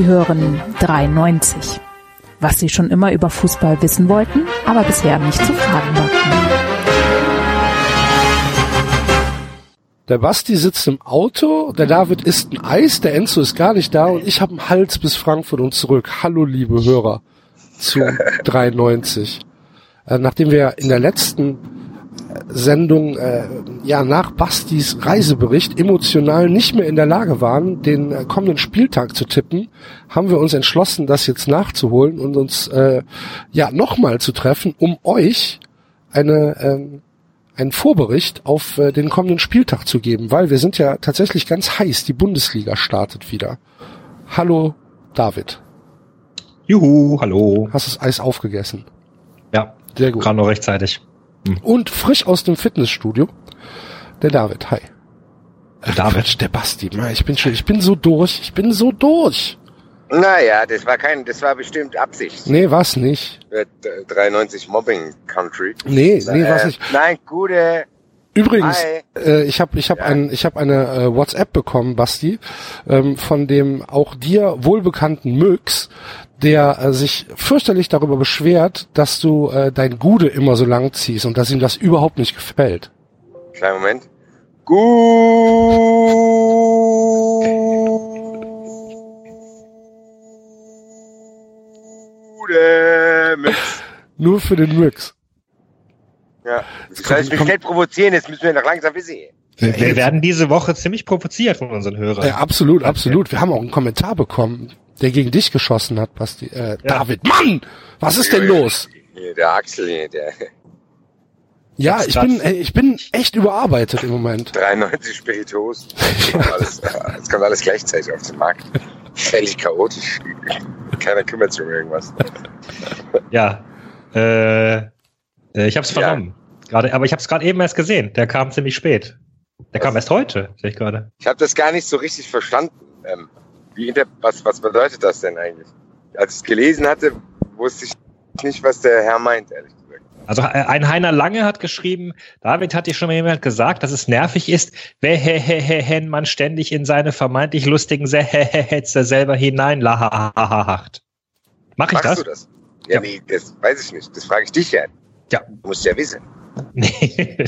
Sie hören 93. Was Sie schon immer über Fußball wissen wollten, aber bisher nicht zu fragen wagten. Der Basti sitzt im Auto, der David isst ein Eis, der Enzo ist gar nicht da und ich habe einen Hals bis Frankfurt und zurück. Hallo liebe Hörer zu 93. Äh, nachdem wir in der letzten Sendung äh, ja nach Bastis Reisebericht emotional nicht mehr in der Lage waren, den äh, kommenden Spieltag zu tippen, haben wir uns entschlossen, das jetzt nachzuholen und uns äh, ja nochmal zu treffen, um euch eine ähm, einen Vorbericht auf äh, den kommenden Spieltag zu geben, weil wir sind ja tatsächlich ganz heiß. Die Bundesliga startet wieder. Hallo David. Juhu, hallo. Hast das Eis aufgegessen? Ja, sehr gut. Gerade noch rechtzeitig. Hm. Und frisch aus dem Fitnessstudio, der David. Hi. Der David. der Basti. Ich bin schon, ich bin so durch. Ich bin so durch. Naja, das war kein, das war bestimmt Absicht. Nee, war's nicht. 93 Mobbing Country. Nee, nee, war's nicht. Nein, gute. Übrigens, äh, ich habe ich hab ja. ein, ich hab eine äh, WhatsApp bekommen, Basti, ähm, von dem auch dir wohlbekannten Möx, der äh, sich fürchterlich darüber beschwert, dass du äh, dein Gude immer so lang ziehst und dass ihm das überhaupt nicht gefällt. Kleinen Moment. Gude Mix. Nur für den Mix. Ja. Das soll ich mich nicht provozieren, jetzt müssen wir noch langsam wissen. Wir, wir werden diese Woche ziemlich provoziert von unseren Hörern. Ja, absolut, absolut. Wir haben auch einen Kommentar bekommen der gegen dich geschossen hat, Basti. Äh, ja. David, Mann! Was ist denn los? Der Axel, der. Ja, ich bin, ich bin echt überarbeitet im Moment. 93 Spiritos. alles, es kommt alles gleichzeitig auf den Markt. Völlig chaotisch. Keiner kümmert sich um irgendwas. Ja. Äh, äh ich hab's vernommen. Ja. Gerade, aber ich hab's gerade eben erst gesehen. Der kam ziemlich spät. Der Was? kam erst heute, sehe ich gerade. Ich habe das gar nicht so richtig verstanden. Ähm, wie was, was bedeutet das denn eigentlich? Als ich es gelesen hatte, wusste ich nicht, was der Herr meint, ehrlich gesagt. Also äh, ein Heiner Lange hat geschrieben, David hat dir schon mal jemand gesagt, dass es nervig ist, wenn man ständig in seine vermeintlich lustigen Sätze selber hineinlacht. Mach ich Machst das? du das? Ja, ja, nee, das weiß ich nicht. Das frage ich dich ja. Ja. Du musst ja wissen. Nee.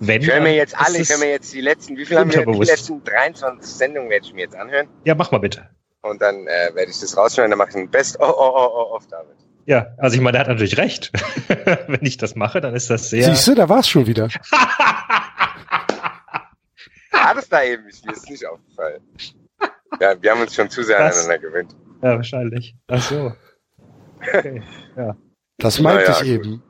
Wenn, ich höre mir jetzt alle, ich höre mir jetzt die letzten, wie viel haben wir? Die letzten 23 Sendungen werde ich mir jetzt anhören. Ja, mach mal bitte. Und dann äh, werde ich das rausschneiden, dann mache ich ein Best oh, oh, oh, oh, auf David. Ja, also ich meine, der hat natürlich recht. Wenn ich das mache, dann ist das sehr. Siehst du, da war es schon wieder. War das da eben? Mir ist nicht aufgefallen. Ja, wir haben uns schon zu sehr das, aneinander gewöhnt. Ja, wahrscheinlich. Ach so. Okay, ja. Das meinte ja, ich gut. eben.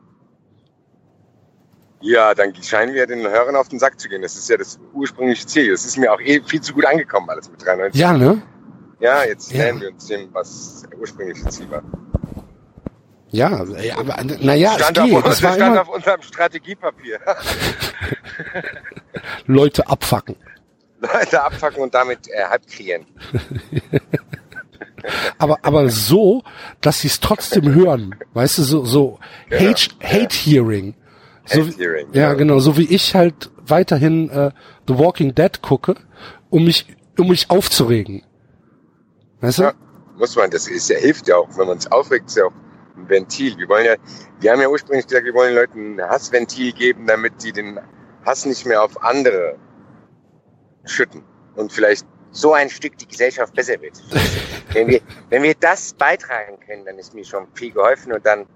Ja, dann scheinen wir den Hörern auf den Sack zu gehen. Das ist ja das ursprüngliche Ziel. Das ist mir auch eh viel zu gut angekommen, alles mit 93. Ja, ne? Ja, jetzt ja. nähern wir uns dem, was der ursprüngliche Ziel war. Ja, aber naja, es geht. Auf, es war stand immer... auf unserem Strategiepapier. Leute abfacken. Leute abfacken und damit äh, halb kreieren. aber aber so, dass sie es trotzdem hören, weißt du, so so genau. Hate, Hate Hearing. So, Hearing, ja, genau, so wie ich halt weiterhin äh, The Walking Dead gucke, um mich um mich aufzuregen. Weißt du? Ja, muss man, das ist ja hilft ja auch, wenn man es aufregt, ist ja auch ein Ventil. Wir wollen ja, wir haben ja ursprünglich gesagt, wir wollen den Leuten ein Hassventil geben, damit die den Hass nicht mehr auf andere schütten und vielleicht so ein Stück die Gesellschaft besser wird. wenn wir, wenn wir das beitragen können, dann ist mir schon viel geholfen und dann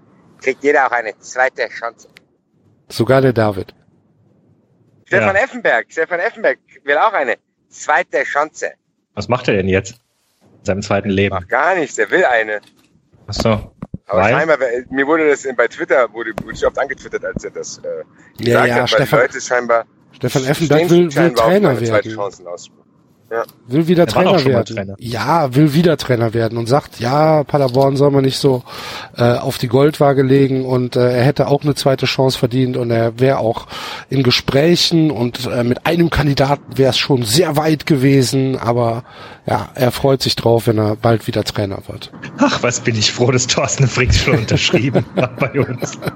kriegt jeder auch eine zweite Chance. Sogar der David. Stefan ja. Effenberg, Stefan Effenberg will auch eine zweite Chance. Was macht er denn jetzt? In seinem zweiten Leben? Macht gar nichts, der will eine. Ach so. Aber Weil? scheinbar, mir wurde das bei Twitter, wurde, wurde ich oft angetwittert, als er das äh, gesagt ja, ja, hat, weil Stefan, Leute scheinbar Stefan Effenberg will, will Trainer werden. Ja. Will wieder Trainer werden. Trainer. Ja, will wieder Trainer werden und sagt, ja, Paderborn soll man nicht so äh, auf die Goldwaage legen und äh, er hätte auch eine zweite Chance verdient und er wäre auch in Gesprächen und äh, mit einem Kandidaten wäre es schon sehr weit gewesen, aber ja, er freut sich drauf, wenn er bald wieder Trainer wird. Ach, was bin ich froh, dass Thorsten Fricks schon unterschrieben hat bei uns.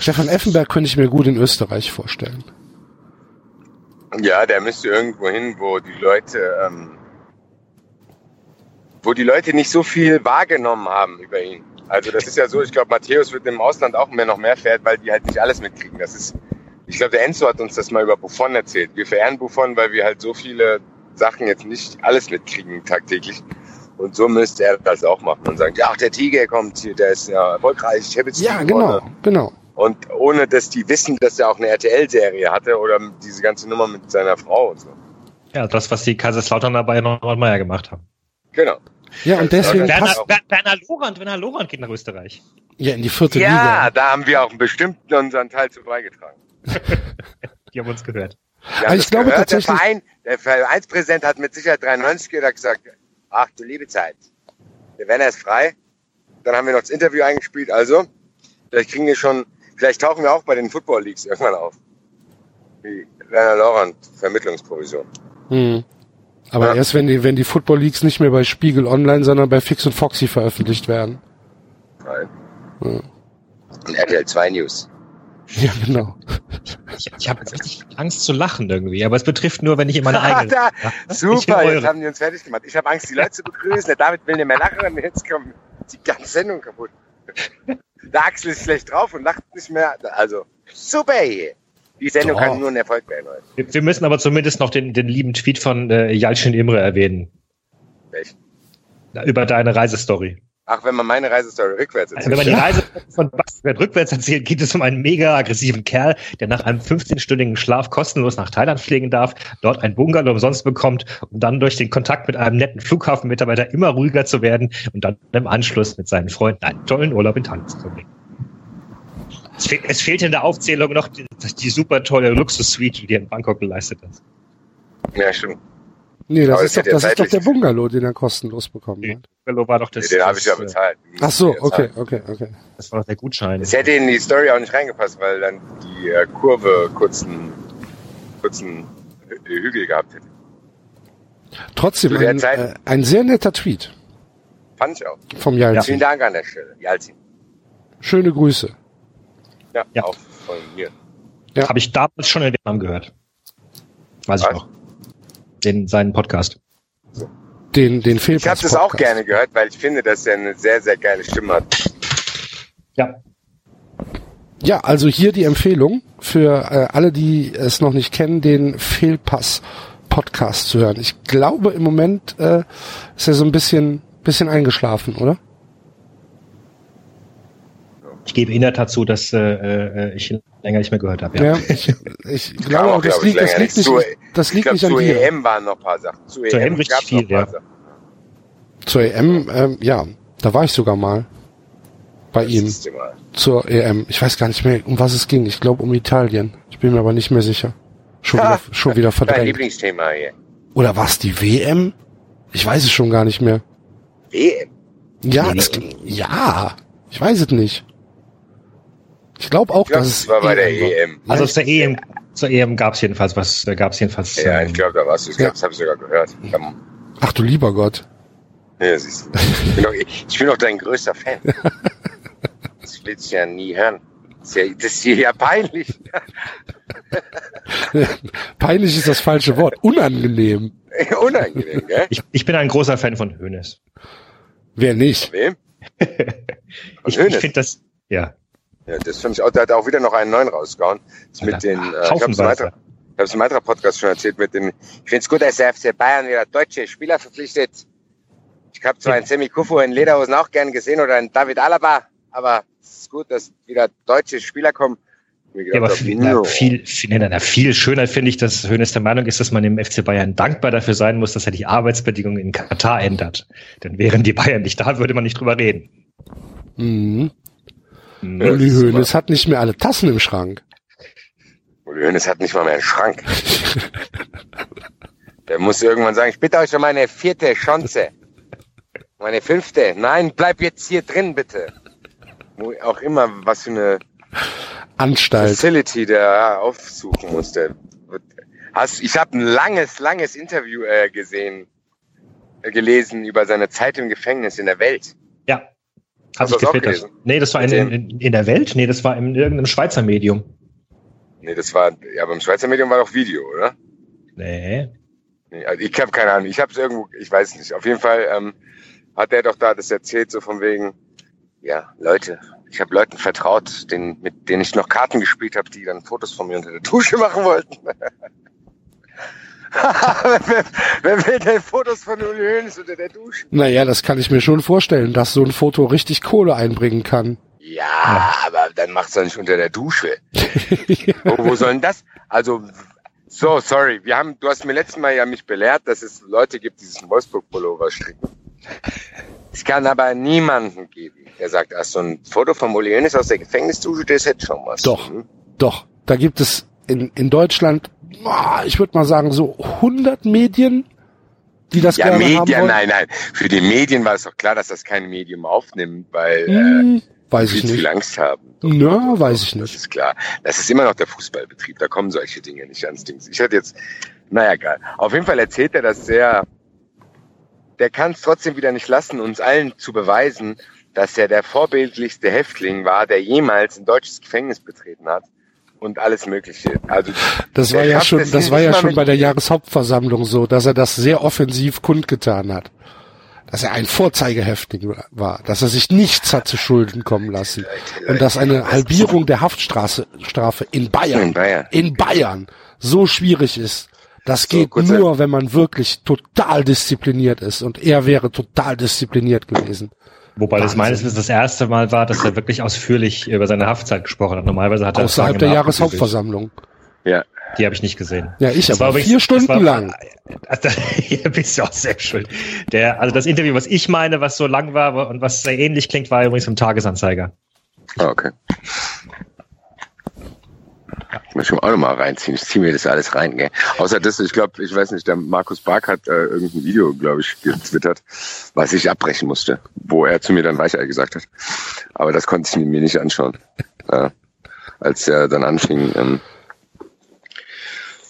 Stefan Effenberg könnte ich mir gut in Österreich vorstellen. Ja, der müsste irgendwo hin, wo die Leute ähm, wo die Leute nicht so viel wahrgenommen haben über ihn. Also das ist ja so, ich glaube, Matthäus wird im Ausland auch mehr noch mehr fährt, weil die halt nicht alles mitkriegen. Das ist, ich glaube, der Enzo hat uns das mal über Buffon erzählt. Wir verehren Buffon, weil wir halt so viele Sachen jetzt nicht alles mitkriegen tagtäglich. Und so müsste er das auch machen und sagen, ja, der Tiger kommt hier, der ist ja erfolgreich, ich habe jetzt Ja, genau, gewonnen. genau. Und ohne, dass die wissen, dass er auch eine RTL-Serie hatte oder diese ganze Nummer mit seiner Frau und so. Ja, das, was die Kaiserslautern dabei Norbert Meyer gemacht haben. Genau. Ja, und deswegen Werner, Wer- Werner Lorand, Werner Lorand geht nach Österreich. ja in die vierte Ja, Liga. da haben wir auch bestimmt unseren Teil zu beigetragen. Die haben uns gehört. Wir Also haben ich glaube gehört, tatsächlich- Der, Verein, der Vereinspräsident hat mit Sicherheit 93 gedacht, gesagt, ach du liebe Zeit, der Werner ist frei. Dann haben wir noch das Interview eingespielt. Also, vielleicht kriegen wir schon, vielleicht tauchen wir auch bei den Football Leagues irgendwann auf. Wie Werner Laurent, Vermittlungsprovision. Hm. Aber Ja. erst wenn die, wenn die Football Leagues nicht mehr bei Spiegel Online, sondern bei Fix und Foxy veröffentlicht werden. Nein. Ja. Und RTL 2 News. Ja, genau. Ich, ich habe jetzt richtig Angst zu lachen irgendwie, aber es betrifft nur, wenn ich in meine eigene. da, super, jetzt eure. haben die uns fertig gemacht. Ich habe Angst, die Leute zu begrüßen. Der David will nicht mehr lachen und jetzt kommt die ganze Sendung kaputt. Der Axel ist schlecht drauf und lacht nicht mehr. Also, super hier. Die Sendung Doch. kann nur ein Erfolg werden heute. Wir wir müssen aber zumindest noch den, den lieben Tweet von äh, Jalcin Imre erwähnen. Welchen? Über deine Reisestory. Ach, wenn man meine Reisestory rückwärts Also erzählt. wenn man die Reise von Bastian rückwärts erzählt, geht es um einen mega aggressiven Kerl, der nach einem 15-stündigen Schlaf kostenlos nach Thailand fliegen darf, dort ein Bungalow umsonst bekommt, um dann durch den Kontakt mit einem netten Flughafenmitarbeiter immer ruhiger zu werden und dann im Anschluss mit seinen Freunden einen tollen Urlaub in Thailand zu verbringen. Es, fe es fehlt in der Aufzählung noch die, die super tolle Luxus-Suite, die er in Bangkok geleistet hat. Ja, stimmt. Nee, das ist doch, ja das ist doch der. Bungalow, den er kostenlos bekommen Nee. hat. Bungalow war doch das, Den habe ich ja äh, bezahlt. Ach so, Ja, okay, okay, okay. Das war doch der Gutschein. Es hätte in die Story auch nicht reingepasst, weil dann die äh, Kurve kurzen, kurzen Hü- Hügel gehabt hätte. Trotzdem der ein, Zeit- äh, ein sehr netter Tweet Fand ich auch. vom Vielen Jalzin. Dank an der Stelle. Jalzin. Schöne Grüße. Ja, Ja. auch von mir. Ja. Habe ich damals schon in Vietnam gehört. Weiß ich Was? noch. Den, seinen Podcast. Den, den Ich Fehlpass. habe das auch gerne gehört, weil ich finde, dass er eine sehr, sehr geile Stimme hat. Ja. Ja, also hier die Empfehlung für äh, alle, die es noch nicht kennen, den Fehlpass Podcast zu hören. Ich glaube im Moment äh, ist er so ein bisschen bisschen eingeschlafen, oder? Ich gebe in der Tat zu, dass äh, äh, ich länger nicht mehr gehört habe. Ja, Ja. ich, ich glaube, auch, das liegt, das liegt nicht. Zu- das Ich liegt nicht an zu dir. EM waren noch ein paar Sachen. Zu Zur EM, EM richtig viel, ja. Sachen. Zur EM, ähm, ja, da war ich sogar mal bei ihm mal. zur EM. Ich weiß gar nicht mehr, um was es ging. Ich glaube um Italien. Ich bin mir aber nicht mehr sicher. Schon wieder, schon wieder Dein verdrängt. Lieblingsthema hier. Oder war es die WM? Ich weiß es schon gar nicht mehr. EM. Ja, Nee, es, nee. ja, ich weiß es nicht. Ich glaube auch, Ich glaube, dass das war bei der war. EM. Also zur EM, zur EM gab es jedenfalls was, da gab es jedenfalls. Ja, ähm, ich glaube, da warst du. Ich Ja. das habe ich sogar gehört. Ich Ach du lieber Gott. ja, siehst du. Ich bin, doch, ich bin doch dein größter Fan. Das willst du ja nie hören. Das ist ja, das ist hier ja peinlich. Peinlich ist das falsche Wort. Unangenehm. Unangenehm, gell? ich, ich bin ein großer Fan von Hönes. Wer nicht? Wem? Ich, Hoeneß? ich finde das, ja. Ja, das finde ich auch. Der hat auch wieder noch einen neuen rausgehauen. Das mit den, äh, ich habe es im im Matra-Podcast schon erzählt, mit dem, ich finde es gut, dass der FC Bayern wieder deutsche Spieler verpflichtet. Ich habe zwar einen Semi Kufo in Lederhosen auch gern gesehen oder einen David Alaba, aber es ist gut, dass wieder deutsche Spieler kommen. Ja, aber viel, hab, na, viel, viel, na, na, viel schöner finde ich, dass Hönes der Meinung ist, dass man dem FC Bayern dankbar dafür sein muss, dass er die Arbeitsbedingungen in Katar ändert. Denn wären die Bayern nicht da, würde man nicht drüber reden. Mhm. Ja, Uli das ist Hoeneß hat nicht mehr alle Tassen im Schrank. Uli Hoeneß hat nicht mal mehr einen Schrank. Der muss irgendwann sagen, ich bitte euch um meine vierte Chance. Meine fünfte. Nein, bleib jetzt hier drin, bitte. Wo auch immer, was für eine Anstalt. Facility der aufsuchen musste. Hast, ich habe ein langes, langes Interview äh, gesehen, äh, gelesen über seine Zeit im Gefängnis in der Welt. Ja. Hast Hat du sich gefiltert. Nee, das war in, in, in der Welt? Nee, das war in irgendeinem Schweizer Medium. Nee, das war, ja, beim Schweizer Medium war doch Video, oder? Nee. Nee, also ich habe keine Ahnung. Ich habe es irgendwo, ich weiß nicht. Auf jeden Fall ähm, hat er doch da das erzählt, so von wegen, ja, Leute, ich habe Leuten vertraut, denen, mit denen ich noch Karten gespielt habe, die dann Fotos von mir unter der Dusche machen wollten. Wer, wer will denn Fotos von Uli Hoeneß unter der Dusche? Naja, das kann ich mir schon vorstellen, dass so ein Foto richtig Kohle einbringen kann. Ja, aber dann macht's doch nicht unter der Dusche. wo, wo soll denn das? Also, so, sorry, wir haben, du hast mir letztes Mal ja mich belehrt, dass es Leute gibt, die diesen Wolfsburg-Pullover stricken. Es kann aber niemanden geben, der sagt, ach, so ein Foto von Uli Hoeneß aus der Gefängnisdusche, das hätte schon was. Doch, Hm? doch. Da gibt es in, in Deutschland, ich würde mal sagen, so 100 Medien, die das Ja, gerne haben Medien, wollen. nein, nein. Für die Medien war es doch klar, dass das kein Medium aufnimmt, weil äh, Hm, weiß viel ich zu viel nicht. Angst haben. Na, weiß ich Das nicht. ist klar. Das ist immer noch der Fußballbetrieb. Da kommen solche Dinge nicht ans Ding. Ich hatte jetzt, naja, egal. Auf jeden Fall erzählt er das sehr. Der kann es trotzdem wieder nicht lassen, uns allen zu beweisen, dass er der vorbildlichste Häftling war, der jemals ein deutsches Gefängnis betreten hat und alles Mögliche. Also Das war ja schon, das war ja schon bei der Jahreshauptversammlung so, dass er das sehr offensiv kundgetan hat. Dass er ein Vorzeigehäftling war, dass er sich nichts hat zu Schulden kommen lassen und dass eine Halbierung der Haftstrafe Strafe in Bayern, In Bayern. in Bayern so schwierig ist. Das So, geht kurze- nur, wenn man wirklich total diszipliniert ist und er wäre total diszipliniert gewesen. Wobei das Wahnsinn. meines Wissens das erste Mal war, dass er wirklich ausführlich über seine Haftzeit gesprochen hat. Normalerweise hat er das Außerhalb der. Jahreshauptversammlung. ja, Die habe ich nicht gesehen. Ja, ich Das aber übrigens- vier das Stunden war- lang. Also, Hier bist du auch selbst schuld. Der, also das Interview, was ich meine, was so lang war und was sehr ähnlich klingt, war übrigens im Tagesanzeiger. Ah, okay. Muss ich mir auch nochmal reinziehen. Ich ziehe mir das alles rein, gell. Außer das, ich glaube, ich weiß nicht, der Markus Bark hat äh, irgendein Video, glaube ich, getwittert, was ich abbrechen musste, wo er zu mir dann Weichei gesagt hat. Aber das konnte ich mir nicht anschauen. Äh, als er dann anfing, ähm,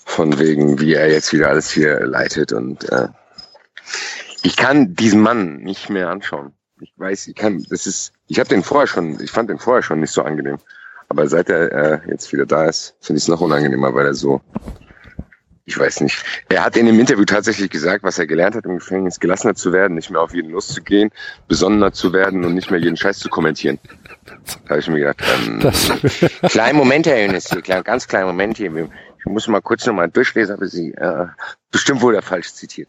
von wegen, wie er jetzt wieder alles hier leitet und äh, ich kann diesen Mann nicht mehr anschauen. Ich weiß, ich kann, das ist, ich habe den vorher schon, ich fand den vorher schon nicht so angenehm. Aber seit er äh, jetzt wieder da ist, finde ich es noch unangenehmer, weil er so, ich weiß nicht. Er hat in dem Interview tatsächlich gesagt, was er gelernt hat im Gefängnis, gelassener zu werden, nicht mehr auf jeden loszugehen, besonnener zu werden und nicht mehr jeden Scheiß zu kommentieren. Da habe ich mir gedacht, ähm, kleinen Moment, Herr Jönes, hier, klein, ganz kleinen Moment hier. Ich muss mal kurz nochmal durchlesen, aber Sie, äh, bestimmt wurde er falsch zitiert.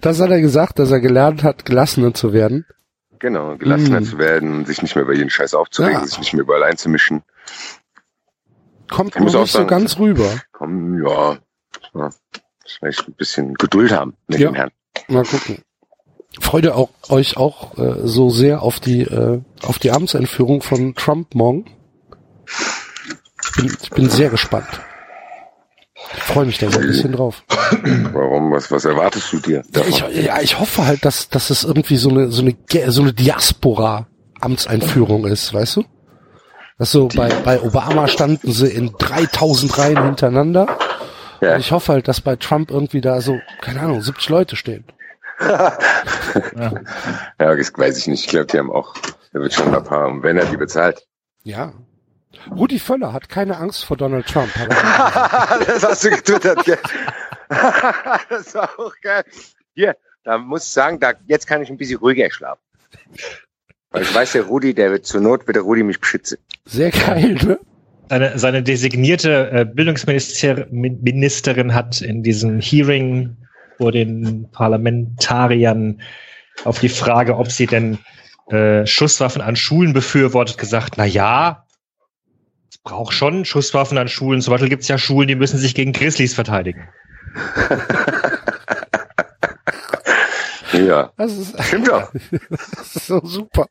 das hat er gesagt, dass er gelernt hat, gelassener zu werden. Genau, gelassener Mm. zu werden, sich nicht mehr über jeden Scheiß aufzuregen, Ja. sich nicht mehr überall einzumischen. Kommt Ich noch muss auch nicht so sagen- ganz rüber. Komm, ja, ja, vielleicht ein bisschen Geduld haben mit Ja. dem Herrn. Mal gucken. Freut ihr auch, euch auch äh, so sehr auf die äh, auf die Amtseinführung von Trump morgen? Ich bin, ich bin sehr gespannt. Ich freue mich da so ein bisschen drauf. Warum? Was, was erwartest du dir? Ja, ich, ja, ich hoffe halt, dass, dass es irgendwie so eine so eine so eine Diaspora-Amtseinführung ist, weißt du? Das so bei bei Obama standen sie in 3000 Reihen hintereinander. Ja. Und ich hoffe halt, dass bei Trump irgendwie da so keine Ahnung 70 Leute stehen. Ja, das weiß ich nicht. Ich glaube, die haben auch, der wird schon ein paar haben, wenn er die bezahlt. Ja. Rudi Völler hat keine Angst vor Donald Trump. Das hast du getwittert, gell? das war auch geil. Hier, da muss ich sagen, da, jetzt kann ich ein bisschen ruhiger schlafen. Weil ich weiß, der Rudi, der wird zur Not, wird der Rudi mich beschützen. Sehr geil, ne? Seine, seine designierte äh, Bildungsministerin hat in diesem Hearing vor den Parlamentariern auf die Frage, ob sie denn äh, Schusswaffen an Schulen befürwortet, gesagt, na ja, braucht schon Schusswaffen an Schulen. Zum Beispiel gibt es ja Schulen, die müssen sich gegen Grizzlies verteidigen. Ja, Das ist, stimmt doch. das ist so super.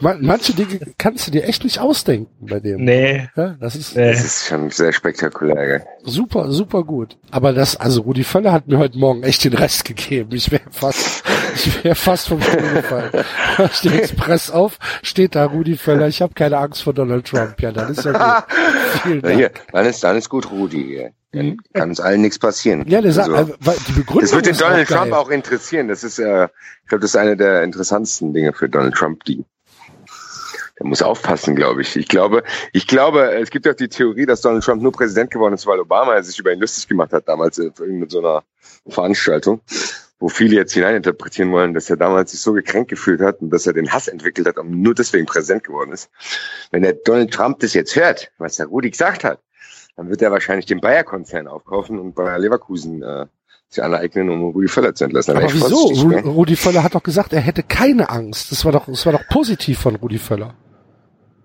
Man, manche Dinge kannst du dir echt nicht ausdenken bei dem. Nee. Ja, das ist Äh, Das ist schon sehr spektakulär, gell? super, super gut. Aber das, also Rudi Völler hat mir heute Morgen echt den Rest gegeben. Ich wäre fast, ich wäre fast vom Stuhl gefallen. Da steht Express auf, steht da Rudi Völler, ich habe keine Angst vor Donald Trump. Ja, dann ist ja gut. Vielen Dank. hier, dann ist, dann ist gut, Rudi. Hier. Dann kann uns allen nichts passieren. Ja, sagt, Also, äh, weil die Begründung das wird den Donald geil. Trump auch interessieren. Das ist, äh, ich glaube, das ist eine der interessantesten Dinge für Donald Trump, die der muss aufpassen, glaube ich. Ich glaube, ich glaube, es gibt auch die Theorie, dass Donald Trump nur Präsident geworden ist, weil Obama sich über ihn lustig gemacht hat damals in irgendeiner so einer Veranstaltung, wo viele jetzt hineininterpretieren wollen, dass er damals sich so gekränkt gefühlt hat und dass er den Hass entwickelt hat und nur deswegen präsent geworden ist. Wenn der Donald Trump das jetzt hört, was der Rudi gesagt hat, dann wird er wahrscheinlich den Bayer-Konzern aufkaufen und Bayer Leverkusen äh, sich aneignen, um Rudi Völler zu entlassen. Aber wieso? Ru Rudi Völler hat doch gesagt, er hätte keine Angst. Das war doch, das war doch positiv von Rudi Völler.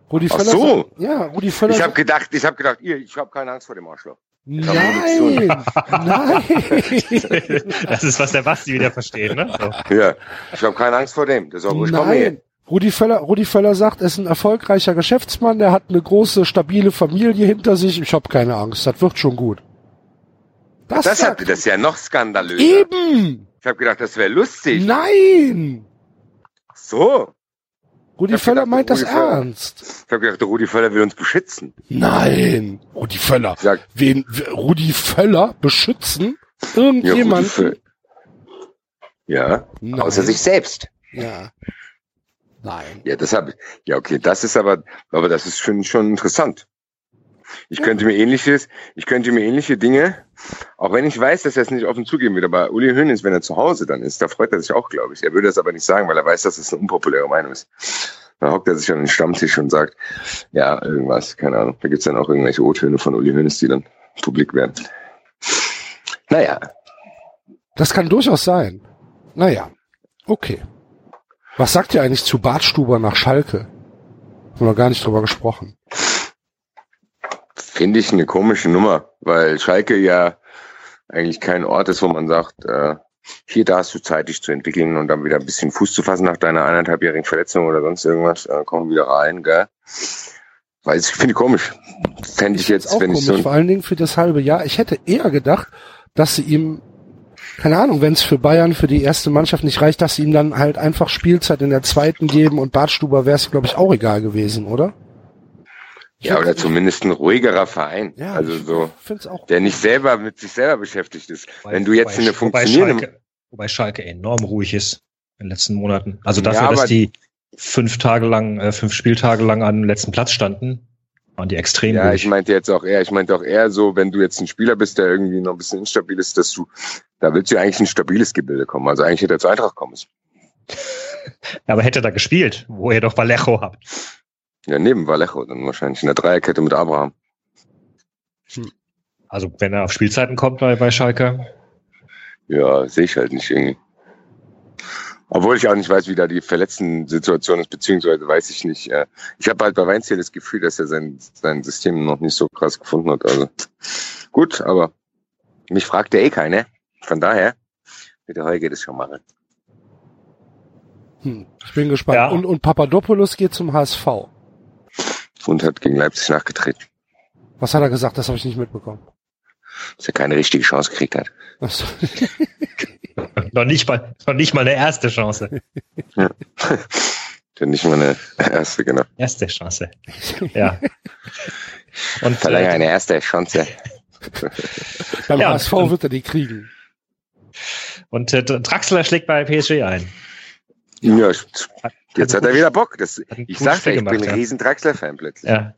Rudi Ach Völler. so. Sagt, ja, Rudi Völler. Ich habe gedacht, ich habe gedacht, ihr, ich habe keine Angst vor dem Arschloch. Nein, nein. Das ist, was der Basti wieder versteht, ne? So. Ja, ich habe keine Angst vor dem. Das soll ruhig nein. Rudi Völler, Rudi Völler sagt, er ist ein erfolgreicher Geschäftsmann, der hat eine große, stabile Familie hinter sich. Ich habe keine Angst, das wird schon gut. Das, das, hat, das ist ja noch skandalös. Eben! Ich habe gedacht, das wäre lustig. Nein! Ach so. Rudi Völler gedacht, meint Rudi das Völler. ernst. Ich habe gedacht, der Rudi Völler will uns beschützen. Nein, Rudi Völler. Sag, Wen, Rudi Völler beschützen? Irgendjemand? Ja, ja außer sich selbst. Ja. Nein. Ja, das habe ich. Ja, okay, das ist aber, aber das ist schon, schon interessant. Ich könnte mir ähnliches, ich könnte mir ähnliche Dinge, auch wenn ich weiß, dass er es nicht offen zugeben wird, aber Uli Hoeneß, wenn er zu Hause dann ist, da freut er sich auch, glaube ich. Er würde das aber nicht sagen, weil er weiß, dass es eine unpopuläre Meinung ist. Dann hockt er sich an den Stammtisch und sagt, ja, irgendwas, keine Ahnung. Da gibt's dann auch irgendwelche O-Töne von Uli Hoeneß, die dann publik werden. Naja. Das kann durchaus sein. Naja. Okay. Was sagt ihr eigentlich zu Bartstuber nach Schalke? Haben wir gar nicht drüber gesprochen. Finde ich eine komische Nummer, weil Schalke ja eigentlich kein Ort ist, wo man sagt, äh, hier, da hast du Zeit, dich zu entwickeln und dann wieder ein bisschen Fuß zu fassen nach deiner eineinhalbjährigen Verletzung oder sonst irgendwas. Äh, komm wieder rein, gell? Weiß ich, finde ich komisch. Fände ich jetzt, auch wenn komisch, ich so. Vor allen Dingen für das halbe Jahr. Ich hätte eher gedacht, dass sie ihm, keine Ahnung, wenn es für Bayern, für die erste Mannschaft nicht reicht, dass sie ihm dann halt einfach Spielzeit in der zweiten geben und Bartstuber wäre es, glaube ich, auch egal gewesen, oder? Ja, oder zumindest ein ruhigerer Verein. Ja, also so, auch der nicht selber mit sich selber beschäftigt ist. Wobei, Wenn du jetzt wobei, eine funktionierende... Wobei Schalke, wobei Schalke enorm ruhig ist in den letzten Monaten. Also dafür, ja, dass die fünf Tage lang, äh, fünf Spieltage lang an dem letzten Platz standen, waren die extrem Ja, ruhig. ich meinte jetzt auch eher, ich meinte auch eher so, wenn du jetzt ein Spieler bist, der irgendwie noch ein bisschen instabil ist, dass du, da willst du eigentlich ein stabiles Gebilde kommen. Also eigentlich hätte er zu Eintracht kommen müssen. Aber hätte er da gespielt, wo ihr doch Vallejo habt. Ja, neben Vallejo dann wahrscheinlich in der Dreierkette mit Abraham. Hm. Also wenn er auf Spielzeiten kommt bei, bei Schalke. Ja, sehe ich halt nicht irgendwie. Obwohl ich auch nicht weiß, wie da die verletzten Situation ist, beziehungsweise weiß ich nicht. Äh, ich habe halt bei Weinziel das Gefühl, dass er sein, sein System noch nicht so krass gefunden hat. Also gut, aber mich fragt ja eh keiner. Von daher mit der Heuge das schon machen. Hm, ich bin gespannt. Ja. Und, und Papadopoulos geht zum HSV und hat gegen Leipzig nachgetreten. Was hat er gesagt? Das habe ich nicht mitbekommen. Dass er keine richtige Chance gekriegt hat. Ach so. noch, nicht mal, noch nicht mal eine erste Chance. ja. nicht mal eine erste, genau. Erste Chance. Ja. Und Verlange äh, eine erste Chance. Beim ja, HSV wird er die kriegen. Und äh, Draxler schlägt bei PSG ein. Ja, Jetzt hat er wieder Bock. Das, ich sagte, ich bin ein ja. riesen Draxler-Fan plötzlich. Ja.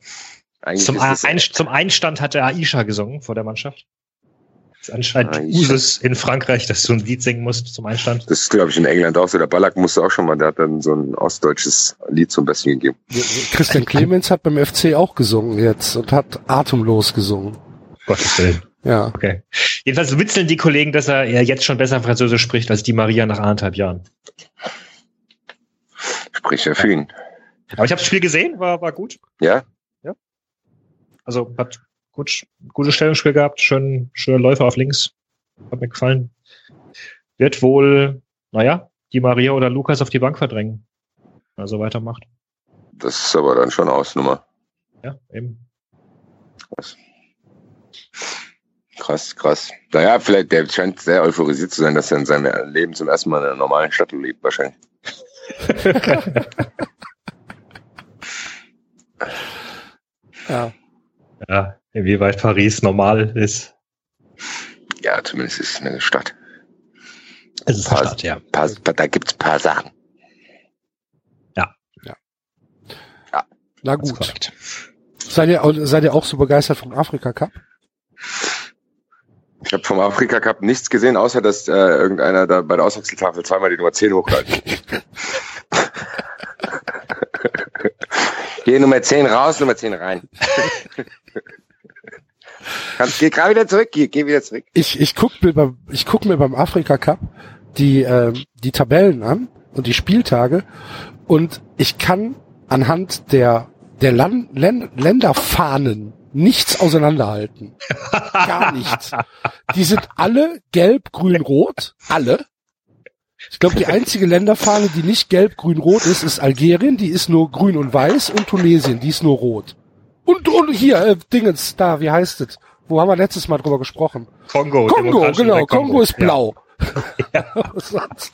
Zum, ein, zum, Einstand hat er Aisha gesungen vor der Mannschaft. Das ist anscheinend Aisha. Usus in Frankreich, dass du ein Lied singen musst zum Einstand. Das ist, glaube ich, in England auch so. Der Ballack musste auch schon mal, der hat dann so ein ostdeutsches Lied zum Besten gegeben. Christian Clemens hat beim FC auch gesungen jetzt und hat atemlos gesungen. Gottes Willen. Ja. Okay. Jedenfalls witzeln die Kollegen, dass er jetzt schon besser Französisch spricht als die Maria nach anderthalb Jahren. Spricht ja für ihn. Aber ich habe das Spiel gesehen, war, war gut. Ja? Ja. Also hat gut, gutes Stellungsspiel gehabt, schön, schöne Läufer auf links. Hat mir gefallen. Wird wohl, naja, die Maria oder Lukas auf die Bank verdrängen. Also weitermacht. Das ist aber dann schon Ausnummer. Ja, eben. Krass. Krass, krass. Naja, vielleicht, der scheint sehr euphorisiert zu sein, dass er in seinem Leben zum ersten Mal in einer normalen Stadt lebt, wahrscheinlich. ja. Ja, inwieweit Paris normal ist. Ja, zumindest ist es eine Stadt. Es ist paar, eine Stadt, ja. Paar, da gibt's paar Sachen. Ja. Ja. ja. Na gut. Seid ihr, seid ihr auch so begeistert vom Afrika Cup? Ich habe vom Afrika Cup nichts gesehen, außer dass äh, irgendeiner da bei der Auswechseltafel zweimal die Nummer 10 hochhalten. Geh Nummer 10 raus, Nummer 10 rein. Kannst, geh gerade wieder zurück, geh, geh wieder zurück. Ich, ich guck mir beim, ich guck mir beim Afrika Cup die, äh, die Tabellen an und die Spieltage und ich kann anhand der, der Land, Länd, Länderfahnen nichts auseinanderhalten. Gar nichts. Die sind alle gelb, grün, rot. Alle. Ich glaube, die einzige Länderfahne, die nicht gelb, grün, rot ist, ist Algerien. Die ist nur grün und weiß. Und Tunesien, die ist nur rot. Und, und hier, äh, Dingens, da, wie heißt es? Wo haben wir letztes Mal drüber gesprochen? Kongo. Kongo, genau. Republik Kongo ist blau. sonst,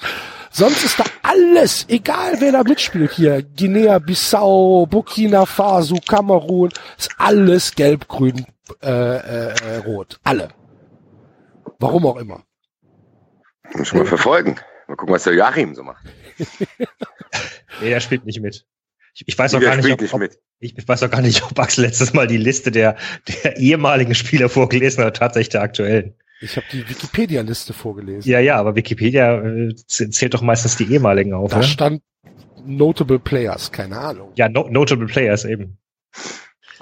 sonst ist da alles, egal wer da mitspielt hier. Guinea, Bissau, Burkina Faso, Kamerun, ist alles gelb, grün, äh, äh, äh, rot. Alle. Warum auch immer. Muss ich mal verfolgen. Mal gucken, was der Joachim so macht. Nee, der spielt nicht mit. Ich, ich weiß auch gar nicht, spielt ob, nicht ob, mit. ich weiß auch gar nicht, ob Axel letztes Mal die Liste der, der ehemaligen Spieler vorgelesen hat, tatsächlich der aktuellen. Ich habe die Wikipedia-Liste vorgelesen. Ja, ja, aber Wikipedia äh, zählt doch meistens die ehemaligen auf, Da oder? stand Notable Players, keine Ahnung. Ja, no, Notable Players eben.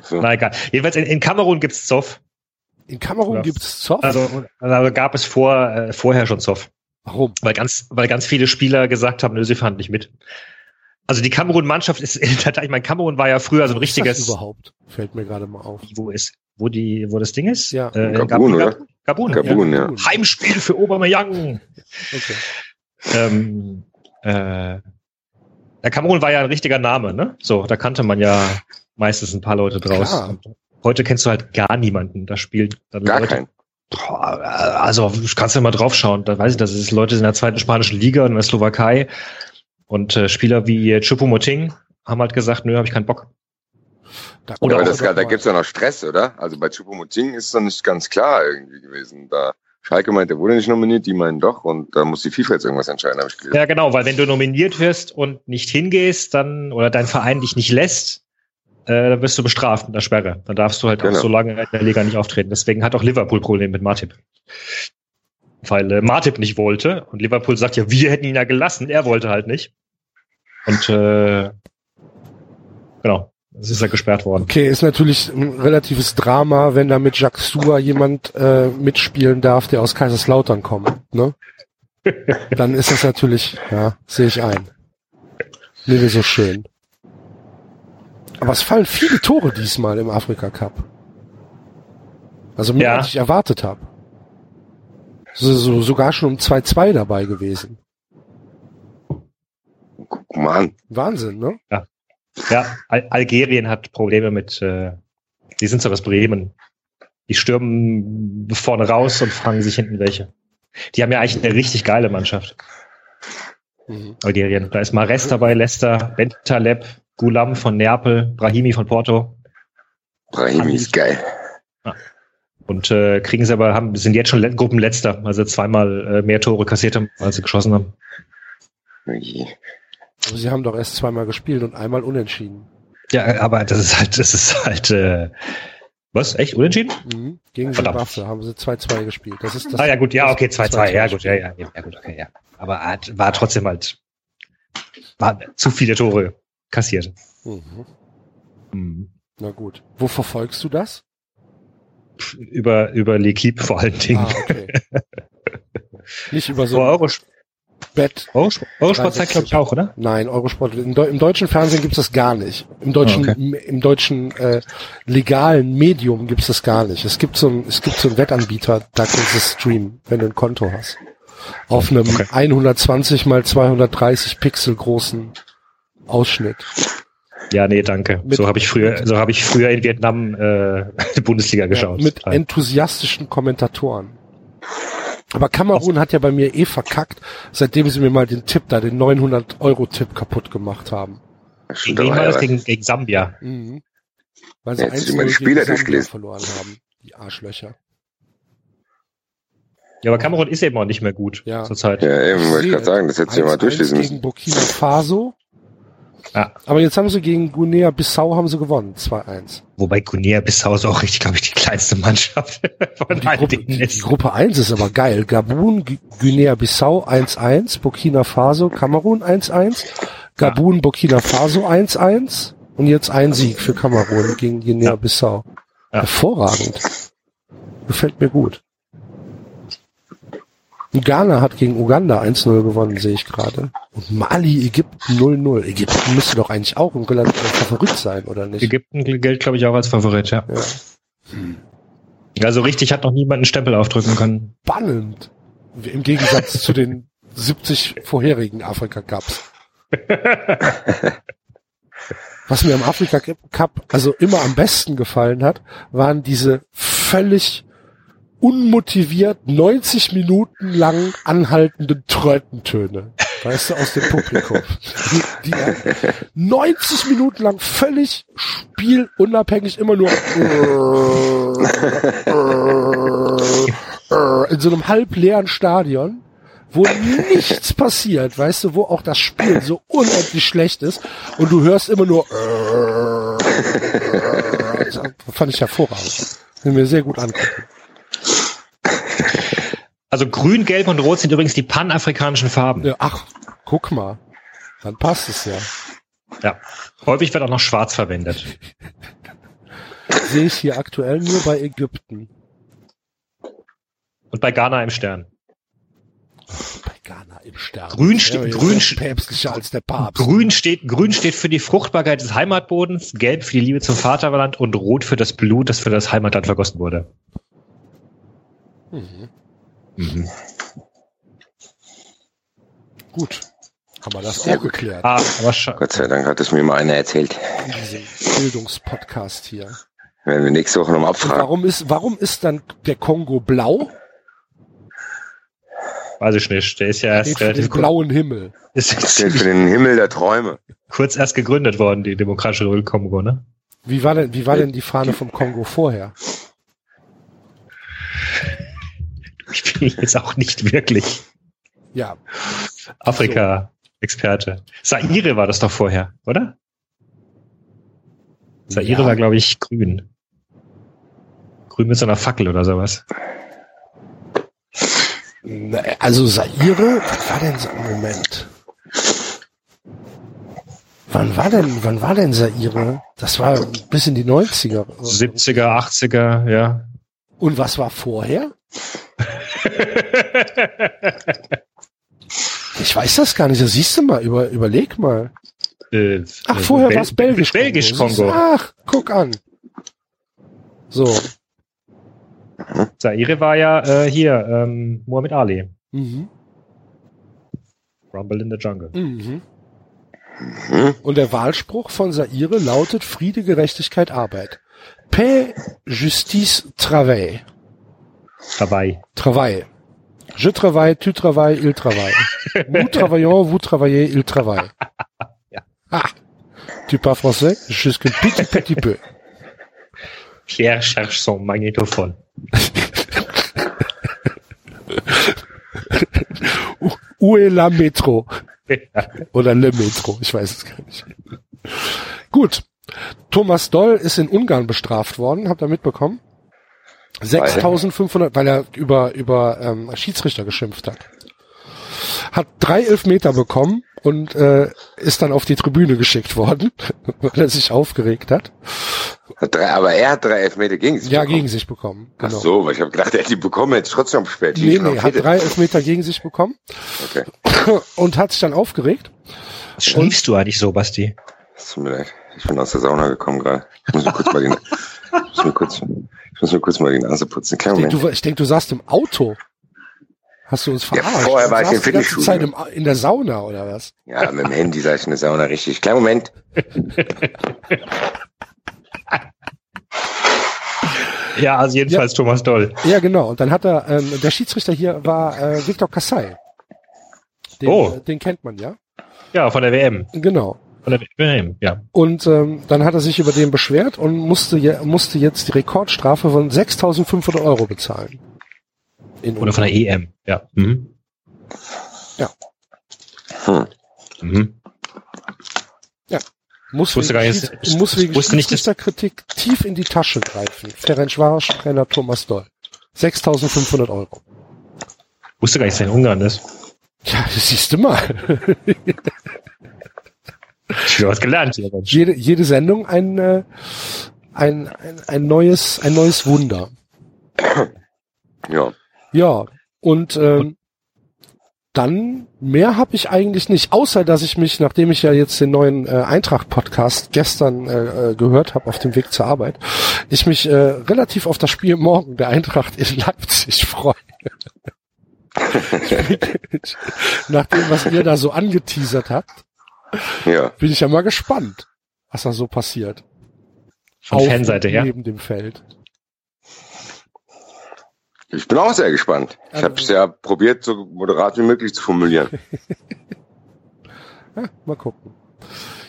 So. Na egal. Jedenfalls in, in Kamerun gibt's Zoff. In Kamerun Ja. gibt's Zoff. Also, also gab es vor, äh, vorher schon Zoff. Warum? Weil ganz, weil ganz viele Spieler gesagt haben, nö, sie fahren nicht mit. Also die Kamerun-Mannschaft ist, ich meine, Kamerun war ja früher so ein Was ist das richtiges, überhaupt? Fällt mir gerade mal auf. wo ist, wo die, wo das Ding ist? Ja. äh, Gabun, oder? Gabun. Gabun, ja. Heimspiel für Aubameyang. Okay. Ähm, äh, der Kamerun war ja ein richtiger Name, ne? So, da kannte man ja meistens ein paar Leute draus. Klar. Heute kennst du halt gar niemanden. Da spielt dann Gar Leute. kein. Also kannst du mal draufschauen. Da weiß ich, das ist Leute in der zweiten spanischen Liga in der Slowakei und äh, Spieler wie äh, Choupo-Moting haben halt gesagt, nö, habe ich keinen Bock. Da, Oder Aber auch das, da mal- gibt's ja noch Stress, oder? Also bei Choupo-Moting ist doch nicht ganz klar irgendwie gewesen. Da Schalke meint, der wurde nicht nominiert, die meinen doch und da muss die FIFA jetzt irgendwas entscheiden, habe ich gelesen. Ja, genau, weil wenn du nominiert wirst und nicht hingehst, dann oder dein Verein dich nicht lässt, äh, dann wirst du bestraft mit einer Sperre. Dann darfst du halt auch Genau. so lange in der Liga nicht auftreten. Deswegen hat auch Liverpool Probleme mit Martip. Weil äh, Martip nicht wollte und Liverpool sagt ja, wir hätten ihn ja gelassen, er wollte halt nicht. Und äh, genau, es ist ja gesperrt worden. Okay, ist natürlich ein relatives Drama, wenn da mit Jacques Sua jemand äh, mitspielen darf, der aus Kaiserslautern kommt. Ne? Dann ist das natürlich, ja, sehe ich ein. Nee, so schön. Aber es fallen viele Tore diesmal im Afrika Cup. Also mehr Ja. als ich erwartet habe. So, so, sogar schon um 2-2 dabei gewesen. Guck mal an. Wahnsinn, ne? Ja, Al Algerien hat Probleme mit, äh, die sind so aus Bremen. Die stürmen vorne raus und fangen sich hinten welche. Die haben ja eigentlich eine richtig geile Mannschaft. Mhm. Algerien. Da ist Mares dabei, Leicester, Bentaleb, Gulam von Neapel, Brahimi von Porto Brahimi ist geil. und äh, kriegen sie aber haben sind jetzt schon Le Gruppenletzter, also zweimal äh, mehr Tore kassiert haben, als sie geschossen haben. Ui. Aber sie haben doch erst zweimal gespielt und einmal unentschieden. Ja, aber das ist halt, das ist halt äh, was echt unentschieden? Mhm. Gegen Verdammt. Zimbabwe haben sie 2-2 gespielt. Das ist das, ah ja gut, ja okay, das 2-2, ja 2-2 gut, ja ja, ja gut, okay, ja. Aber hat, war trotzdem halt war zu viele Tore kassiert. Mhm. Mhm. Na gut. Wo verfolgst du das? Über über L'Equipe vor allen Dingen. Ah, okay. Nicht über so ein Euro, Bett. Eurosport, Eurosport zeigt glaube ich auch, oder? Nein, Eurosport. Im, Deu im deutschen Fernsehen gibt's das gar nicht. Im deutschen, Ah, im, im deutschen äh, legalen Medium gibt's das gar nicht. Es gibt so ein, es gibt so einen Wettanbieter, da kannst du streamen, wenn du ein Konto hast. Auf einem Okay. 120 mal 230 Pixel großen Ausschnitt. Ja, nee, danke. Mit- so habe ich früher, so habe ich früher in Vietnam äh, die Bundesliga Ja, geschaut. mit Nein. enthusiastischen Kommentatoren. Aber Kamerun hat ja bei mir eh verkackt, seitdem sie mir mal den Tipp da, den 900-Euro-Tipp kaputt gemacht haben. Gegen wen war das? Gegen, gegen Sambia. Mhm. Weil sie Ja, jetzt 1 sind immer die Spieler durchgelesen. verloren haben, die Arschlöcher. Ja, aber Kamerun ist eben auch nicht mehr gut Ja. zurzeit. Ja, eben, wollte ich gerade sagen, das hättest du ja mal 1-1 durchlesen gegen müssen. Burkina Faso. Ja. Aber jetzt haben sie gegen Guinea-Bissau haben sie gewonnen, 2-1. Wobei Guinea-Bissau ist auch richtig, glaube ich, die kleinste Mannschaft von Die all Gruppe, denen die, die ist. Gruppe 1 ist aber geil. Gabun, Gu- Guinea-Bissau 1-1, Burkina Faso, Kamerun 1-1, Gabun, Burkina Faso 1-1 und jetzt ein Sieg für Kamerun gegen Guinea-Bissau. Ja. Hervorragend. Gefällt mir gut. Ghana hat gegen Uganda 1-0 gewonnen, sehe ich gerade. Und Mali, Ägypten 0-0. Ägypten müsste doch eigentlich auch ein relativer Favorit sein, oder nicht? Ägypten gilt, glaube ich, auch als Favorit, ja. Ja. Also richtig hat noch niemand einen Stempel aufdrücken können. spannend. Im Gegensatz zu den 70 vorherigen Afrika Cups. Was mir am Afrika Cup also immer am besten gefallen hat, waren diese völlig unmotiviert 90 Minuten lang anhaltenden Trötentöne. Weißt du, aus dem Publikum. Die, die 90 Minuten lang völlig spielunabhängig immer nur in so einem halbleeren Stadion, wo nichts passiert, weißt du, wo auch das Spiel so unendlich schlecht ist und du hörst immer nur das fand ich hervorragend. Kann mir sehr gut angucken. Also grün, gelb und rot sind übrigens die panafrikanischen Farben. Ja, ach, guck mal. Dann passt es ja. Ja. Häufig wird auch noch schwarz verwendet. Sehe ich hier aktuell nur bei Ägypten. Und bei Ghana im Stern. Bei Ghana im Stern. Grün ste- Ja, grün päpstlicher als der Papst. Grün steht, grün steht für die Fruchtbarkeit des Heimatbodens, gelb für die Liebe zum Vaterland und rot für das Blut, das für das Heimatland vergossen wurde. Mhm. Mhm. Gut. Haben wir das Sehr auch gut. geklärt Ah, Gott sei Dank hat es mir mal einer erzählt. in diesem Bildungspodcast hier. Werden wir nächste Woche nochmal Und abfragen. warum ist, warum ist dann der Kongo blau? weiß ich nicht. Der ist ja erst für den relativ kurz, blauen Himmel. ist steht für den Himmel der Träume. kurz erst gegründet worden, die Demokratische Republik Kongo, ne? Wie war denn, wie war denn die Fahne vom Kongo vorher? Ich bin jetzt auch nicht wirklich Ja, Afrika-Experte. Saire war das doch vorher, oder? Saire Ja. war, glaube ich, grün. Grün mit so einer Fackel oder sowas. Also Saire, was war denn so, Moment. Wann war denn, wann war denn Saire? Das war bis in die 90er. 70er, 80er, ja. Und was war vorher? Ich weiß das gar nicht. Das siehst du mal, über, überleg mal. Äh, Ach, äh, vorher war es Belgisch. Belgisch? Kongo. Ach, guck an. So. Zaire war ja äh, hier, ähm, Muhammad Ali. Mhm. Rumble in the Jungle. Mhm. Mhm. Und der Wahlspruch von Saire lautet Friede, Gerechtigkeit, Arbeit. Paix, Justice, Travail. Dabei. Travail. Je travaille, tu travailles, il travaille. Nous travaillons, vous travaillez, il travaille. Ja. Ah. Tu parles français? Jusqu'un petit, petit peu. Pierre cherche son magnétophone. Où est la Metro? Oder Le Metro, ich weiß es gar nicht. Gut. Thomas Doll ist in Ungarn bestraft worden, habt ihr mitbekommen? 6500, weil er über, über ähm, Schiedsrichter geschimpft hat. Hat drei Elfmeter bekommen und äh, ist dann auf die Tribüne geschickt worden, weil er sich aufgeregt hat. Hat drei, aber er hat drei Elfmeter gegen sich Ja, bekommen. gegen sich bekommen. Ach Genau. so, weil ich habe gedacht, er hätte die bekommen, hätte ich trotzdem gesperrt. Nee, nee, hat drei Elfmeter gegen sich bekommen Okay, und hat sich dann aufgeregt. Was schliefst du eigentlich so, Basti? es tut mir leid. Ich bin aus der Sauna gekommen gerade. Ich muss mir kurz mal die, ich muss mir kurz, ich muss mir kurz mal die Nase putzen. Kein Ich denke, Moment. du, ich denk, du saßt im Auto. Hast du uns Ja, verarscht? vorher Du war ich im ganze Zeit Fitnessstudio. im, in der Sauna oder was? Ja, mit dem Handy sah ich in der Sauna richtig. Kleinen Moment. Ja, also jedenfalls Thomas Doll. Ja, genau. Und dann hat er, ähm, der Schiedsrichter hier war äh, Viktor Kassai. Den, Oh. äh, den kennt man ja. Ja, von der WM. Genau. Von der WM, ja. Und ähm, dann hat er sich über den beschwert und musste, je, musste jetzt die Rekordstrafe von 6.500 Euro bezahlen. In Oder von der EM, ja. Mhm. Hm. Mhm. Ja, Muss Ich wusste wegen, gar nicht, ich muss wegen wusste nicht, dass- Schiedsrichterkritik tief in die Tasche greifen. Ferencvaros Trainer Thomas Doll. 6.500 Euro. Wusste gar nicht, dass er in Ungarn ist. Ja, das siehst du mal. Ich habe was gelernt hier. Mensch. jede, jede Sendung ein, äh, ein, ein, ein neues, ein neues Wunder. Ja. Ja, und ähm, dann mehr habe ich eigentlich nicht, außer dass ich mich, nachdem ich ja jetzt den neuen äh, Eintracht-Podcast gestern äh, äh, gehört habe auf dem Weg zur Arbeit, ich mich äh, relativ auf das Spiel morgen der Eintracht in Leipzig freue. Nach dem, was ihr da so angeteasert habt, Ja. bin ich ja mal gespannt, was da so passiert. Von Auf Fanseite her. Neben dem Feld. Ich bin auch sehr gespannt. Ich habe es ja probiert, so moderat wie möglich zu formulieren. Ja, mal gucken.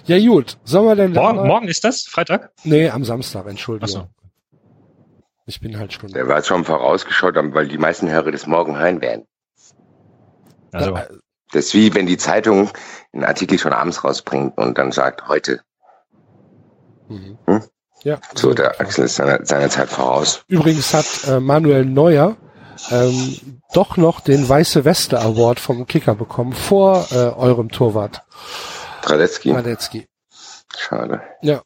Ja gut, sollen wir denn Morgen, mal- morgen ist das? Freitag? Nee, am Samstag, Entschuldigung. Achso. Ich bin halt schon. Der war schon vorausgeschaut, weil die meisten Hörer das morgen hören werden. Also, Ja, Das ist wie wenn die Zeitung einen Artikel schon abends rausbringt und dann sagt, heute. Mhm. Hm? Ja, So, der Axel ist seiner, seiner Zeit voraus. Übrigens hat äh, Manuel Neuer ähm, doch noch den Weiße Weste Award vom Kicker bekommen vor äh, eurem Torwart Radetzky, Radetzky. schade. Ja.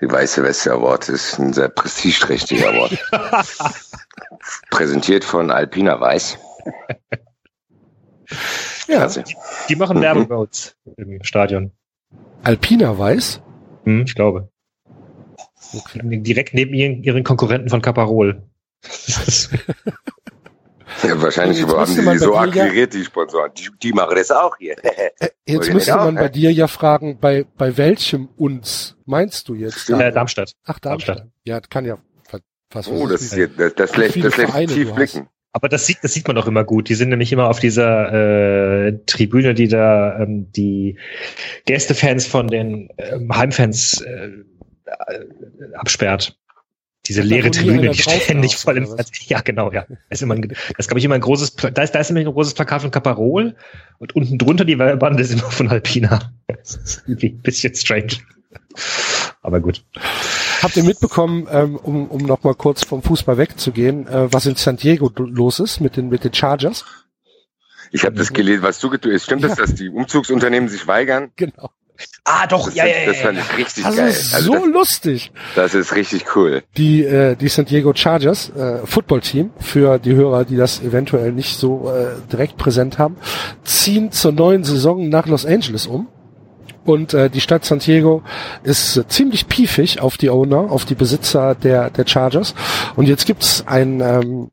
Die Weiße Weste Award ist ein sehr prestigeträchtiger Award. Präsentiert von Alpina Weiß. Ja, Also, die machen Mhm. Werbung bei uns im Stadion. Alpina Weiß. Hm, ich glaube. Okay. Direkt neben ihren, ihren Konkurrenten von Caparol. Ja, wahrscheinlich Jetzt haben müsste die man die so bei dir ja- akquiriert, die Sponsoren. Die, die machen das auch hier. Äh, jetzt Wollt ihr müsste man bei dir ja fragen, bei bei welchem uns meinst du jetzt? äh, Darmstadt. Ach, Darmstadt. Ja, kann ja. Was oh, das ist hier, das, das lässt, das lässt Vereine tief blicken. Aber das sieht, das sieht man doch immer gut. Die sind nämlich immer auf dieser äh, Tribüne, die da ähm, die Gästefans von den ähm, Heimfans äh, äh, absperrt. Diese leere Tribüne, die ständig voll im Ja, genau, ja. Das ist immer ein, das ist, glaube ich, immer ein großes, da ist, da ist nämlich ein großes Plakat von Caparol und unten drunter die Bande ist immer von Alpina. Das ist irgendwie ein bisschen strange. Aber gut. Habt ihr mitbekommen, ähm, um, um noch mal kurz vom Fußball wegzugehen, äh, was in San Diego los ist mit den mit den Chargers? Ich habe das gelesen, was du getue. Stimmt Ja. es, dass die Umzugsunternehmen sich weigern? Genau. Ah, doch, Das, ja, ja, das ja, fand ja. ich richtig Das geil. ist Also so das, lustig. das ist richtig cool. Die äh, die San Diego Chargers äh, Footballteam für die Hörer, die das eventuell nicht so äh, direkt präsent haben, ziehen zur neuen Saison nach Los Angeles um. Und äh, die Stadt San Diego ist äh, ziemlich piefig auf die Owner, auf die Besitzer der, der Chargers. Und jetzt gibt's ein, ähm,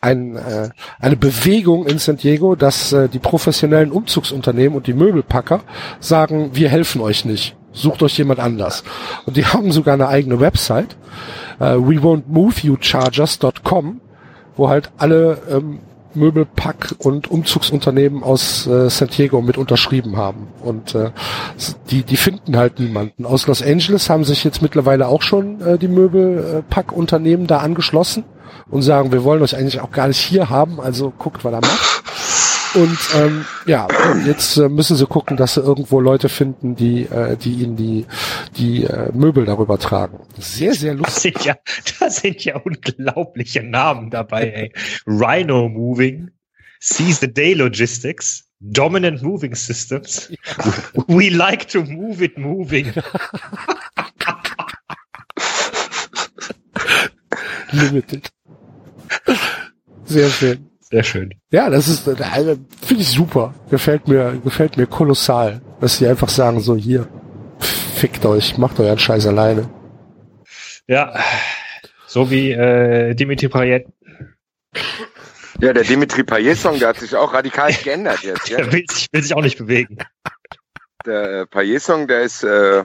ein, äh, eine Bewegung in San Diego, dass äh, die professionellen Umzugsunternehmen und die Möbelpacker sagen, wir helfen euch nicht. Sucht euch jemand anders. Und die haben sogar eine eigene Website, äh, we won't move you chargers.com, wo halt alle ähm, Möbelpack- und Umzugsunternehmen aus äh, San Diego mit unterschrieben haben. Und äh, die, die finden halt niemanden. Aus Los Angeles haben sich jetzt mittlerweile auch schon äh, die Möbelpackunternehmen da angeschlossen und sagen, wir wollen euch eigentlich auch gar nicht hier haben, also guckt, was er macht. Und ähm, ja, jetzt äh, müssen sie gucken, dass sie irgendwo Leute finden, die, äh, die ihnen die, die äh, Möbel darüber tragen. Sehr, sehr Das lustig. sind ja, das sind ja unglaubliche Namen dabei, ey. Rhino Moving, Seize the Day Logistics, Dominant Moving Systems. We like to move it moving. Limited. Sehr schön. Sehr schön. Ja, das ist, äh, finde ich super. Gefällt mir, gefällt mir kolossal, dass sie einfach sagen, so hier, fickt euch, macht euren Scheiß alleine. Ja, so wie äh, Dimitri Payet. Ja, der Dimitri Payet-Song, der hat sich auch radikal geändert jetzt. Ja? Der will sich, will sich auch nicht bewegen. Der äh, Payet-Song, der ist, äh,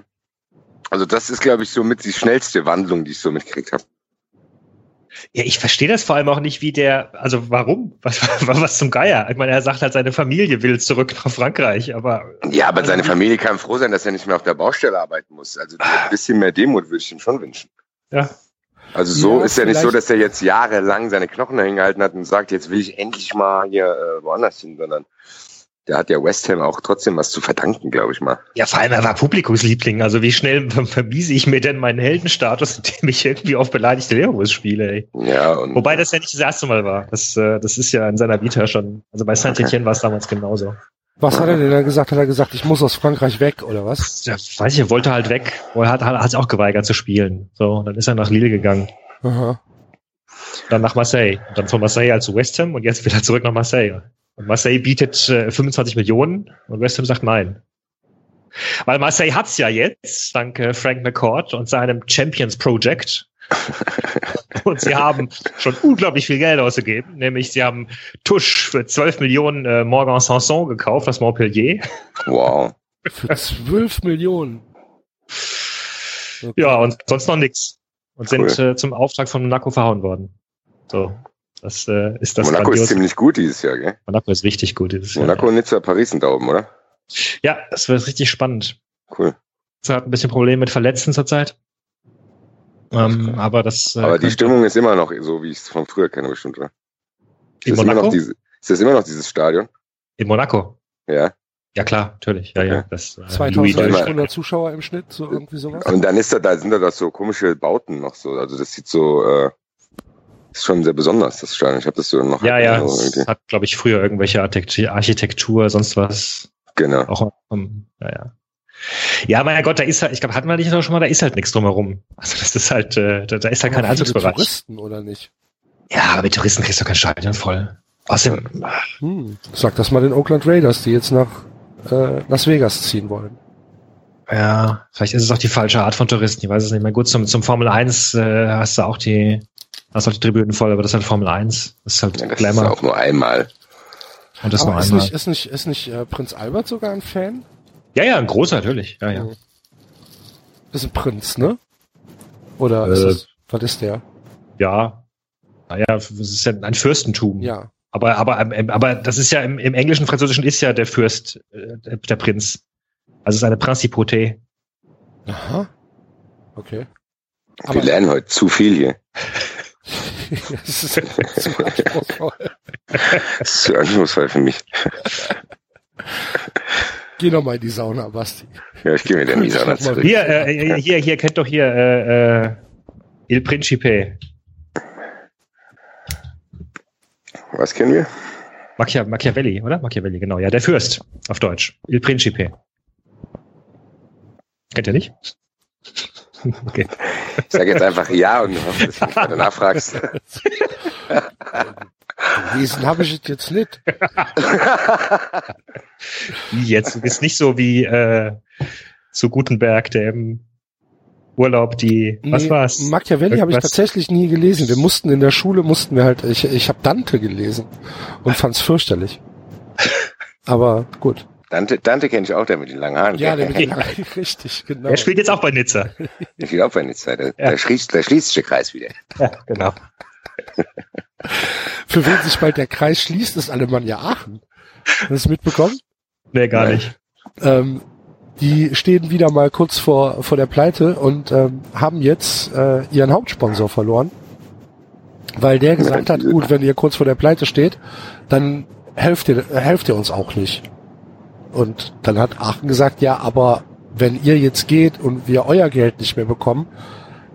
also das ist, glaube ich, so mit die schnellste Wandlung, die ich so mitgekriegt habe. Ja, ich verstehe das vor allem auch nicht, wie der, also warum? Was, was zum Geier? Ich meine, er sagt halt, seine Familie will zurück nach Frankreich, aber Ja, aber Also seine Familie kann froh sein, dass er nicht mehr auf der Baustelle arbeiten muss. Also ein bisschen mehr Demut würde ich ihm schon wünschen. ja. Also so Ja, ist ja nicht so, dass er jetzt jahrelang seine Knochen dahin gehalten hat und sagt, jetzt will ich endlich mal hier äh, woanders hin, sondern Der hat ja West Ham auch trotzdem was zu verdanken, glaube ich mal. Ja, vor allem er war Publikumsliebling. Also wie schnell vermiese ich mir denn meinen Heldenstatus, indem ich irgendwie auf beleidigte Lehrobus spiele, ey. Ja, und Wobei das ja nicht das erste Mal war. Das, äh, das ist ja in seiner Vita schon. Also bei Saint-Etienne war es damals genauso. Was hat er denn da gesagt? Hat er gesagt, ich muss aus Frankreich weg oder was? Ja, weiß ich, er wollte halt weg. Er hat, hat, hat sich auch geweigert zu spielen. So, dann ist er nach Lille gegangen. Aha. Dann nach Marseille. Und dann von Marseille halt zu West Ham und jetzt wieder zurück nach Marseille. Und Marseille bietet äh, 25 Millionen und West Ham sagt nein. Weil Marseille hat's ja jetzt, dank äh, Frank McCord und seinem Champions Project. und sie haben schon unglaublich viel Geld ausgegeben. Nämlich sie haben Tusch für 12 Millionen äh, Morgan Sanson gekauft, das Montpellier. wow. Für 12 Millionen. Okay. Ja, und sonst noch nix. Und sind äh, zum Auftrag von Monaco verhauen worden. So. Das äh, ist das Monaco ist grandiose- ziemlich gut dieses Jahr, gell? Monaco ist richtig gut dieses Jahr. Monaco, Nizza, Paris sind da oben, oder? Ja, das wird richtig spannend. Cool. Sie hat ein bisschen Probleme mit Verletzten zurzeit. Ähm, aber das. äh, Aber die Stimmung ist immer noch so, wie ich es von früher kenne, bestimmt, oder? Ist In das, immer Monaco? noch diese, ist das immer noch dieses Stadion? In Monaco. Ja. Ja klar, natürlich. Ja, ja. Okay. Das, äh, Louis Delch. 2800 Zuschauer im Schnitt, so irgendwie sowas. Und dann ist da, da sind da doch so komische Bauten noch so. Also das sieht so, äh, ist schon sehr besonders, das Stadion. Ich habe das so noch. Ja, ja. So Es hat, glaube ich, früher irgendwelche Architekt- Architektur, sonst was. genau. Auch, ähm, ja, ja. Ja, mein Gott, da ist halt, ich glaube, hatten wir nicht auch schon mal, da ist halt nichts drumherum. Also das ist halt, äh, da, da ist halt kein Einzugsbereich. Touristen oder nicht? Ja, aber mit Touristen kriegst du kein Stadion voll. Außerdem, Hm. Sag das mal den Oakland Raiders, die jetzt nach äh, Las Vegas ziehen wollen. Ja, vielleicht ist es auch die falsche Art von Touristen. Ich weiß es nicht mehr. Gut, zum, zum Formel 1 äh, hast du auch die, hast auch die Tribünen voll, aber das ist halt Formel 1. Das ist halt Ja, das ist Glamour. auch nur einmal. und das Aber nur ist einmal. nicht, ist nicht, ist nicht äh, Prinz Albert sogar ein Fan? Ja, ja, ein großer natürlich. Ja, ja. Ist ein Prinz, ne? Oder ist Äh. das, was ist der? Ja. Naja, es ist ja ein Fürstentum. Ja. Aber, aber, ähm, aber das ist ja im, im Englischen, Französischen ist ja der Fürst, äh, der, der Prinz. Also es ist eine Principauté. Aha. Okay. Wir Aber lernen heute zu viel hier. Das ist zu anspruchsvoll. Das ist zu anspruchsvoll für mich. Geh noch mal in die Sauna, Basti. Ja, ich gehe mit der Cool, Nisa ich noch mach mal zurück. Hier, äh, hier, hier, kennt doch hier äh, äh, Il Principe. Was kennen wir? Macchia Machiavelli, oder? Machiavelli, genau. Ja, der Fürst auf Deutsch. Il Principe. Kennt ihr nicht? Okay. Ich sage jetzt einfach ja und hoffe, dass du mich weiter nachfragst. Gelesen habe ich es jetzt nicht. Wie jetzt? Du bist nicht so wie äh, zu Gutenberg, der im Urlaub die. Was Nee, war's? Machiavelli habe ich tatsächlich nie gelesen. Wir mussten in der Schule, mussten wir halt, ich, ich habe Dante gelesen und fand's fürchterlich. Aber gut. Dante, Dante kenne ich auch, der mit den langen Haaren. Ja, der der, mit den richtig, genau. Er spielt jetzt auch bei Nizza. der spielt auch bei Nizza. Der, Ja. der, schließt, der schließt sich der Kreis wieder. Ja, genau. Für wen sich bald der Kreis schließt, ist Alemannia Aachen. Hast du es mitbekommen? Nee, gar Nein. nicht. Ähm, die stehen wieder mal kurz vor, vor der Pleite und ähm, haben jetzt äh, ihren Hauptsponsor verloren. Weil der gesagt hat, gut, wenn ihr kurz vor der Pleite steht, dann helft ihr, äh, helft ihr uns auch nicht. Und dann hat Aachen gesagt, ja, aber wenn ihr jetzt geht und wir euer Geld nicht mehr bekommen,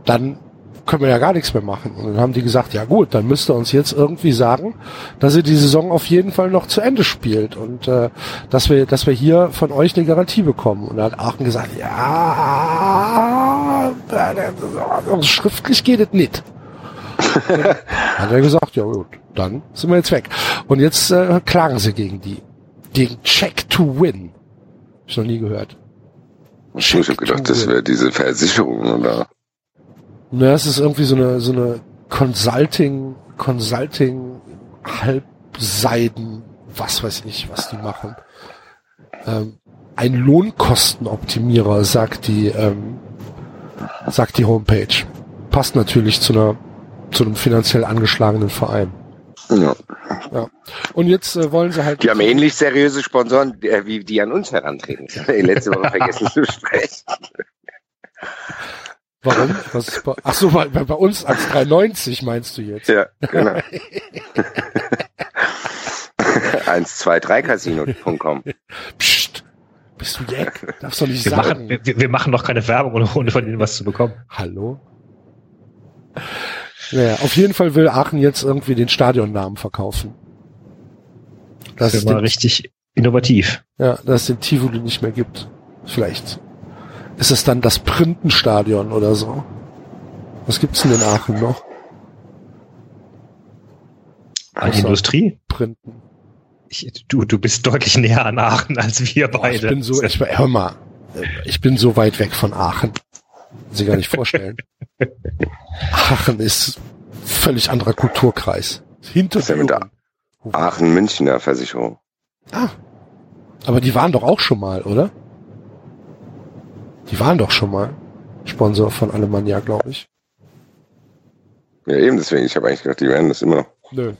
dann können wir ja gar nichts mehr machen. Und dann haben die gesagt, ja gut, dann müsst ihr uns jetzt irgendwie sagen, dass ihr die Saison auf jeden Fall noch zu Ende spielt und äh, dass wir, dass wir hier von euch eine Garantie bekommen. Und da hat Aachen gesagt, ja, äh, schriftlich geht es nicht. Dann hat er gesagt, ja gut, dann sind wir jetzt weg. Und jetzt äh, klagen sie gegen die. Gegen Check to Win. Hab ich noch nie gehört. Ich habe gedacht, das wäre diese Versicherung oder. Na, es ist irgendwie so eine, so eine Consulting, Consulting, Halbseiden, was weiß ich, was die machen. Ähm, ein Lohnkostenoptimierer, sagt die, ähm, sagt die Homepage. Passt natürlich zu einer, zu einem finanziell angeschlagenen Verein. Ja. Und jetzt äh, wollen sie halt. Die haben ähnlich seriöse Sponsoren, äh, wie die an uns herantreten. Letzte Woche vergessen zu sprechen. Warum? Was bei, ach so, bei, bei uns als 390 meinst du jetzt? Ja, genau. 123casino.com. Psst. Bist du Jack? Darfst du nicht Wir sagen. machen, wir, wir machen doch keine Werbung, ohne- ohne von ihnen was zu bekommen. Hallo? Naja, auf jeden Fall will Aachen jetzt irgendwie den Stadionnamen verkaufen. Das es ist mal richtig innovativ. ja, dass es den Tivoli nicht mehr gibt. Vielleicht ist es dann das Printenstadion oder so. Was gibt's denn in Aachen noch? An Industrie? Printen. Ich, du, du bist deutlich näher an Aachen als wir beide. ich bin so, ich, hör mal, ich bin so weit weg von Aachen. Sie gar nicht vorstellen. Aachen ist völlig anderer Kulturkreis. Hinter Was ist denn mit Düren. Aachen-Münchner Versicherung. Ah. Aber die waren doch auch schon mal, oder? Die waren doch schon mal Sponsor von Alemannia, glaube ich. Ja, eben deswegen. Ich habe eigentlich gedacht, die werden das immer noch. Nö.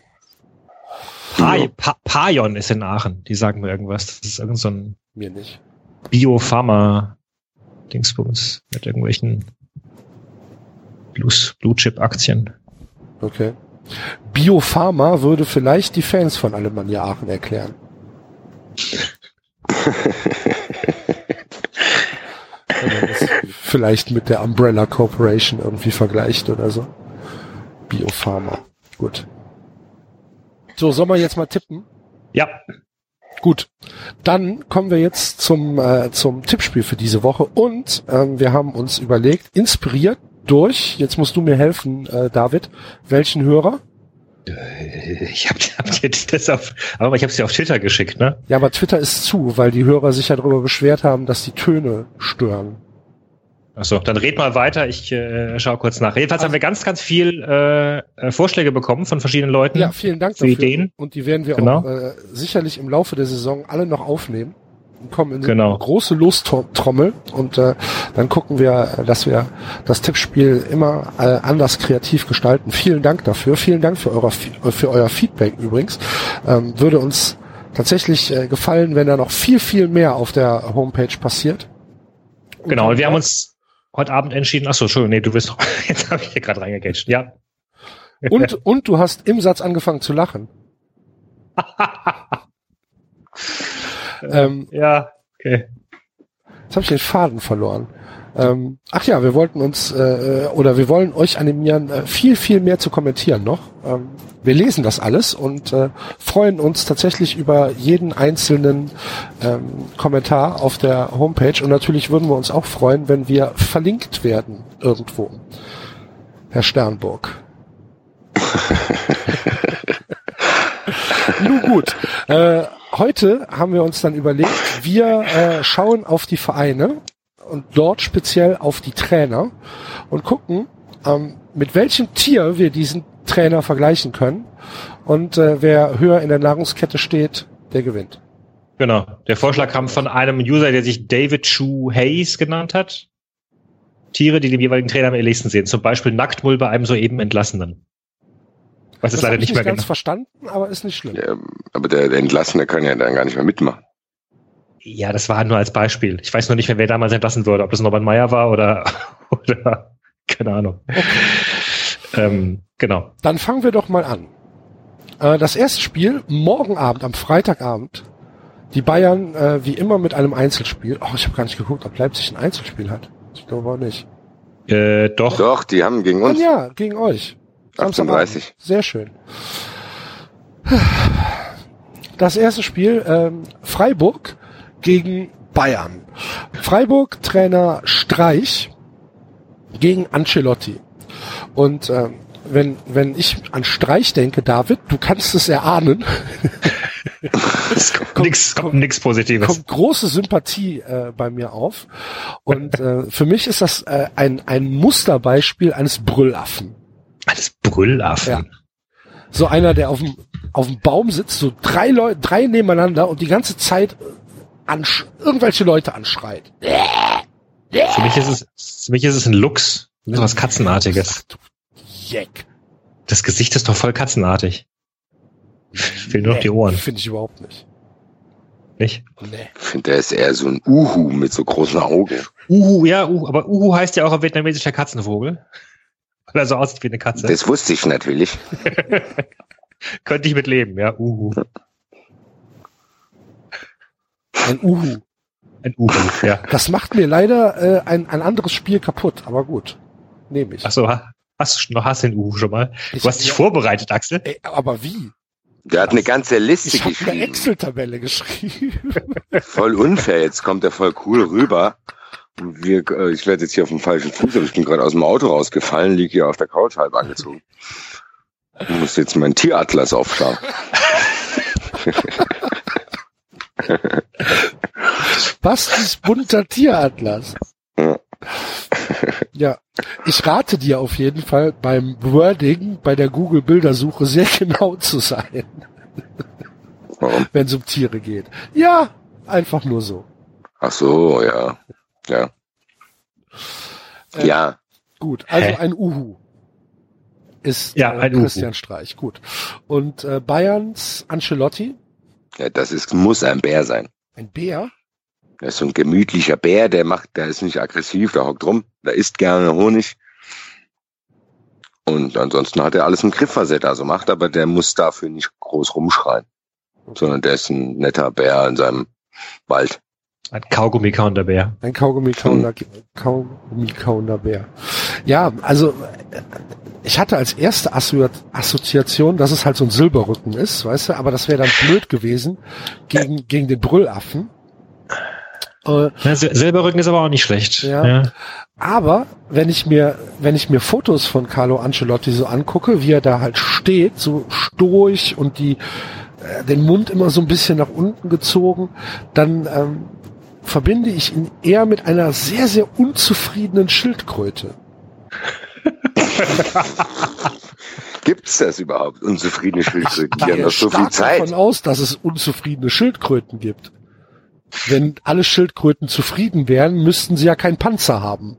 Pa pa Pajon ist in Aachen. Die sagen mir irgendwas. Das ist irgend so ein Mir nicht. Biopharma-Dingsbums mit irgendwelchen Blue- Blue-Chip-Aktien. Okay. Biopharma würde vielleicht die Fans von Alemannia Aachen erklären. Wenn man das vielleicht mit der Umbrella Corporation irgendwie vergleicht oder so. Biopharma. Gut. So, sollen wir jetzt mal tippen? Ja, Gut, dann kommen wir jetzt zum, äh, zum Tippspiel für diese Woche und ähm, wir haben uns überlegt, inspiriert durch, jetzt musst du mir helfen, äh, David, welchen Hörer? ich habe hab dir das auf, aber ich habe es dir auf Twitter geschickt, ne? Ja, aber Twitter ist zu, weil die Hörer sich ja darüber beschwert haben, dass die Töne stören. Achso, dann red mal weiter. Ich äh, schaue kurz nach. Jedenfalls haben wir ganz, ganz viel äh, äh, Vorschläge bekommen von verschiedenen Leuten. Ja, vielen Dank Für dafür. Ideen. Und die werden wir Genau. auch äh, sicherlich im Laufe der Saison alle noch aufnehmen. Kommen in Genau. eine große Lostrommel und äh, dann gucken wir, dass wir das Tippspiel immer äh, anders kreativ gestalten. Vielen Dank dafür. Vielen Dank für, euer, für euer Feedback übrigens. Ähm, würde uns tatsächlich äh, gefallen, wenn da noch viel, viel mehr auf der Homepage passiert. Genau, und wir haben uns heute Abend entschieden. Achso, Entschuldigung, nee, du bist jetzt habe ich hier gerade reingegrätscht. Ja. Und, und du hast im Satz angefangen zu lachen. ähm, ja, okay. Jetzt habe ich den Faden verloren. Ähm, ach ja, wir wollten uns äh, oder wir wollen euch animieren, äh, viel, viel mehr zu kommentieren noch. Ähm, wir lesen das alles und äh, freuen uns tatsächlich über jeden einzelnen ähm, Kommentar auf der Homepage. Und natürlich würden wir uns auch freuen, wenn wir verlinkt werden irgendwo. Herr Sternburg. Nun gut. Äh, heute haben wir uns dann überlegt, wir äh, schauen auf die Vereine und dort speziell auf die Trainer und gucken, ähm, mit welchem Tier wir diesen Trainer vergleichen können. Und äh, wer höher in der Nahrungskette steht, der gewinnt. Genau. Der Vorschlag kam von einem User, der sich David Chu Hayes genannt hat. Tiere, die dem jeweiligen Trainer am ehesten sehen. Zum Beispiel Nacktmull bei einem soeben Entlassenen. Was ist leider ich nicht mehr ganz genau. verstanden, aber ist nicht schlimm. Ja, aber der, der Entlassene kann ja dann gar nicht mehr mitmachen. Ja, das war nur als Beispiel. Ich weiß nur nicht mehr, wer damals entlassen wurde. Ob das Norbert Meyer war oder, oder keine Ahnung. Ähm, genau. Dann fangen wir doch mal an. Äh, das erste Spiel, morgen Abend, am Freitagabend. Die Bayern äh, wie immer mit einem Einzelspiel. Oh, ich habe gar nicht geguckt, ob Leipzig ein Einzelspiel hat. Ich glaube auch nicht. Äh, doch. Doch, die haben gegen Und uns ja, gegen euch. Samstagabend. 38. Sehr schön. Das erste Spiel, ähm, Freiburg gegen Bayern. Freiburg Trainer Streich gegen Ancelotti. Und ähm, wenn, wenn ich an Streich denke, David, du kannst es erahnen, Es kommt nix, kommt nix Positives. kommt große Sympathie äh, bei mir auf. Und äh, für mich ist das äh, ein, ein Musterbeispiel eines Brüllaffen. Alles Brüllaffen. Ja. So einer, der auf dem, auf dem Baum sitzt, so drei Leute, drei nebeneinander und die ganze Zeit ansch irgendwelche Leute anschreit. Für mich ist es, für mich ist es ein Luchs. So was Katzenartiges. Ach, du Jeck. Das Gesicht ist doch voll katzenartig. Fehlen nur noch die Ohren, Finde ich überhaupt nicht. nicht? Nee. Ich finde, der ist eher so ein Uhu mit so großen Augen. Uhu, ja, Uhu, aber Uhu heißt ja auch ein vietnamesischer Katzenvogel. Weil er so aussieht wie eine Katze. Das wusste ich natürlich. Könnte ich mit leben, ja, Uhu. Ein Uhu. Ein Uhu, ja. Das macht mir leider äh, ein, ein anderes Spiel kaputt, aber gut. Nehme ich. Achso, hast du noch hast den Uhu schon mal? Ich- Du hast dich ja, vorbereitet, Axel. ey, aber wie? Der hat eine ganze Liste Ich habe eine geschrieben. Excel-Tabelle geschrieben. Voll unfair. Jetzt kommt er voll cool rüber. Und wir, äh, ich werde jetzt hier auf dem falschen Fuß, aber ich bin gerade aus dem Auto rausgefallen, liege hier auf der Couch halb angezogen. Ich muss jetzt meinen Tieratlas aufschlagen. Bastis bunter Tieratlas. Ja. Ja, ich rate dir auf jeden Fall beim Wording bei der Google-Bildersuche sehr genau zu sein, Warum? wenn es um Tiere geht. Ja, einfach nur so. Ach so, ja. Ja. Ähm, Ja. Gut, also Hä? ein Uhu ist Ja, äh, ein Uhu. Christian Streich. Gut. Und äh, Bayerns Ancelotti, ja das ist, muss ein Bär sein. ein Bär. Das ist so ein gemütlicher Bär, der macht, der ist nicht aggressiv, der hockt rum, der isst gerne Honig. Und ansonsten hat er alles im Griff, was er da so macht, aber der muss dafür nicht groß rumschreien. Sondern der ist ein netter Bär in seinem Wald. Ein Kaugummi-Counter Bär. Ein Kaugummi-kauender Kaugummi Bär. Ja, also ich hatte als erste Assozi Assoziation, dass es halt so ein Silberrücken ist, weißt du, aber das wäre dann blöd gewesen gegen, gegen den Brüllaffen. Äh, Ja, Sil- Silberrücken ist aber auch nicht schlecht. Ja. aber wenn ich mir, wenn ich mir Fotos von Carlo Ancelotti so angucke, wie er da halt steht, so stoisch und die, äh, den Mund immer so ein bisschen nach unten gezogen, dann ähm, verbinde ich ihn eher mit einer sehr, sehr unzufriedenen Schildkröte. Gibt's das überhaupt? Unzufriedene Schildkröten? Die haben doch so viel Zeit. davon aus, dass es unzufriedene Schildkröten gibt. Wenn alle Schildkröten zufrieden wären, müssten sie ja keinen Panzer haben.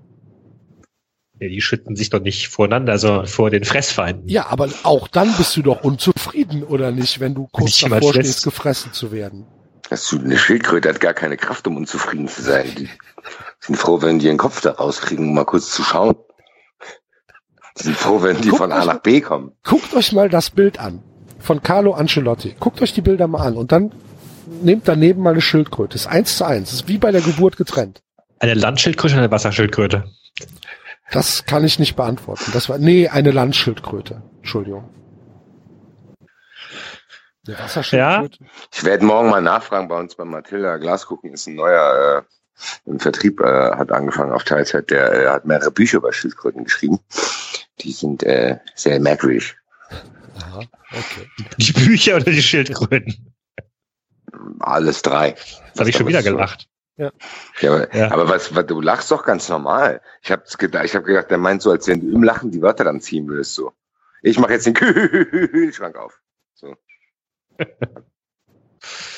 Ja, die schütten sich doch nicht voreinander, sondern vor den Fressfeinden. Ja, aber auch dann bist du doch unzufrieden, oder nicht, wenn du kurz davor stehst, gefressen zu werden. Das ist, eine Schildkröte hat gar keine Kraft, um unzufrieden zu sein. Die sind froh, wenn die ihren Kopf da rauskriegen, um mal kurz zu schauen. Die sind froh, wenn die Guck von A nach B kommen. Guckt euch mal das Bild an von Carlo Ancelotti. Guckt euch die Bilder mal an und dann nehmt daneben mal eine Schildkröte. Das ist eins zu eins. Das ist wie bei der Geburt getrennt. Eine Landschildkröte oder eine Wasserschildkröte? Das kann ich nicht beantworten. Das war, nee, eine Landschildkröte. Entschuldigung. Eine Wasserschildkröte? Ich werde morgen mal nachfragen bei uns bei Matilda Glasgucken ist ein neuer äh, im Vertrieb äh, hat angefangen auf Teilzeit, der äh, hat mehrere Bücher über Schildkröten geschrieben. Die sind äh, sehr merkwürdig. Aha, okay. Die Bücher oder die Schildkröten? Alles drei. Das habe ich schon wieder gelacht. Ja, aber, Ja. aber was, was, du lachst doch ganz normal. Ich habe gedacht, ich habe gedacht, der meint so, als wenn du im Lachen die Wörter dann ziehen würdest so. Ich mache jetzt den Kühlschrank auf.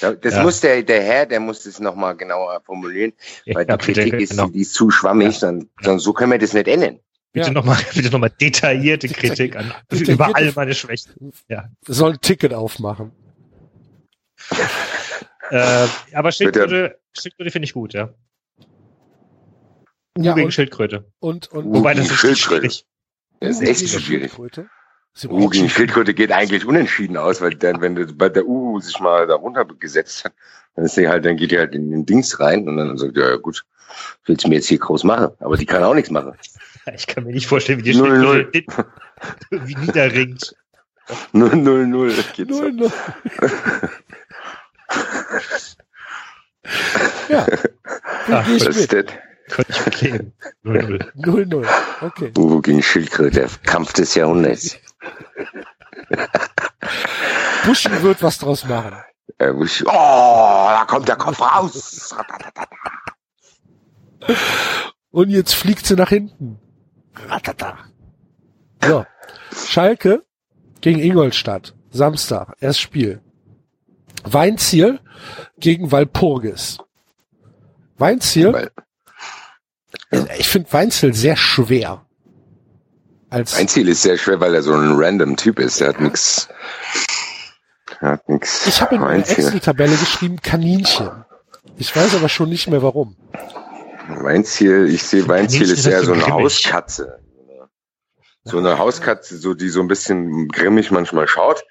Ja, das Ja. muss der, der Herr, der muss das nochmal genauer formulieren, weil die Ja, bitte, Kritik ist, genau. die ist zu schwammig, dann, dann so können wir das nicht ändern. Bitte Ja. nochmal, bitte nochmal detaillierte Kritik an Detaillierte- über all meine Schwächen. Wir sollen ein Ticket aufmachen. Äh, aber Schildkröte, Schildkröte finde ich gut, ja. Ja, Wegen und, Schildkröte. und, und, Wobei das die ist Schildkröte. schwierig. Das ist echt schwierig. Schildkröte. Uhu gegen. Schildkröte geht eigentlich unentschieden aus, weil dann, wenn du bei der Uhu sich mal da runtergesetzt hat, dann ist die halt, dann geht die halt in den Dings rein und dann sagt, ja, ja gut, willst du mir jetzt hier groß machen? Aber die kann auch nichts machen. Ich kann mir nicht vorstellen, wie die Schildkröte irgendwie niederringt. Null, null, null. Geht so. Null, null. ja. Geh ich Was ist das? Könnte ich null. Null, null. Okay. Uhu gegen Schildkröte, der Kampf des Jahrhunderts. Buschi wird was draus machen. Äh, ich, oh, da kommt der Kopf raus. Und jetzt fliegt sie nach hinten. Ratata. So. Schalke gegen Ingolstadt. Samstag. Erst Spiel. Weinziel gegen Walpurgis. Weinziel, Weil ich finde Weinziel sehr schwer. Als, Ein Ziel ist sehr schwer, weil er so ein random Typ ist. Der hat nix. Er hat nix. ich habe in meiner. Excel-Tabelle geschrieben Kaninchen. Ich weiß aber schon nicht mehr warum. Weinziel, ich sehe Weinziel ist ist eher so eine grimmig. Hauskatze. So eine Hauskatze, so die so ein bisschen grimmig manchmal schaut.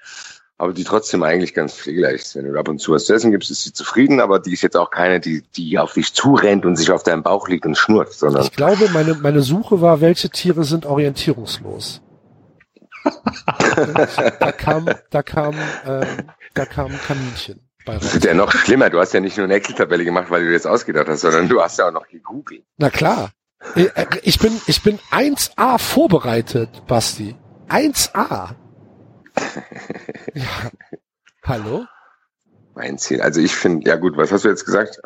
Aber die trotzdem eigentlich ganz pflegeleicht ist. Wenn du ab und zu was zu essen gibst, ist sie zufrieden, aber die ist jetzt auch keine, die, die auf dich zurennt und sich auf deinem Bauch liegt und schnurrt, sondern Ich glaube, meine, meine Suche war, welche Tiere sind orientierungslos. da kam, da kam, ähm, da kam Kaninchen das wird ja noch schlimmer. Du hast ja nicht nur eine Excel-Tabelle gemacht, weil du das ausgedacht hast, sondern du hast ja auch noch gegoogelt. Na klar. Äh, Ich bin, ich bin 1A vorbereitet, Basti. 1A. Ja. Hallo? Mein Ziel. Also ich finde, ja gut, was hast du jetzt gesagt?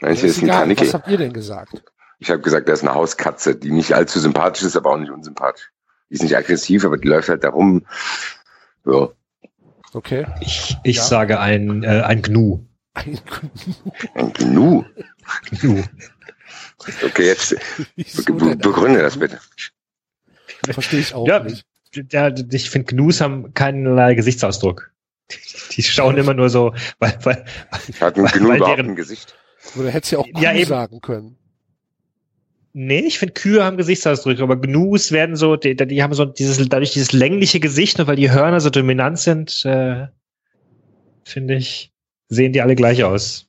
Mein Ziel ist ein egal. Kanike. Was habt ihr denn gesagt? Ich habe gesagt, das ist eine Hauskatze, die nicht allzu sympathisch ist, aber auch nicht unsympathisch. Die ist nicht aggressiv, aber die läuft halt da rum. Ja. Okay. Ich, ich Ja. sage ein, äh, ein Gnu. Ein Ein Gnu. Gnu. Okay, jetzt be begründe das bitte. Verstehe ich auch Ja, nicht. Ja, ich finde Gnus haben keinerlei Gesichtsausdruck. Die schauen immer nur so, weil, weil, Hat ein Weil- Gnu weil deren- ein Gesicht? Oder hättest ja auch Kuh Ja, eben. sagen können. nee, ich finde Kühe haben Gesichtsausdrücke, aber Gnus werden so, die, die haben so dieses, dadurch dieses längliche Gesicht, und weil die Hörner so dominant sind, äh, finde ich, sehen die alle gleich aus.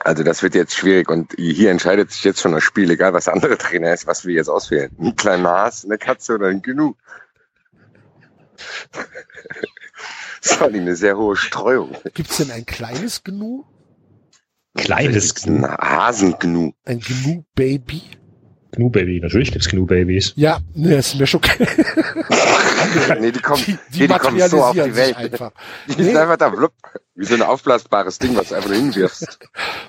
Also das wird jetzt schwierig und hier entscheidet sich jetzt schon das Spiel, egal was andere Trainer ist, was wir jetzt auswählen. Ein kleiner Has, eine Katze oder ein Gnu. Das war eine sehr hohe Streuung. Gibt's denn ein kleines Gnu? Kleines Ein Gnu. Hasengnu. Ein Gnu-Baby? Gnu-Baby, natürlich gibt's Gnu-Babys. Ja, ne, ist mir schon nee, die kommen, Die, die, die kommen so auf die Welt. einfach. Die ist Nee. einfach da, blub, wie so ein aufblasbares Ding, was du einfach nur hinwirfst.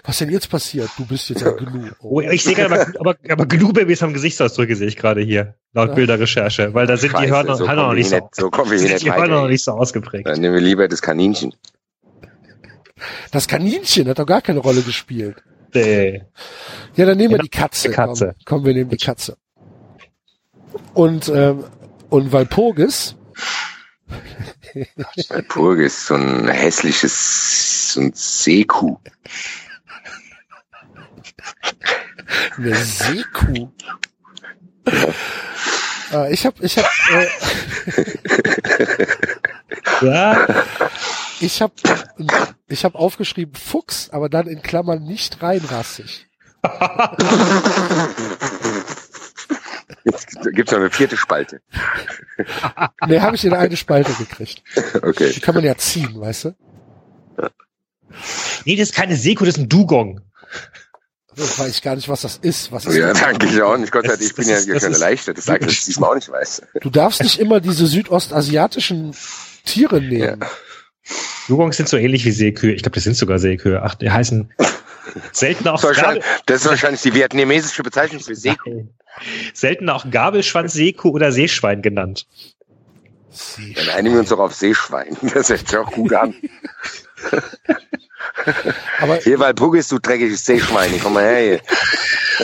Was denn jetzt passiert? Du bist jetzt ein Gnu. Oh, ich sehe gerade, aber, aber, aber Gnu-Babys haben Gesichtsausdrücke, sehe ich gerade hier, laut Ja. Bilderrecherche, weil da sind die Scheiße, Hörner, so Hörner noch nicht so, so nicht die Hörner noch nicht so ausgeprägt. Dann nehmen wir lieber das Kaninchen. Das Kaninchen hat doch gar keine Rolle gespielt. Nee. Ja, dann nehmen wir Ja, die Katze. die Katze. Komm, komm, wir nehmen die Katze. Und, ähm, und Walpurgis, ist so ein hässliches, so ein Seekuh. eine Seekuh. Äh, ich habe ich hab, äh, Ja, ich hab, ich hab aufgeschrieben Fuchs, aber dann in Klammern nicht reinrassig. Jetzt gibt's noch eine vierte Spalte. Nee, habe ich in eine Spalte gekriegt. Okay. Die kann man ja ziehen, weißt du? nee, das ist keine Seekuh, das ist ein Dugong. Ich weiß gar nicht, was das ist. Was ist Ja, das? danke ich auch nicht. Gott sei Das Dank, ich bin das ja hier das schon ist- erleichtert. Das sage ich jetzt diesmal auch nicht weiß. Du darfst nicht immer diese südostasiatischen Tiere nehmen. Dugongs sind so ähnlich wie Seekühe. Ich glaube, das sind sogar Seekühe. Ach, die heißen selten auch, Gabel, das ist wahrscheinlich die vietnamesische Bezeichnung für Seekuh. selten auch Gabelschwanz-Seekuh oder Seeschwein genannt. Dann einigen wir uns doch auf Seeschwein. Das hört sich auch gut an. Aber Hier, weil Puggis, du dreckiges Seeschwein. Komm mal her hier.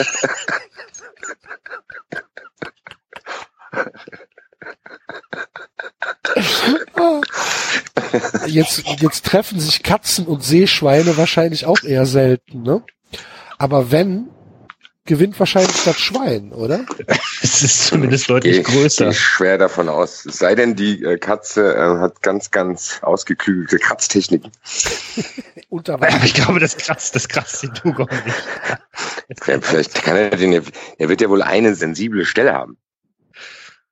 jetzt, jetzt treffen sich Katzen und Seeschweine wahrscheinlich auch eher selten, ne? Aber wenn, gewinnt wahrscheinlich das Schwein, oder? Es ist zumindest deutlich Gehe größer. gehe ich schwer davon aus. Es sei denn, die äh, Katze äh, hat ganz, ganz ausgeklügelte Kratztechniken. Unter Aber ich glaube, das kratzt, das kratzt den Dugong nicht. Ja, Vielleicht kann er den, er wird ja wohl eine sensible Stelle haben.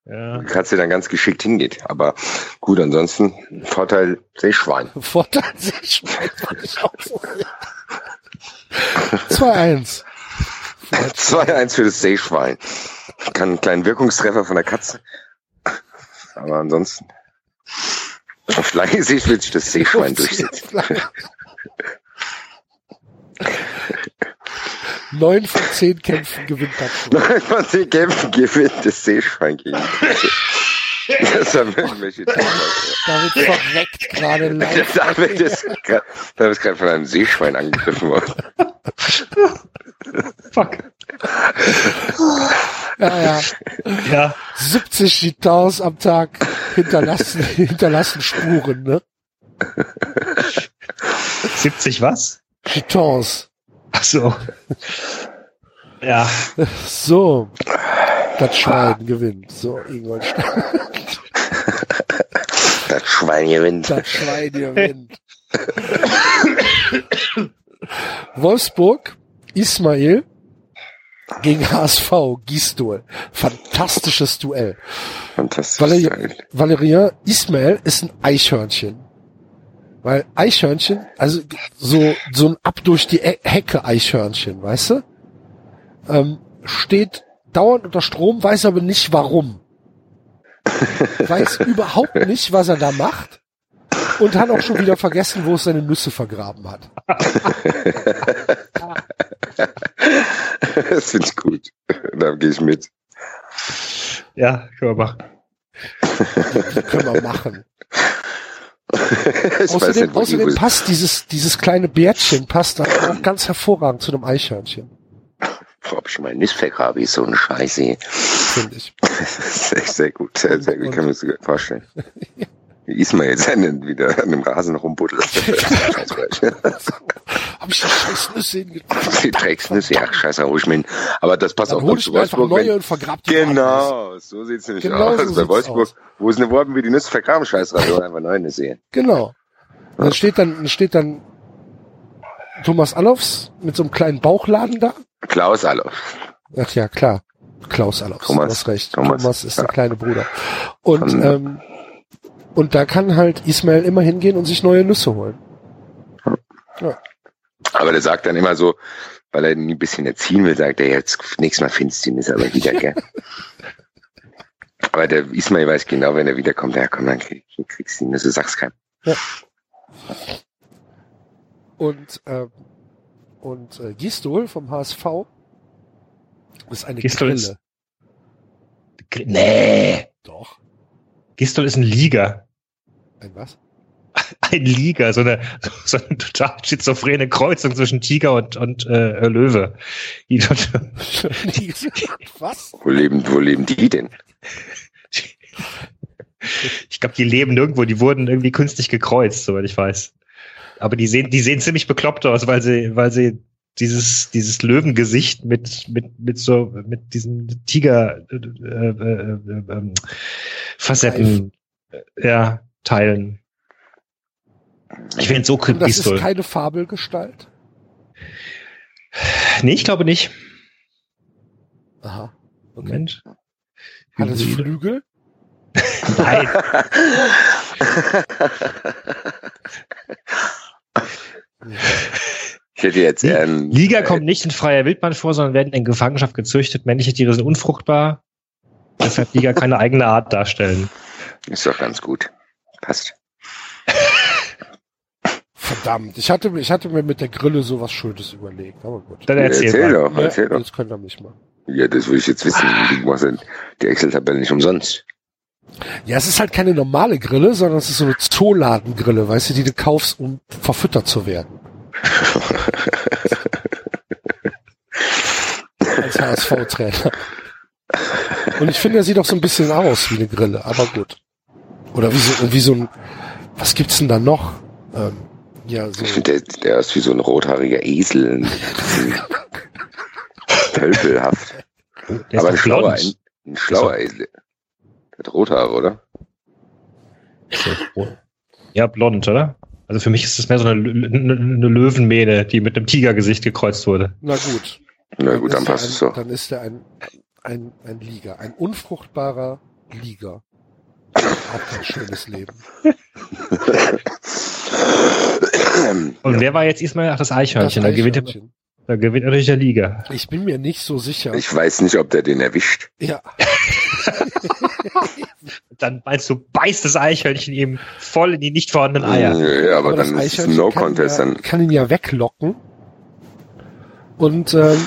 Ja. Katze dann ganz geschickt hingeht. Aber gut, ansonsten Vorteil Seeschwein. Vorteil Seeschwein fand ich auch so. 2-1. 2-1 für das Seeschwein. Kann einen kleinen Wirkungstreffer von der Katze. Aber ansonsten. Auf lange Sicht wird sich das Seeschwein durchsetzen. Neun von zehn Kämpfen gewinnt das Schwein. Von den Kämpfen gewinnt das Seeschwein gegen. Das haben irgendwelche Tiere. David verreckt gerade live. David ist David ist gerade von einem Seeschwein angegriffen worden. Fuck. Ja, ja. Ja. 70 Gitans am Tag hinterlassen, hinterlassen Spuren, ne? 70 was? Gitans. Ach so. Ja. So. Das Schwein gewinnt. So, Ingolstadt. Das Schwein gewinnt. Das Schwein gewinnt. Wolfsburg, Ismail gegen HSV, Gisdol. Fantastisches Duell. Fantastisch. Valer Valerian Ismail ist ein Eichhörnchen. Weil Eichhörnchen, also so, so ein ab durch die E- Hecke Eichhörnchen, weißt du? Ähm, steht dauernd unter Strom, weiß aber nicht warum. Weiß überhaupt nicht, was er da macht. Und hat auch schon wieder vergessen, wo es seine Nüsse vergraben hat. das finde ich gut. Da gehe ich mit. Ja, können wir machen. Die können wir machen. Außerdem, nicht, die- außerdem wo- passt dieses, dieses kleine Bärtchen passt dann auch ganz hervorragend zu einem Eichhörnchen, ob ich mal nicht vergrabe, ist so eine Scheiße. finde ich. Echt sehr gut. Sehr, sehr gut. Kann mir das gut vorstellen. Ismail seinen wieder an dem Rasen rumbuddelt. Scheiße. Hab ich die scheiß Nüsse hingetan. Die Drecksnüsse, ja, scheiße, hol ich mir hin. Aber das passt Dann auch hol ich zu mir einfach Wolfsburg. neue und vergrab die. Genau, so sieht's nämlich Genau aus. so Bei Wolfsburg, aus. wo es eine Worten wie die Nüsse vergraben, scheiß rein, oder einfach neue Nüsse sehen. Genau. Und dann steht dann, steht dann Thomas Allofs mit so einem kleinen Bauchladen da. Klaus Allof. Ach ja, klar. Klaus Allofs, Thomas. du hast recht. Thomas, Thomas, ist ja. der kleine Bruder. Und, Von- ähm, und da kann halt Ismail immer hingehen und sich neue Nüsse holen. Aber der sagt dann immer so, weil er ihn ein bisschen erziehen will, sagt er, jetzt nächstes Mal findest du ihn, ist aber wieder, gell? aber der Ismail weiß genau, wenn er wiederkommt, ja komm, dann krieg, kriegst du ihn, also sag's keinem. Und, ähm, und äh, Gistol vom HSV ist eine Gistol Grille. ist- Nee. Doch. Gistol ist ein Liga. Ein was? Ein Liga, so eine, so eine total schizophrene Kreuzung zwischen Tiger und, und äh, Löwe. Die dort- was? Wo leben, wo leben die denn? Ich glaube, die leben nirgendwo, die wurden irgendwie künstlich gekreuzt, soweit ich weiß. Aber die sehen, die sehen ziemlich bekloppt aus, weil sie, weil sie dieses, dieses Löwengesicht mit, mit, mit so, mit diesem Tiger, äh, äh, äh, äh, ähm, Facetten, äh, ja, teilen. Ich finde so Und das ist keine Fabelgestalt. Nee, ich glaube nicht. Aha. Okay. Moment. Hat es. Flügel? Nein. Ich hätte jetzt eher einen, Liga äh, kommt nicht in freier Wildbahn vor, sondern werden in Gefangenschaft gezüchtet. Männliche Tiere sind unfruchtbar. Deshalb Liga keine eigene Art darstellen. Ist doch ganz gut. Passt. Verdammt. Ich hatte, ich hatte mir mit der Grille sowas Schönes überlegt. Aber gut. Dann erzähl, erzähl mal. doch, Ja, erzähl doch. jetzt könnt ihr mich mal. Ja, das will ich jetzt wissen. Du machst ja die Excel-Tabelle nicht umsonst. Ja, es ist halt keine normale Grille, sondern es ist so eine Zooladengrille, weißt du, die du kaufst, um verfüttert zu werden. Als HSV-Trainer. Und ich finde, er sieht auch so ein bisschen aus wie eine Grille, aber gut. Oder wie so, wie so ein, was gibt's denn da noch? Ähm, ja, so. Ich finde, der, der ist wie so ein rothaariger Esel. Tölpelhaft. Aber ein schlauer, ein, ein schlauer Esel. Der hat Rothaare, oder? Ja, blond, oder? Also für mich ist das mehr so eine, eine Löwenmähne, die mit einem Tigergesicht gekreuzt wurde. Na gut. Na gut, dann er passt ein, es doch. Dann ist er ein, ein, ein Liga, ein unfruchtbarer Liga. Auch kein schönes Leben. Und wer war jetzt Ismail? Ach, das Eichhörnchen. Das Da gewinnt, Eichhörnchen. da gewinnt natürlich der Liga. Ich bin mir nicht so sicher. Ich weiß nicht, ob der den erwischt. ja, Dann meinst du, beißt das Eichhörnchen ihm voll in die nicht vorhandenen Eier. Ja, aber, das dann ist es ein Eichhörnchen No-Contest. Kann, ihn ja, kann ihn ja weglocken. Und ähm,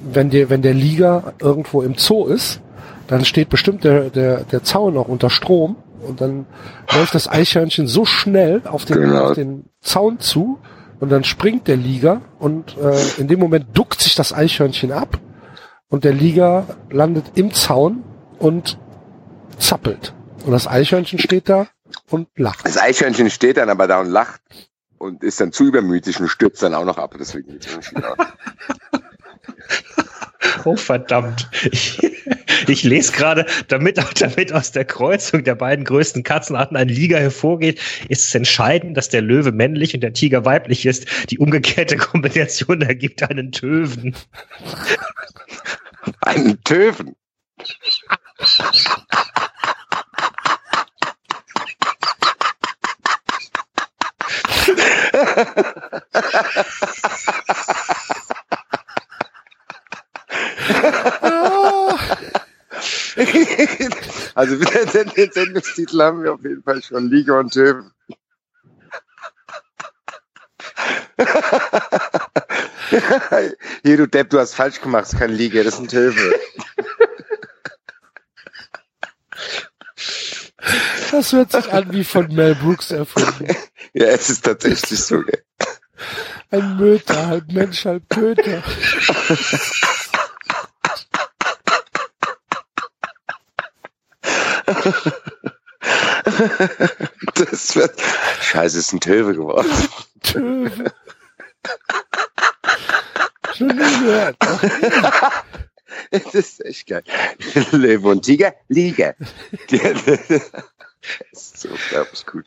wenn der, wenn der Liga irgendwo im Zoo ist, dann steht bestimmt der, der, der Zaun auch unter Strom und dann läuft das Eichhörnchen so schnell auf den, Genau. auf den Zaun zu und dann springt der Liga und äh, in dem Moment duckt sich das Eichhörnchen ab und der Liga landet im Zaun und zappelt. Und das Eichhörnchen steht da und lacht. das Eichhörnchen steht dann aber da und lacht und ist dann zu übermütig und stürzt dann auch noch ab. Deswegen. Oh verdammt. Ich, ich lese gerade, damit, damit aus der Kreuzung der beiden größten Katzenarten ein Liga hervorgeht, ist es entscheidend, dass der Löwe männlich und der Tiger weiblich ist. Die umgekehrte Kombination ergibt einen Töven. Einen Töven. also den, Sendungstitel haben wir auf jeden Fall schon. Liga und Töven. Hier, du Depp, du hast falsch gemacht. Es ist keine Liga, das ist ein Töwe. Das hört sich an wie von Mel Brooks erfunden. Ja, es ist tatsächlich so. Gell. Ein Möter, halb Mensch, halb Köter. Das wird. Scheiße, es ist ein Töwe geworden. Töwe. Schon nie gehört. Das ist echt geil. Löwe und Tiger, Liga. Das ist so unglaublich gut.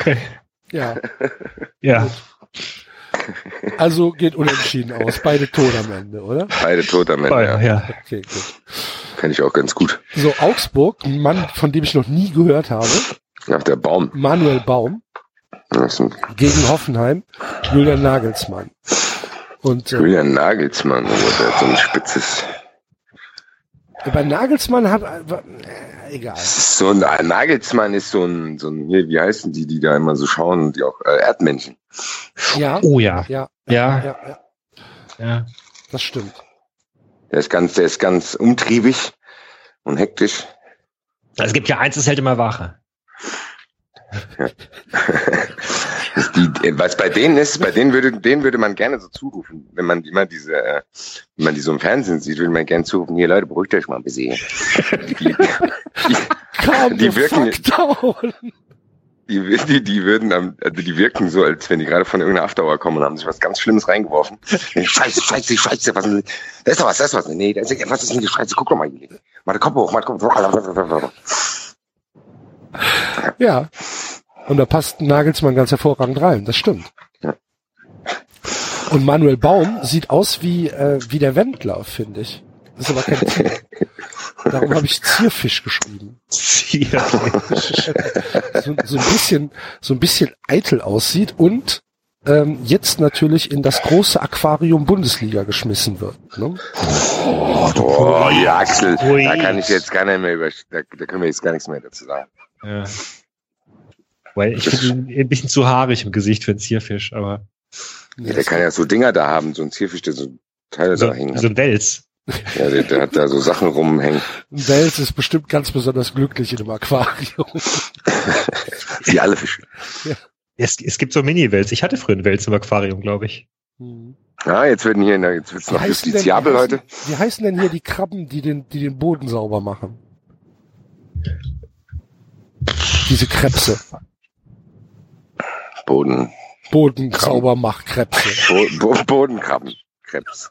Okay. Ja, Ja. also geht unentschieden aus. Beide tot am Ende, oder? Beide tot am Ende. Oh, Ja. ja. Okay, gut. Kenn ich auch ganz gut. So, Augsburg, ein Mann, von dem ich noch nie gehört habe. Nach der Baum. Manuel Baum ist gegen Hoffenheim, Julian Nagelsmann. Und äh, Julian Nagelsmann, also der hat so ein spitzes. Bei Nagelsmann hat äh, egal. So ein Nagelsmann ist so ein, so ein, wie heißen die, die da immer so schauen, die auch äh, Erdmännchen. Ja, Oh ja. ja, Ja. ja, ja, Ja. das stimmt. Der ist ganz, der ist ganz umtriebig und hektisch. Es gibt ja eins, das hält immer Wache. Das die, äh, was bei denen ist, bei denen würde, denen würde man gerne so zurufen, wenn man immer diese, äh, wenn man die so im Fernsehen sieht, würde man gerne zurufen, hier Leute, beruhigt euch mal ein bisschen. Die, die, Die the wirken- die, die, die würden, also die wirken so, als wenn die gerade von irgendeiner Afterhour kommen und haben sich was ganz Schlimmes reingeworfen. Scheiße, scheiße, scheiße, was denn? Da ist doch was, da ist was. Nee, da ist, was ist denn die Scheiße? Guck doch mal hier. Mach den Kopf hoch, mach den Kopf hoch. Ja. Und da passt Nagelsmann ganz hervorragend rein, das stimmt. Ja. Und Manuel Baum sieht aus wie, äh, wie der Wendler, finde ich. Das ist aber kein Tier. Darum habe ich Zierfisch geschrieben. Ja. So, so ein bisschen, so ein bisschen eitel aussieht und ähm, jetzt natürlich in das große Aquarium Bundesliga geschmissen wird. Ne? Oh, ja, Axel, da kann ich jetzt gar nicht mehr über, da, da können wir jetzt gar nichts mehr dazu sagen. ja. Weil ich finde ihn ein bisschen zu haarig im Gesicht für einen Zierfisch, aber Ja, der kann ja so Dinger da haben, so ein Zierfisch, der so Teile so, da hängen so ein Wels. Ja, der, der hat da so Sachen rumhängen. Wels ist bestimmt ganz besonders glücklich in dem Aquarium. Wie alle Fische. Es, es gibt so Mini-Wels. Ich hatte früher einen Wels im Aquarium, glaube ich. Hm. Ja, jetzt werden hier, jetzt wird's Wie noch heißen denn- justiziabel heute. Wie heißen denn hier die Krabben, die den, die den Boden sauber machen? Diese Krebse. Boden, Boden Krabben. sauber macht Krebse. Bo, Bo, Bodenkrabben, Krebs.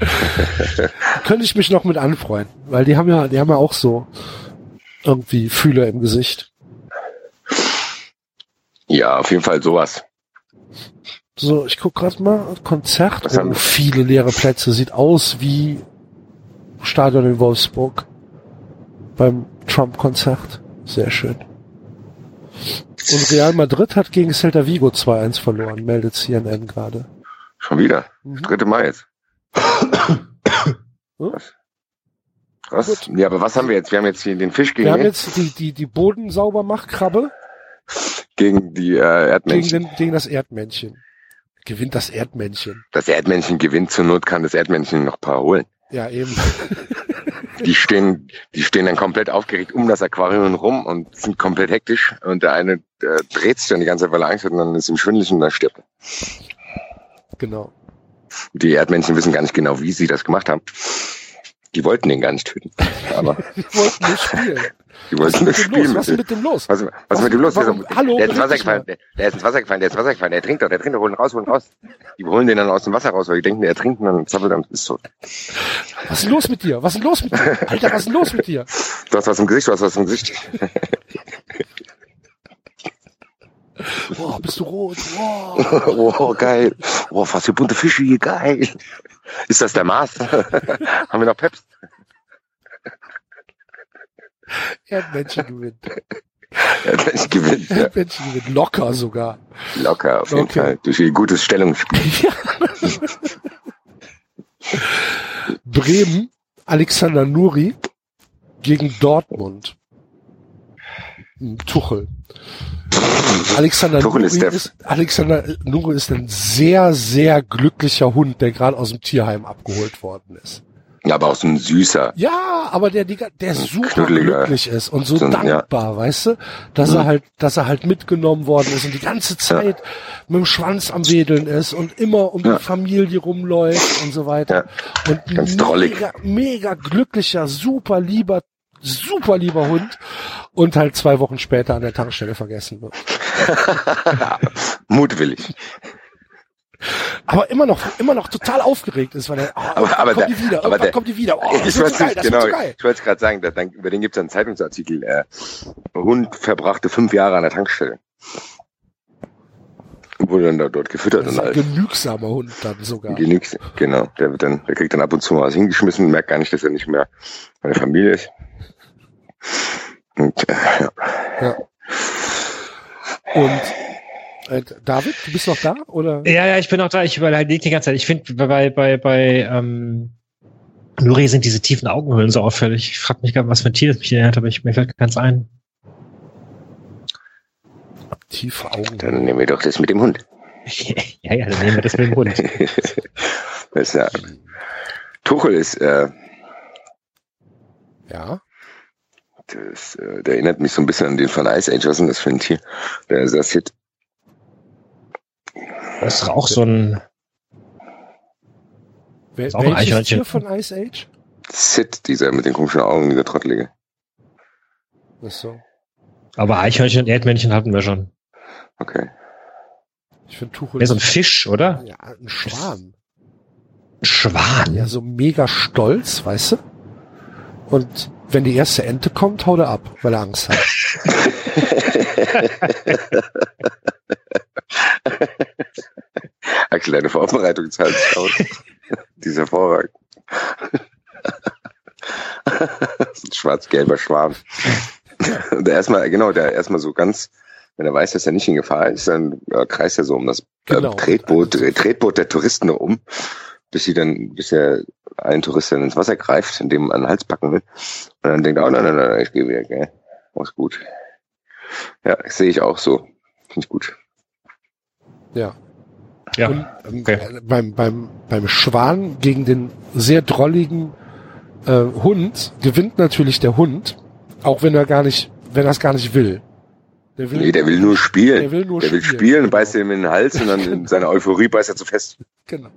Könnte ich mich noch mit anfreunden, weil die haben ja, die haben ja auch so irgendwie Fühler im Gesicht. Ja, auf jeden Fall sowas. So, ich guck gerade mal, Konzert, Was haben oh, viele leere Plätze, sieht aus wie Stadion in Wolfsburg beim Trump-Konzert. Sehr schön. Und Real Madrid hat gegen Celta Vigo 2-1 verloren, meldet CNN gerade. Schon wieder. Mhm. Dritte Mal jetzt. Hm? Was? Was? Ja, aber was haben wir jetzt? Wir haben jetzt hier den Fisch Wir gegen, haben jetzt die, die, die Boden sauber macht Krabbe gegen die äh, gegen, Erdmännchen. den, gegen das Erdmännchen. Gewinnt das Erdmännchen. Das Erdmännchen gewinnt zur Not, kann das Erdmännchen noch ein paar holen. Ja, eben. Die stehen, die stehen dann komplett aufgeregt um das Aquarium rum und sind komplett hektisch. Und der eine der dreht sich dann die ganze Zeit, weil er Angst hat und dann ist ihm schwindelig und dann stirbt er. Genau. Die Erdmännchen wissen gar nicht genau, wie sie das gemacht haben. Die wollten den gar nicht töten. Aber Wir wollten nur spielen. Die Was wollten ist das mit dem los? Spiel Was ist mit dem los? Was, was, was ist mit dem los? warum- der, hallo, der ist ins Wasser gefallen. Der, der ist ins Wasser gefallen. Der ist ins Wasser gefallen. Der trinkt doch. Der trinkt doch. Holen raus, holen raus. Die holen den dann aus dem Wasser raus, weil die denken, er trinkt und dann zappelt er ist tot. Was ist denn los mit dir? Was ist denn los mit dir? Alter, was ist denn los mit dir? Du hast was im Gesicht, du hast was im Gesicht. Boah, bist du rot? Boah. oh, geil. Oh, was für bunte Fische hier. Geil. Ist das der Mars? Haben wir noch Peps? Erdmännchen gewinnt. Ja, das gewinnt. Ja. Erdmännchen gewinnt. Locker sogar. Locker, auf jeden Okay. Fall. Durch ihr gutes Stellungsspiel. Bremen, Alexander Nuri gegen Dortmund. Hm, Tuchel. Alexander Tuchel Nuri ist ist, Alexander Nuri ist ein sehr, sehr glücklicher Hund, der gerade aus dem Tierheim abgeholt worden ist. Ja, aber auch so ein süßer. Ja, aber der, der, der super glücklich ist und so So ein- ja. dankbar, weißt du, dass er halt, dass er halt mitgenommen worden ist und die ganze Zeit mit dem Schwanz am Wedeln ist und immer um Ja. die Familie rumläuft und so weiter. Und ein ganz drollig. mega, mega glücklicher, super lieber, super lieber Hund und halt zwei Wochen später an der Tankstelle vergessen wird. Mutwillig. Aber immer noch, immer noch total aufgeregt ist, weil er, oh, Aber- aber kommt der- die wieder, aber der- kommt die wieder, oh, ich wird weiß so genau. so. Ich wollte gerade sagen, da, dann, über den gibt es einen Zeitungsartikel. Äh, Hund verbrachte fünf Jahre an der Tankstelle. Wurde dann da, dort gefüttert Das ist und ein halt. genügsamer Hund dann sogar. Genügt, genau. Der wird dann, der kriegt dann ab und zu mal was hingeschmissen, merkt gar nicht, dass er nicht mehr bei der Familie ist. Und, äh, ja. Ja. Und äh, David, du bist noch da? Oder? Ja, ja, ich bin auch da. Ich überlege die ganze Zeit. Ich finde, bei, bei, bei ähm, Nuri sind diese tiefen Augenhöhlen so auffällig. Ich frage mich gar, was für ein Tier das mich erinnert, aber ich, mir fällt ganz ein. Tiefe Augen. Dann nehmen wir doch das mit dem Hund. ja, ja, dann nehmen wir das mit dem Hund. das ist ja, Tuchel ist, äh, Ja. das, äh, der erinnert mich so ein bisschen an den von Ice Age. Was ist denn das für ein Tier? Der das Hit. Das ist auch so ein. Wel Ist auch ein welches Eichhörnchen. Tier von Ice Age? Sid, dieser mit den komischen Augen, dieser Trottelige. Ach so. Aber Eichhörnchen und Erdmännchen hatten wir schon. Okay. Ich finde Tuchel. Ja, so ein Fisch, oder? ja, ein Schwan. Ein Schwan. Ja, so mega stolz, weißt du? Und wenn die erste Ente kommt, haut er ab, weil er Angst hat. Axel, deine Vorbereitungszeit aus. Die ist hervorragend. ein schwarz-gelber Schwan. Der erstmal, genau, der erstmal so ganz, wenn er weiß, dass er nicht in Gefahr ist, dann äh, kreist er so um das äh, Genau. Tretboot, äh, Tretboot der Touristen um, bis sie dann, bis er einen Tourist dann ins Wasser greift, indem man an den Hals packen will. Und dann denkt er, oh nein, nein, nein, ich gehe wieder, gell. Alles gut. Ja, das sehe ich auch so. Finde ich gut. Ja. Ja. Und ähm, okay. beim, beim, beim Schwan gegen den sehr drolligen äh, Hund gewinnt natürlich der Hund, auch wenn er gar nicht, wenn er es gar nicht will. Der will, Nee, der will nur spielen. Der will nur der will spielen, spielen, genau. beißt ihm in den Hals und dann in seiner Euphorie beißt er zu fest. Genau.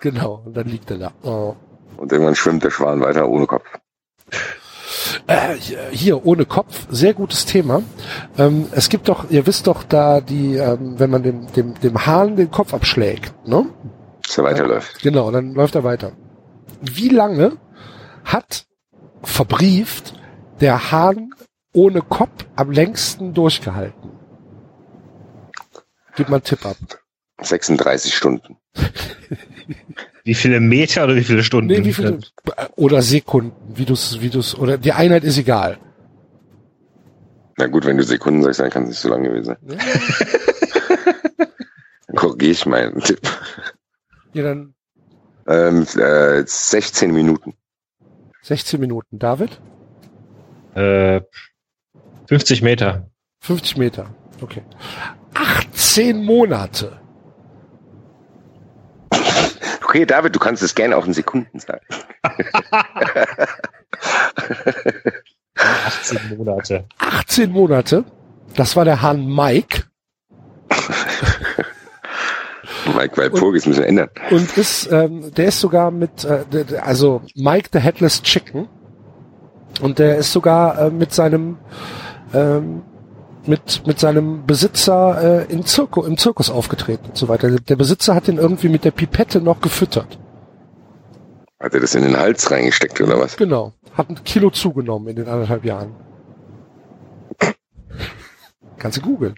Genau, und dann liegt er da. Oh. Und irgendwann schwimmt der Schwan weiter ohne Kopf. Äh, hier, ohne Kopf, sehr gutes Thema. Ähm, es gibt doch, ihr wisst doch da die, ähm, wenn man dem, dem, dem Hahn den Kopf abschlägt, ne? Dass er weiterläuft. Genau, dann läuft er weiter. Wie lange hat verbrieft der Hahn ohne Kopf am längsten durchgehalten? Gib mal einen Tipp ab. 36 Stunden. Wie viele Meter oder wie viele Stunden? Nee, wie viele, oder Sekunden, wie du's, wie du's, oder die Einheit ist egal. Na gut, wenn du Sekunden sagst, dann kann es nicht so lange gewesen sein. Ja, Dann korrigiere ich meinen Tipp. Ja, dann Ähm, äh, 16 Minuten. 16 Minuten. David? Äh, 50 Meter. 50 Meter. Okay. 18 Monate. Okay, David, du kannst es gerne auch in Sekunden sagen. 18 Monate. 18 Monate. Das war der Hahn Mike Mike Walpurgis müssen wir ändern. und ist, ähm, der ist sogar mit, äh, also Mike the Headless Chicken Und der ist sogar äh, mit seinem ähm, mit mit seinem Besitzer äh, in Zirku, im Zirkus aufgetreten und so weiter. Der, Besitzer hat ihn irgendwie mit der Pipette noch gefüttert. Hat er das in den Hals reingesteckt oder was? Genau. Hat ein Kilo zugenommen in den anderthalb Jahren. Kannst du googeln.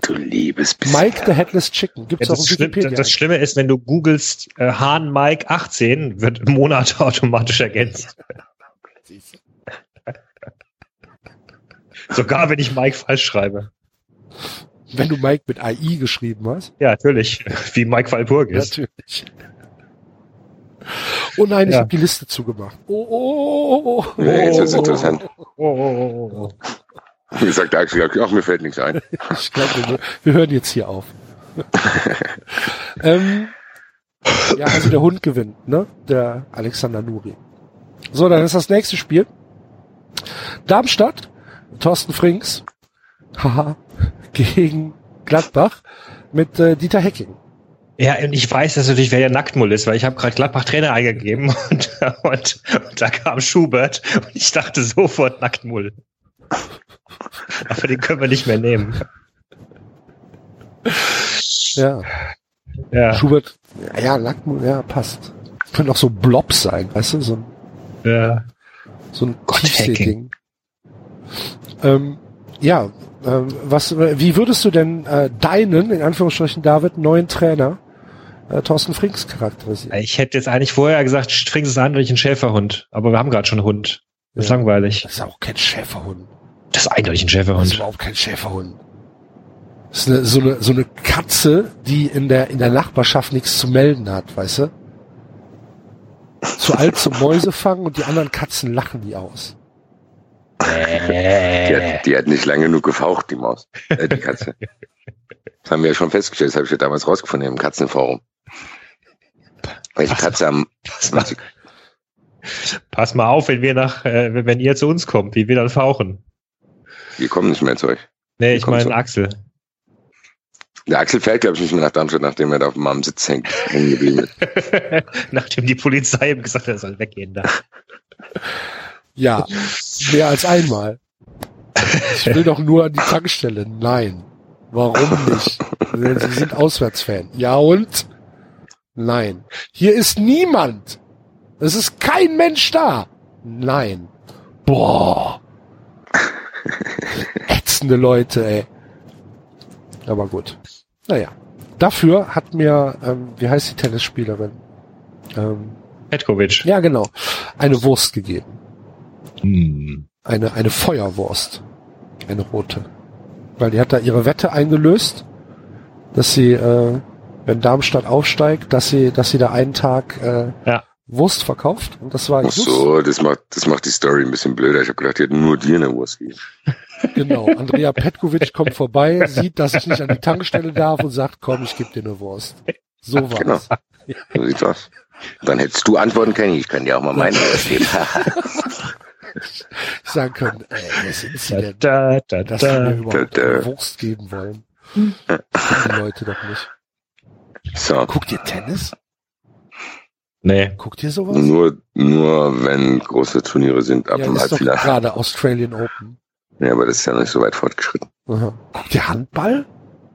Du liebes bisschen. Mike the Headless Chicken. Gibt's Ja, auch Schlimm, Wikipedia. das Schlimme ist, wenn du googelst äh, Hahn Mike 18, wird Monate automatisch ergänzt. Sogar wenn ich Mike falsch schreibe. Wenn du Mike mit AI geschrieben hast. Ja, natürlich. Wie Mike Walpurg ist. Natürlich. Oh nein, ich Ja. habe die Liste zugemacht. Oh, oh, oh, oh, oh. Ja, jetzt wird's interessant. Oh, oh, oh, oh. Wie gesagt, der Axel, ach, mir fällt nichts ein. Ich glaube, wir, wir hören jetzt hier auf. ähm, ja, also der Hund gewinnt, ne? Der Alexander Nuri. So, dann ist das nächste Spiel. Darmstadt, Thorsten Frings, haha, gegen Gladbach mit äh, Dieter Hecking. Ja, und ich weiß dass natürlich, wer der Nacktmull ist, weil ich habe gerade Gladbach Trainer eingegeben und, und, und da kam Schubert und ich dachte sofort Nacktmull. Aber den können wir nicht mehr nehmen. Ja, Ja, Schubert, ja, Lackmund, ja, passt. Können auch so Blobs sein, weißt du, so ein, ja. so ein Gott, Tiefseeding. Ähm, ja, ähm, was, wie würdest du denn äh, deinen, in Anführungsstrichen, David, neuen Trainer, äh, Thorsten Frings charakterisieren? Ich hätte jetzt eigentlich vorher gesagt, Strings ist eindeutig ein Schäferhund, aber wir haben gerade schon einen Hund. Das ist Ja. langweilig. Das ist auch kein Schäferhund. Das ist eindeutig ein Das ist Schäferhund. überhaupt kein Schäferhund. Das ist eine, so eine, so eine Katze, die in der, in der Nachbarschaft nichts zu melden hat, weißt du? Zu alt zum Mäuse fangen und die anderen Katzen lachen die aus. Die hat, die hat nicht lange genug gefaucht, die Maus. Äh, die Katze. Das haben wir ja schon festgestellt, das habe ich ja damals rausgefunden im Katzenforum. Welche Katze am Pass mal, pass mal auf, wenn wir nach, äh, wenn ihr zu uns kommt, wie wir dann fauchen. Wir kommen nicht mehr zu euch. Nee, ich meine? Axel. Der Axel fährt, glaube ich, nicht mehr nach Darmstadt, nachdem er da auf meinem Sitz hängt, hängen geblieben ist. Nachdem die Polizei ihm gesagt hat, er soll weggehen da. Ja, mehr als einmal. Ich will doch nur an die Tankstelle. Nein. Warum nicht? Sie sind Auswärtsfan. Ja und? Nein. Hier ist niemand. Es ist kein Mensch da. Nein. Boah. Ätzende Leute, ey. Aber gut. Naja. Dafür hat mir, ähm, wie heißt die Tennisspielerin? Ähm, Petkovic. ja, genau. Eine Wurst gegeben. Hm. eine, eine Feuerwurst. Eine rote. Weil die hat da ihre Wette eingelöst, dass sie, äh, wenn Darmstadt aufsteigt, dass sie, dass sie da einen Tag äh, Ja. Wurst verkauft. Und das war Ach so, das macht, das macht die Story ein bisschen blöder. Ich habe gedacht, die hätten nur dir eine Wurst gegeben. genau. Andrea Petkovic kommt vorbei, sieht, dass ich nicht an die Tankstelle darf und sagt, komm, ich gebe dir eine Wurst. So war Genau. es. So sieht's aus. Dann hättest du antworten können, ich kann dir auch mal meine Wurst geben. Ich sagen können, ey, wer sind sie Da, denn, da, da, dass sie mir da. überhaupt da, da. eine Wurst geben wollen? Die Leute doch nicht. so. Guckt ihr Tennis? Nee. Guckt ihr sowas? Nur, nur wenn große Turniere sind, ab ja, dem ist doch Halbfinale. gerade Australian Open. Ja, aber das ist ja nicht so weit fortgeschritten. Aha. Guckt ihr Handball?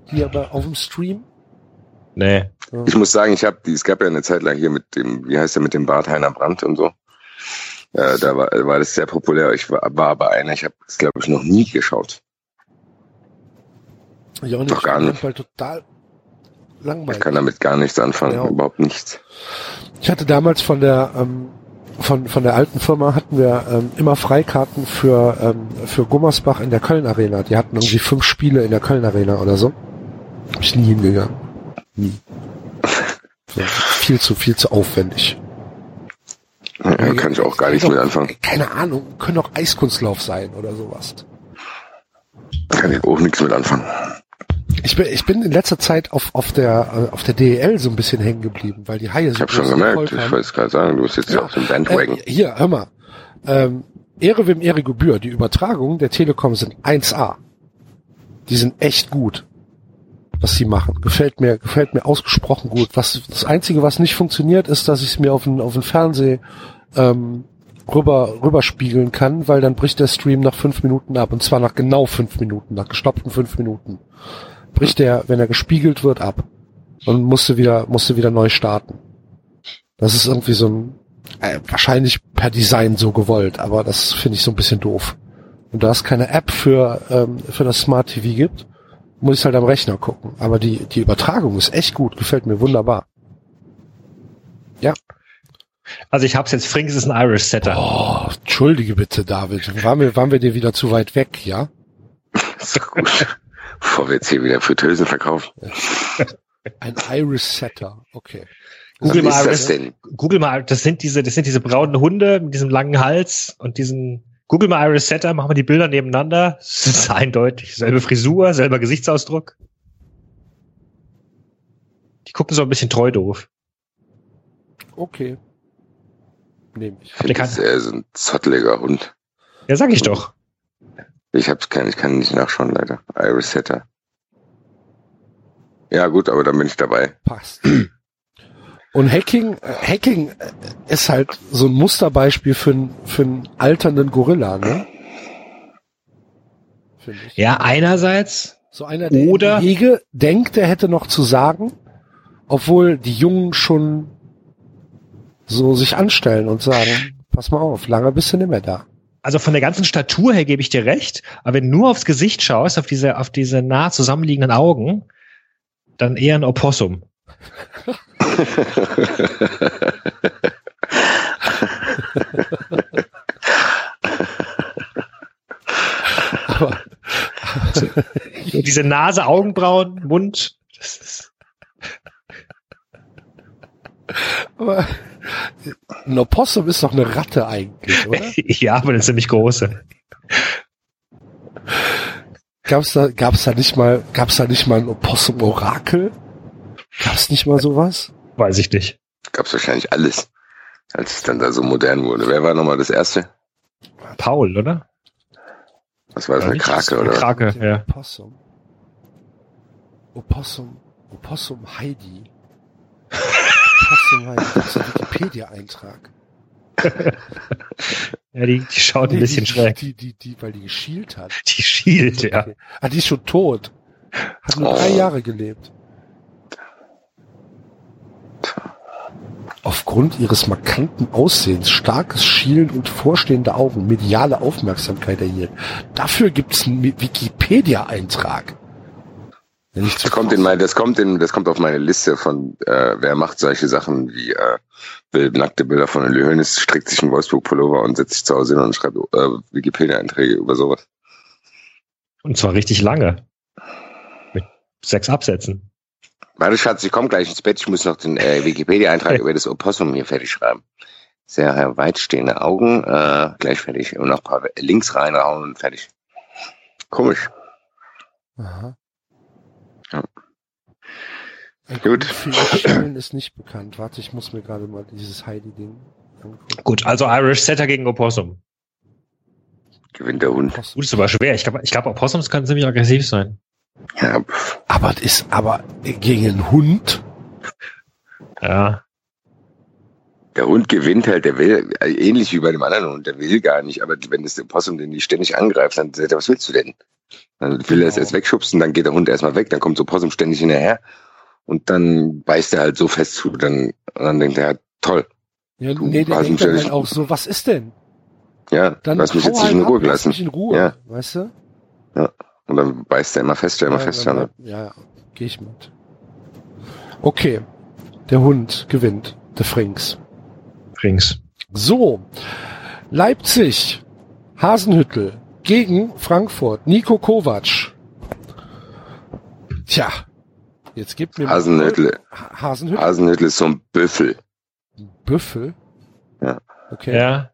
Hier aber auf dem Stream? Nee. Ich muss sagen, ich habe, es gab ja eine Zeit lang hier mit dem, wie heißt der, mit dem Bart Heiner Brandt und so. Ja, da war, war das sehr populär. Ich war, war aber einer, ich habe es, glaube ich, noch nie geschaut. Ich auch nicht. Doch gar Ich nicht. Handball total Ich langweilig. kann damit gar nichts anfangen, Ja. überhaupt nichts. Ich hatte damals von der ähm, von von der alten Firma hatten wir ähm, immer Freikarten für ähm, für Gummersbach in der Köln Arena. Die hatten irgendwie fünf Spiele in der Köln Arena oder so. Hab ich nie hingegangen. Nie. So, viel zu viel zu aufwendig. Ja, kann ich auch gar nichts mit anfangen. Keine Ahnung, können auch Eiskunstlauf sein oder sowas. Kann ich auch nichts mit anfangen. Ich bin, ich bin in letzter Zeit auf, auf der, äh, auf der DEL so ein bisschen hängen geblieben, weil die Haie Ich so habe schon gemerkt, ich wollte es gerade sagen, du bist jetzt ja. Ja. auf dem Bandwagon. Äh, hier, hör mal. Ähm, Ehre wem Ehre gebühr. Die Übertragungen der Telekom sind 1A. Die sind echt gut. Was sie machen. Gefällt mir, gefällt mir ausgesprochen gut. Was, das einzige, was nicht funktioniert, ist, dass ich es mir auf den, auf den Fernseh, ähm, rüber, rüberspiegeln kann, weil dann bricht der Stream nach fünf Minuten ab. Und zwar nach genau fünf Minuten, nach gestoppten fünf Minuten. Bricht der, wenn er gespiegelt wird, ab. Und musste wieder, musste wieder neu starten. Das ist irgendwie so ein, äh, wahrscheinlich per Design so gewollt, aber das finde ich so ein bisschen doof. Und da es keine App für, ähm, für das Smart TV gibt, muss ich halt am Rechner gucken. Aber die, die Übertragung ist echt gut, gefällt mir wunderbar. Ja. Also ich hab's jetzt, Frings ist ein Irish-Setter. Oh, entschuldige bitte, David. Waren wir, waren wir dir wieder zu weit weg, ja? Ist doch gut. Bevor wir jetzt hier wieder Fritteusen verkaufen. Ein Irish Setter, okay. Google Was mal, ist das das, denn? Google mal, das sind diese, das sind diese braunen Hunde mit diesem langen Hals und diesen Google mal Iris Setter, machen wir die Bilder nebeneinander. Das ist eindeutig. Selbe Frisur, selber Gesichtsausdruck. Die gucken so ein bisschen treu doof. Okay. Nehme ich. Finde, das ist eher so ein zotteliger Hund. Ja, sag ich doch. Ich hab's kein, ich kann nicht nachschauen, leider. Iris Setter. Ja, gut, aber dann bin ich dabei. Passt. Und Hacking, Hacking ist halt so ein Musterbeispiel für, einen- für einen alternden Gorilla, ne? Ja, einerseits, So einer, der Oder- in Hege denkt, er hätte noch zu sagen, obwohl die Jungen schon so sich anstellen und sagen, pass mal auf, lange bist du nicht mehr da. also von der ganzen Statur her gebe ich dir recht, aber wenn du nur aufs Gesicht schaust, auf diese, auf diese nah zusammenliegenden Augen, dann eher ein Opossum. Aber diese Nase, Augenbrauen, Mund, das ist, Aber ein Opossum ist doch eine Ratte eigentlich, oder? ja, aber eine ziemlich große. Gab's da, gab's da nicht mal, gab's da nicht mal ein Opossum-Orakel? Gab's nicht mal sowas? Weiß ich nicht. Gab's wahrscheinlich alles, als es dann da so modern wurde. Wer war nochmal das erste? Paul, oder? Was war das, Ja, eine Krake, das- oder? Krake, Der ja. Opossum. Opossum, Opossum Heidi. Opossum Heidi, das ist ein Wikipedia-Eintrag. Ja, die, die schaut ein Nee, bisschen die, schräg. Die, die, die, weil die geschielt hat. Die schielt, ja. Okay. Ah, die ist schon tot. Hat nur Oh. drei Jahre gelebt. Aufgrund ihres markanten Aussehens, starkes Schielen und vorstehende Augen mediale Aufmerksamkeit erhielt. Dafür gibt's einen Wikipedia-Eintrag. Das kommt in mein, das kommt in, das kommt auf meine Liste von, äh, wer macht solche Sachen wie, äh, will nackte Bilder von den Hönes, strickt sich einen Wolfsburg-Pullover und setzt sich zu Hause hin und schreibt äh, Wikipedia-Einträge über sowas. Und zwar richtig lange. Mit sechs Absätzen. Warte, Schatz, ich komme gleich ins Bett. Ich muss noch den äh, Wikipedia-Eintrag über das Opossum hier fertig schreiben. Sehr weitstehende Augen, äh, gleich fertig. Und noch ein paar Links reinhauen und fertig. Komisch. Aha. Ja. Ein Gut. Schielen ist nicht bekannt. Warte, ich muss mir gerade mal dieses Heidi-Ding angucken. Gut, also Irish Setter gegen Opossum. Gewinnt der Hund. Opossum. Gut, ist aber schwer. Ich glaube, ich glaub, Opossums kann ziemlich aggressiv sein. Ja. Aber das ist aber gegen einen Hund. Ja. der Hund gewinnt halt, der will, äh, ähnlich wie bei dem anderen Hund, der will gar nicht. Aber wenn das Opossum den nicht ständig angreift, dann sagt er, was willst du denn? Dann will er es erst wegschubsen, dann geht der Hund erstmal weg, dann kommt das Opossum ständig hinterher. Und dann beißt er halt so fest zu, dann, und dann denkt er, toll, Ja, Du nee, der hast denkt mich dann ja halt auch so, was ist denn? ja, Dann lass mich jetzt nicht halt in Ruhe ab, lass gelassen. mich in Ruhe, Ja. weißt du? Und dann beißt er immer fester, immer Ja, fester. Ne? dann- Ja, ja, gehe ich mit. Okay, der Hund gewinnt, der Frings. Rings. So, Leipzig, Hasenhüttel gegen Frankfurt, Nico Kovac. Tja, jetzt gibt mir mal- Hasenhüttel, Ha- Hasenhüttel, Hasenhüttel ist so ein Büffel. Büffel. Ja. Okay. Ja.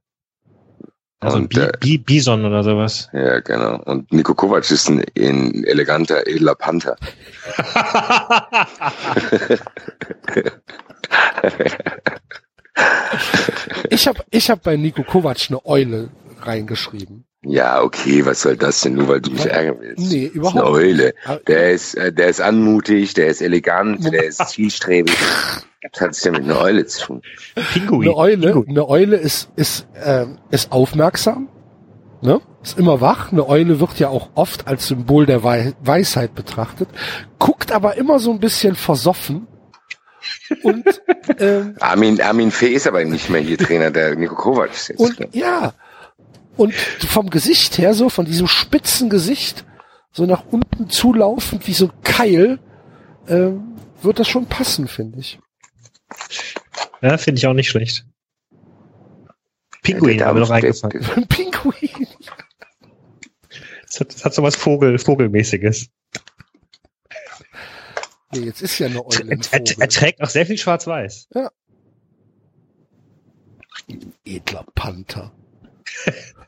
Also Und, Bi äh, Bi Bison oder sowas. Ja, genau. Und Nico Kovac ist ein, ein eleganter, edler Panther. Ich habe ich hab bei Nico Kovac eine Eule reingeschrieben. Ja, okay, was soll das denn, nur weil du mich ärgern willst? Nee, überhaupt eine Eule. nicht. Der ist, äh, der ist anmutig, der ist elegant, der ist zielstrebig. Was hat es denn mit einer Eule zu tun? Pinguin. Eine Eule, Pinguin. eine Eule ist, ist, ähm, ist aufmerksam, ne? Ist immer wach. Eine Eule wird ja auch oft als Symbol der Wei Weisheit betrachtet, guckt aber immer so ein bisschen versoffen. Und, ähm, Armin, Armin Fee ist aber nicht mehr hier Trainer, der Niko Kovac ist jetzt. und ja, und vom Gesicht her, so von diesem spitzen Gesicht, so nach unten zulaufend wie so ein Keil, ähm, wird das schon passen, finde ich. Ja, finde ich auch nicht schlecht. Pinguin Der haben wir noch Dampf- der- eingefangen. Ein Pinguin. Das hat, das hat so was Vogel, Vogelmäßiges. Nee, jetzt ist ja eine Eule Er, ein er, er trägt auch sehr viel Schwarz-Weiß. Edler Panther.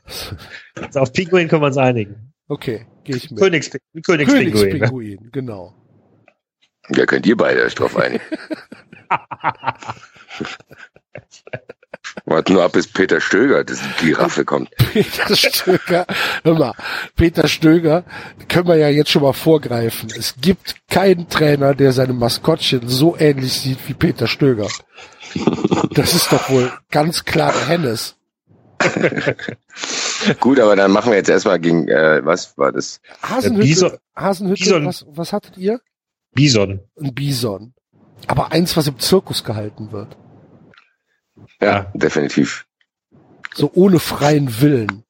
Also auf Pinguin können wir uns einigen. Okay, gehe ich mit. Königs, Königspinguin. ne? Königspinguin, genau. Ja, könnt ihr beide euch drauf einigen. Warte nur ab, bis Peter Stöger, das die Giraffe kommt. Peter Stöger, hör mal, Peter Stöger, können wir ja jetzt schon mal vorgreifen. Es gibt keinen Trainer, der seine Maskottchen so ähnlich sieht wie Peter Stöger. Das ist doch wohl ganz klar Hennes. Gut, aber dann machen wir jetzt erstmal gegen, äh, was war das? Hasenhütte, Bison- Hasenhütte Bison. was, was hattet ihr? Bison. Ein Bison. Aber eins, was im Zirkus gehalten wird. Ja, Ja. definitiv. So ohne freien Willen.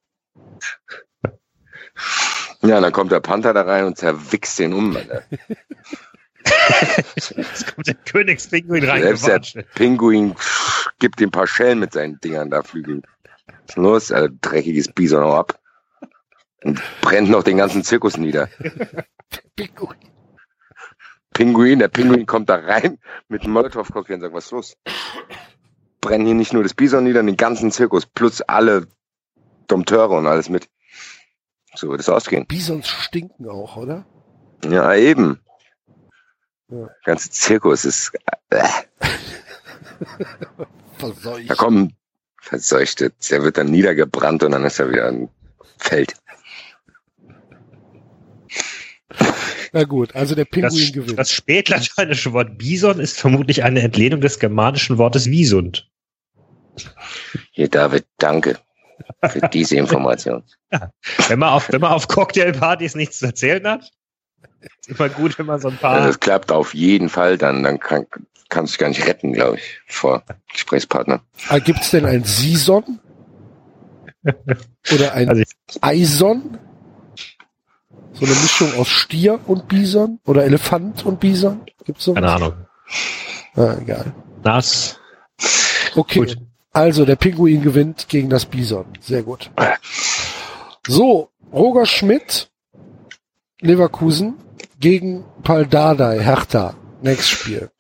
Ja, dann kommt der Panther da rein und zerwichst den um. Jetzt kommt der Königspinguin Selbst der. Pinguin gibt ihm ein paar Schellen mit seinen Dingern da Flügeln. Was ist los? Alter, dreckiges Bison auch ab. Und brennt noch den ganzen Zirkus nieder. Pinguin. Pinguin, der Pinguin kommt da rein mit einem Molotow-Cocktail und sagt, was ist los? Brennen hier nicht nur das Bison nieder, den ganzen Zirkus, plus alle Dompteure und alles mit. So wird es ausgehen. Bisons stinken auch, oder? Ja, eben. Ja. Der ganze Zirkus ist, äh, Verseucht. da kommen verseuchtet. Der wird dann niedergebrannt und dann ist er wieder ein Feld. Na gut, also der Pinguin Das, gewinnt. das spätlateinische Wort Bison ist vermutlich eine Entlehnung des germanischen Wortes Wisund. Hier, David, danke für diese Information. Wenn man auf, wenn man auf Cocktailpartys nichts zu erzählen hat, immer gut, wenn man so ein paar. das klappt auf jeden Fall, dann, dann kann, kannst du dich gar nicht retten, glaube ich, vor Gesprächspartner. Ah, gibt's denn ein Sison? Oder ein Also Eison? So eine Mischung aus Stier und Bison? Oder Elefant und Bison? Gibt's sowas? Keine Ahnung. Ah, egal. Das. Okay. Gut. Also der Pinguin gewinnt gegen das Bison. Sehr gut. So, Roger Schmidt, Leverkusen gegen Paul Dardai, Hertha. Nächstes Spiel.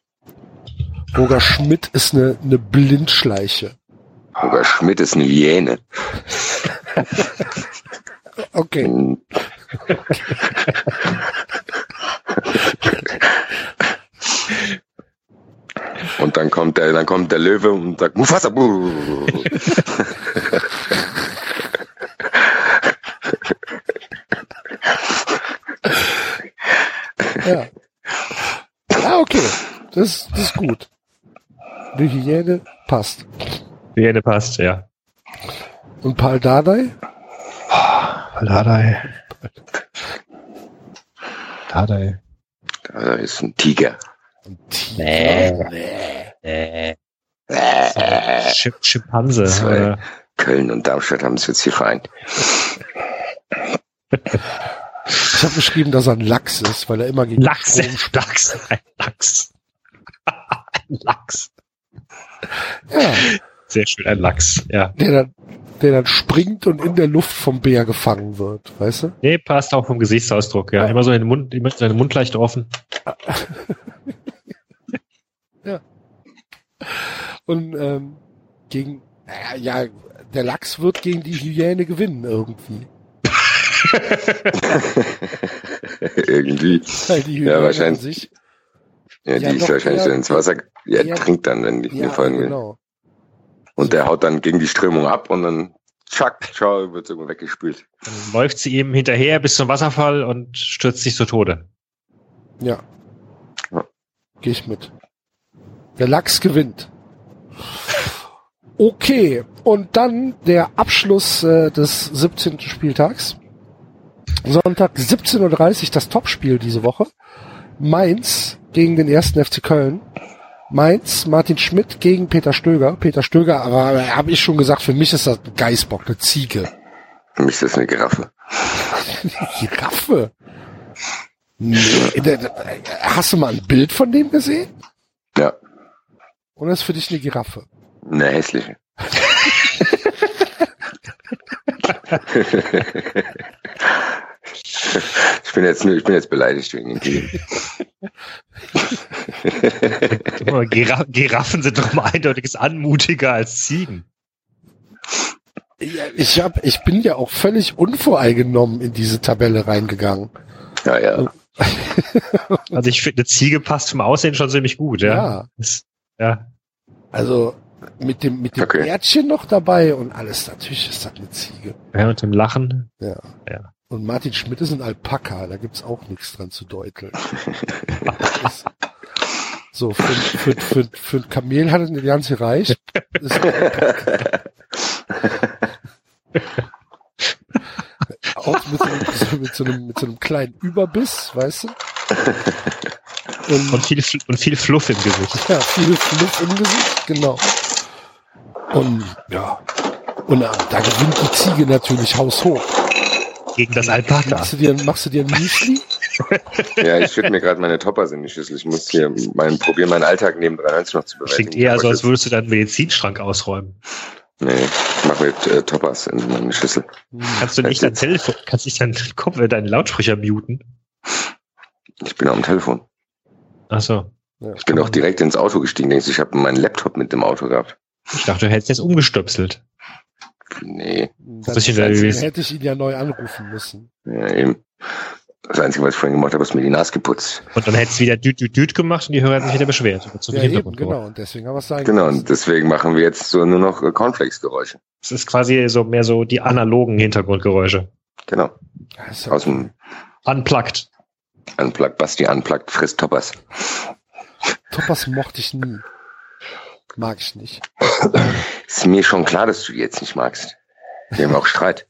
Roger Schmidt ist eine, eine Blindschleiche. Roger Schmidt ist eine Hyäne. Okay. Und dann kommt der, dann kommt der Löwe und sagt, Mufasa, buh. Ja. Ah, okay. Das, das ist gut. Die Hyäne passt. Die Ende passt, ja. Und Paul Dardai? Ladei. Ladei. Da ist ein Tiger. Nee. Nee. Schim Schimpanse. Zwei. Oder? Köln und Darmstadt haben es jetzt hier vereint. Ich habe geschrieben, dass er ein Lachs ist, weil er immer gegen Lachs. Strom. Lachs. Ein Lachs. Ein Lachs. Ja, Sehr schön, ein Lachs. Ja. der dann, der dann springt und in der Luft vom Bär gefangen wird, weißt du? Nee, passt auch vom Gesichtsausdruck, ja. Ja. Immer so den Mund, immer seinen Mund leicht offen. Und ähm, gegen, ja, der Lachs wird gegen die Hyäne gewinnen irgendwie. Irgendwie. Weil die Ja, an wahrscheinlich. sich, Ja, Ja, die ist wahrscheinlich so ins Wasser. Ja, Ja. trinkt dann, wenn die ja, mir folgen will. genau. Und der haut dann gegen die Strömung ab und dann Chuck, ciao, wird irgendwo weggespült. Dann läuft sie ihm hinterher bis zum Wasserfall und stürzt sich zu Tode. Ja. Ja. Gehe ich mit. Der Lachs gewinnt. Okay, und dann der Abschluss äh, des 17. Spieltags. Sonntag 17.30 Uhr das Topspiel diese Woche. Mainz gegen den ersten FC Köln. Mainz, Martin Schmidt gegen Peter Stöger. Peter Stöger, aber habe ich schon gesagt, für mich ist das ein Geißbock, eine Ziege. Für mich ist das eine Giraffe. Giraffe. Nee, hast du mal ein Bild von dem gesehen? Ja, Oder ist für dich eine Giraffe? eine hässliche. ich bin jetzt, nur- ich bin jetzt beleidigt wegen dem. Aber Gira Giraffen sind doch mal eindeutiges anmutiger als Ziegen. Ja, ich hab, ich bin ja auch völlig unvoreingenommen in diese Tabelle reingegangen. Ja, ja. Also ich finde, eine Ziege passt vom Aussehen schon ziemlich gut, ja. Ja. Das, ja. Also mit dem mit dem Okay. Bärtchen noch dabei und alles. Natürlich ist das eine Ziege. ja, und dem Lachen. Ja. Ja. Und Martin Schmidt ist ein Alpaka. Da gibt's auch nichts dran zu deuteln. So für, für, für, für ein Kamel hat es nicht ganz gereicht. Das ist auch mit so, einem, mit, so einem, mit so einem kleinen Überbiss, weißt du? Und, Und viel, und viel Fluff im Gesicht. Ja, viel Fluff im Gesicht, genau. Und ja, und äh, da gewinnt die Ziege natürlich haushoch. Gegen das Alpaka. Machst du dir, machst du dir ein Müsli? Ja, ich schütte mir gerade meine Toppers in die Schüssel. Ich muss hier mein, probieren, meinen Alltag neben 93 noch zu bewältigen. Klingt eher so, als würdest du deinen Medizinschrank ausräumen. Nee, ich mache mit äh, Toppers in meine Schüssel. Kannst du nicht dein Telefon, kannst nicht deinen Kopf, äh, deinen Lautsprecher muten? Ich bin am Telefon. Ach so. Ja, Ich bin auch direkt ins Auto gestiegen. Denkst du, ich habe meinen Laptop mit dem Auto gehabt? Ich dachte, du hättest jetzt umgestöpselt. Nee, Dann, dann nervös. hätte ich ihn ja neu anrufen müssen. ja, eben. Das Einzige, was ich vorhin gemacht habe, ist mir die Nase geputzt. Und dann hättest du wieder düt, düt, düt gemacht und die Hörer hätten sich wieder beschwert. Über zu viel Ja, eben, genau. Und deswegen haben wir es Genau, und deswegen machen wir jetzt so nur noch äh, Cornflakes-Geräusche. Das ist quasi so mehr so die analogen Hintergrundgeräusche. Genau. Ist ja Aus dem Unplugged. Unplugged, Basti Unplugged, frisst Toppers. Toppers mochte ich nie. Mag ich nicht. Ist mir schon klar, dass du die jetzt nicht magst. Wir haben auch Streit.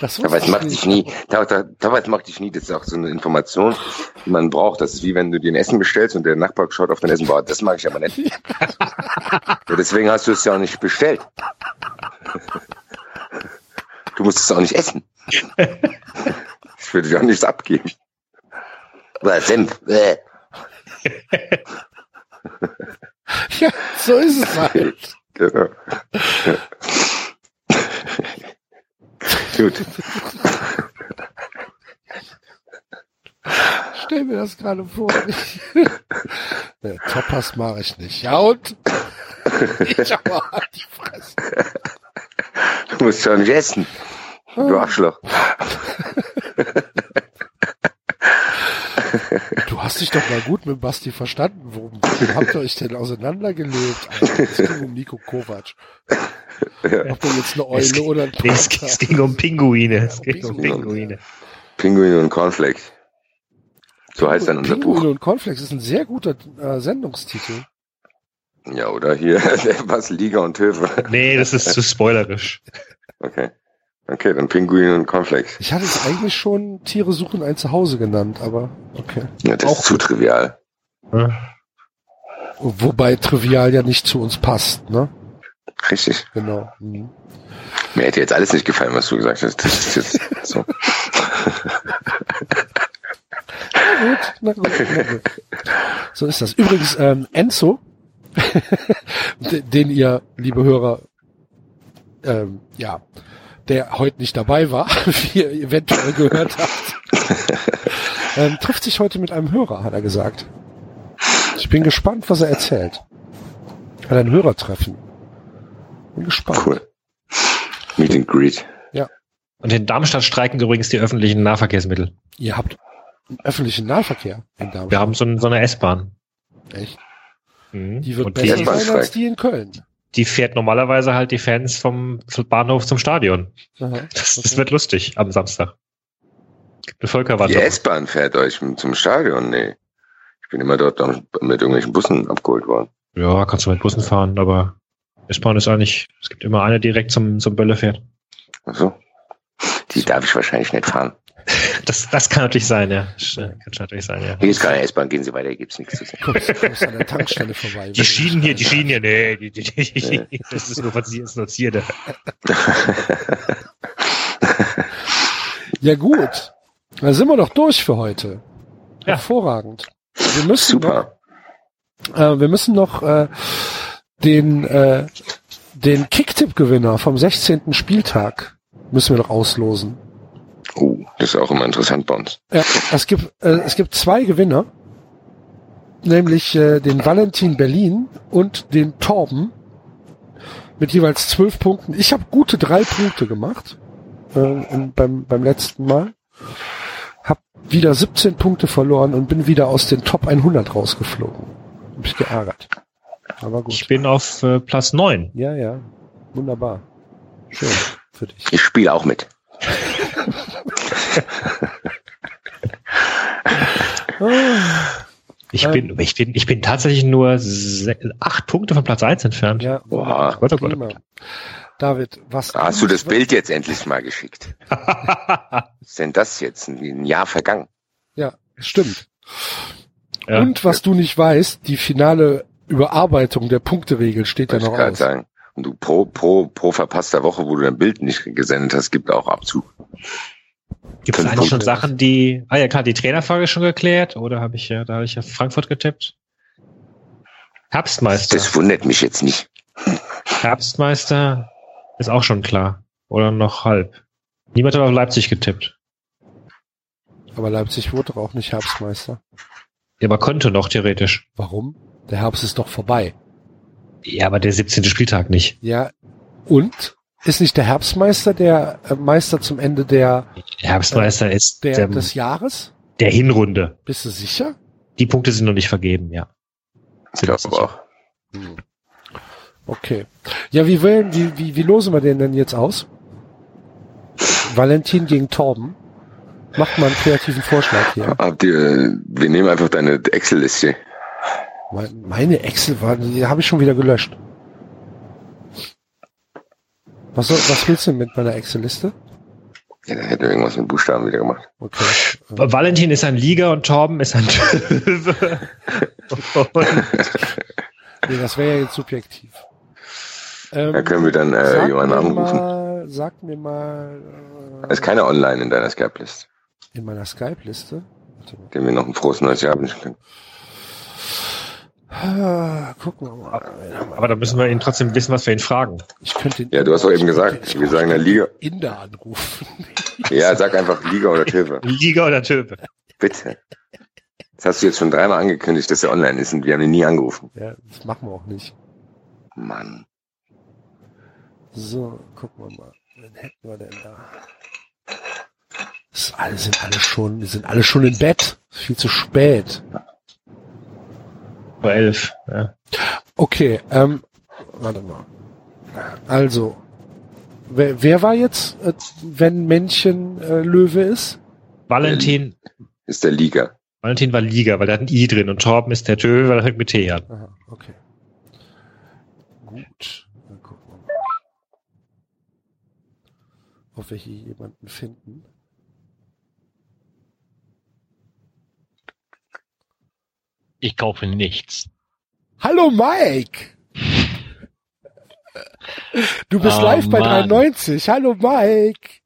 Das ich macht dich nie, damals macht dich nie, das ist auch so eine Information, die man braucht. Das ist wie wenn du dir ein Essen bestellst und der Nachbar schaut auf dein Essen, boah, das mag ich aber nicht. ja, deswegen hast du es ja auch nicht bestellt. Du musst es auch nicht essen. Ich würde dir auch nichts abgeben. Oder Senf. Äh. Ja, so ist es halt. Genau. Gut. Stell mir das gerade vor. ne, Toppers mache ich nicht. Ja und? Ich aber halt die Fresse. Du musst nicht essen. Du Arschloch. Du hast dich doch mal gut mit Basti verstanden. Worum, habt ihr euch denn auseinandergelebt? Alter, Es ging um Nico Kovac. Habt ihr jetzt eine Es Eule ging- oder ein Nee, es, Panther? es ging um Pinguine. Es ging um Pinguine. Pinguine. Pinguine und Cornflakes. So heißt dann unser Pinguine Buch. und Cornflakes ist ein sehr guter äh, Sendungstitel. Ja, oder hier, was Liga und Höfe. Nee, das ist zu spoilerisch. Okay. Okay, dann Pinguine und Cornflakes. Ich hatte es eigentlich schon Tiere suchen ein Zuhause genannt, aber okay. Ja, das ist zu trivial. Hm? Wobei trivial ja nicht zu uns passt, ne? Richtig. Genau. Mhm. Mir hätte jetzt alles nicht gefallen, was du gesagt hast. Das ist jetzt so. Na gut, na gut, na gut. So ist das. Übrigens, ähm, Enzo, de- den ihr, liebe Hörer, ähm, ja, der heute nicht dabei war, wie ihr eventuell gehört habt, ähm, trifft sich heute mit einem Hörer, hat er gesagt. Ich bin gespannt, was er erzählt. Hat ein Hörertreffen. Bin gespannt. Cool. Meet and Greet. Und in Darmstadt streiken übrigens die öffentlichen Nahverkehrsmittel. Ihr habt einen öffentlichen Nahverkehr in Darmstadt. Wir haben so, ein- so eine S-Bahn. Echt? Mhm. Die wird Und besser die, sein als die in Köln. Die fährt normalerweise halt die Fans vom Bahnhof zum Stadion. Aha. Das, das Okay. wird lustig am Samstag. Gibt eine Die. S-Bahn fährt euch zum Stadion? Nee. Ich bin immer dort mit irgendwelchen Bussen abgeholt worden. Ja, kannst du mit Bussen fahren, aber S-Bahn ist eigentlich, es gibt immer eine direkt zum, zum Bölle fährt. Ach so. Die darf ich wahrscheinlich nicht fahren. Das, das kann natürlich sein, ja. Äh, Kann natürlich sein, ja. Hier ist keine S-Bahn, gehen Sie weiter, hier gibt's nichts zu sehen. Kommst, kommst an der Tankstelle vorbei. Die Schienen hier, die Schienen hier, nee, die, die, die, das ist nur, was sie ist, nur Zierde. Ja gut, da sind wir doch durch für heute. Ja. Hervorragend. Wir müssen Super. noch, äh, wir müssen noch äh, den äh, den Kicktipp-Gewinner vom 16. Spieltag müssen wir noch auslosen. Oh, das ist auch immer interessant bei uns. Ja, es gibt äh, es gibt zwei Gewinner, nämlich äh, den Valentin Berlin und den Torben mit jeweils zwölf Punkten. Ich habe gute drei Punkte gemacht äh, in, beim beim letzten Mal. Hab wieder 17 Punkte verloren und bin wieder aus den Top 100 rausgeflogen. Hab mich geärgert. Aber gut. Ich bin auf äh, Platz neun. Ja, ja. Wunderbar. Schön für dich. Ich spiele auch mit. Ich bin, ich bin, ich bin tatsächlich nur acht Punkte von Platz eins entfernt. Ja, Oha. Gott, Gott. prima. David, was Hast du das Bild jetzt endlich mal geschickt? Was ist denn das jetzt? Ein Jahr vergangen. Ja, stimmt. Ja. Und was du nicht weißt, die finale Überarbeitung der Punkteregel steht ja Wollte noch aus. sagen. Und du pro, pro, pro verpasster Woche, wo du dein Bild nicht gesendet hast, gibt auch Abzug. Gibt es eigentlich schon. Sachen, die, ah ja klar, die Trainerfrage schon geklärt, oder habe ich ja, da habe ich ja Frankfurt getippt. Herbstmeister. Das wundert mich jetzt nicht. Herbstmeister ist auch schon klar. Oder noch halb. Niemand hat auf Leipzig getippt. Aber Leipzig wurde doch auch nicht Herbstmeister. Ja, aber konnte noch theoretisch. Warum? Der Herbst ist doch vorbei. Ja, aber der 17. Spieltag nicht. Ja. Und? Ist nicht der Herbstmeister der äh, Meister zum Ende der, Der Herbstmeister ist der der, des Jahres? der Hinrunde. Bist du sicher? Die Punkte sind noch nicht vergeben, ja. Ich glaube auch. Hm. Okay. Ja, wie wählen, wie, wie, wie losen wir den denn jetzt aus? Valentin gegen Torben. Macht mal einen kreativen Vorschlag hier. Habt ihr, wir nehmen einfach deine Excel-Liste. Mein- Meine Excel war, die habe ich schon wieder gelöscht. Was, was willst du mit meiner Excel-Liste? Ja, da hätten wir irgendwas mit Buchstaben wieder gemacht. Okay. Valentin ist ein Liga und Torben ist ein Löwe. Nee, das wäre ja jetzt subjektiv. Ähm, Da können wir dann äh, jemanden anrufen. Mal, sag mir mal Da äh, ist keiner online in deiner Skype-Liste, in meiner Skype-Liste. Dem wir noch ein frohes neues Jahr wünschen können. Ah, gucken wir mal. Aber da müssen wir ihn trotzdem wissen, was wir ihn fragen. Ich könnte ihn Ja, du hast doch eben ich gesagt, wir sagen in der Liga. Inder anrufen. Ja, sag einfach Liga oder Tilve. Liga oder Töbe? Bitte. Das hast du jetzt schon dreimal angekündigt, dass er online ist und wir haben ihn nie angerufen. Ja, das machen wir auch nicht. Mann. So, gucken wir mal. Wen hätten wir denn da? Das alle sind alle schon, wir sind alle schon im Bett. Viel zu spät. Vor elf. Ja. Okay, ähm, warte mal. Also, wer, wer war jetzt, äh, wenn Männchen äh, Löwe ist? Valentin, Ist der Liga. Valentin war Liga, weil da hat ein I drin und Torben ist der Töwe, weil er fängt mit T an. Aha, okay. Gut, dann gucken wir mal. Ob wir hier jemanden finden. Ich kaufe nichts. Hallo Mike! Du bist Oh, live bei Mann. 93. Hallo Mike!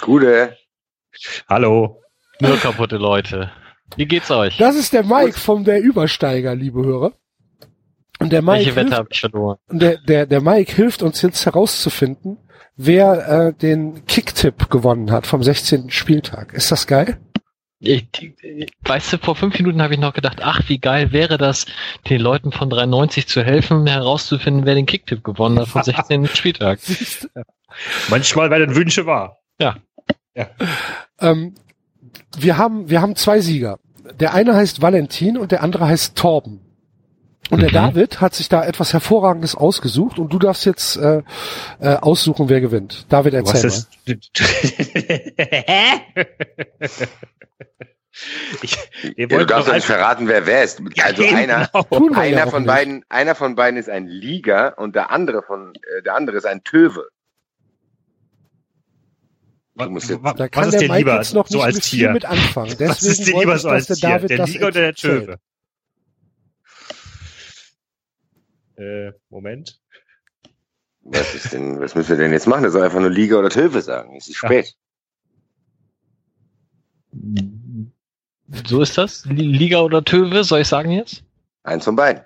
Gute. Hallo. Nur kaputte Leute. Wie geht's euch? Das ist der Mike vom der Übersteiger, liebe Hörer. Und der Mike, Welche Wette hilft, habe ich verloren? und der, der, der Mike hilft uns jetzt herauszufinden, wer äh, den Kicktipp gewonnen hat vom 16. Spieltag. Ist das geil? Ich, ich, weißt du, vor fünf Minuten habe ich noch gedacht, ach, wie geil wäre das, den Leuten von 93 zu helfen, herauszufinden, wer den Kicktipp gewonnen hat vom 16. Spieltag. Manchmal werden Wünsche wahr. Ähm, wir haben, wir haben zwei Sieger. Der eine heißt Valentin und der andere heißt Torben. Und der Mhm. David hat sich da etwas Hervorragendes ausgesucht und du darfst jetzt äh, äh, aussuchen, wer gewinnt. David, Was erzähl ist. Hä? ich, ihr Ja, du wollt darfst doch nicht verraten, wer wer ist. Ja, Also genau. einer, ja einer von nicht. beiden, einer von beiden ist ein Liga und der andere von, äh, der andere ist ein Töwe. Du musst jetzt- Wa- Da Was kann ist der Mike lieber jetzt noch so nicht als mit viel Tier? mit anfangen. Deswegen Was ist dir lieber so als der Tier? Der Liga oder der erzählt. Töwe? Äh, Moment. Was ist denn, was müssen wir denn jetzt machen? Er soll einfach nur Liga oder Töwe sagen. Es ist Ja. spät. So ist das? Li- Liga oder Töwe, soll ich sagen jetzt? Eins von beiden.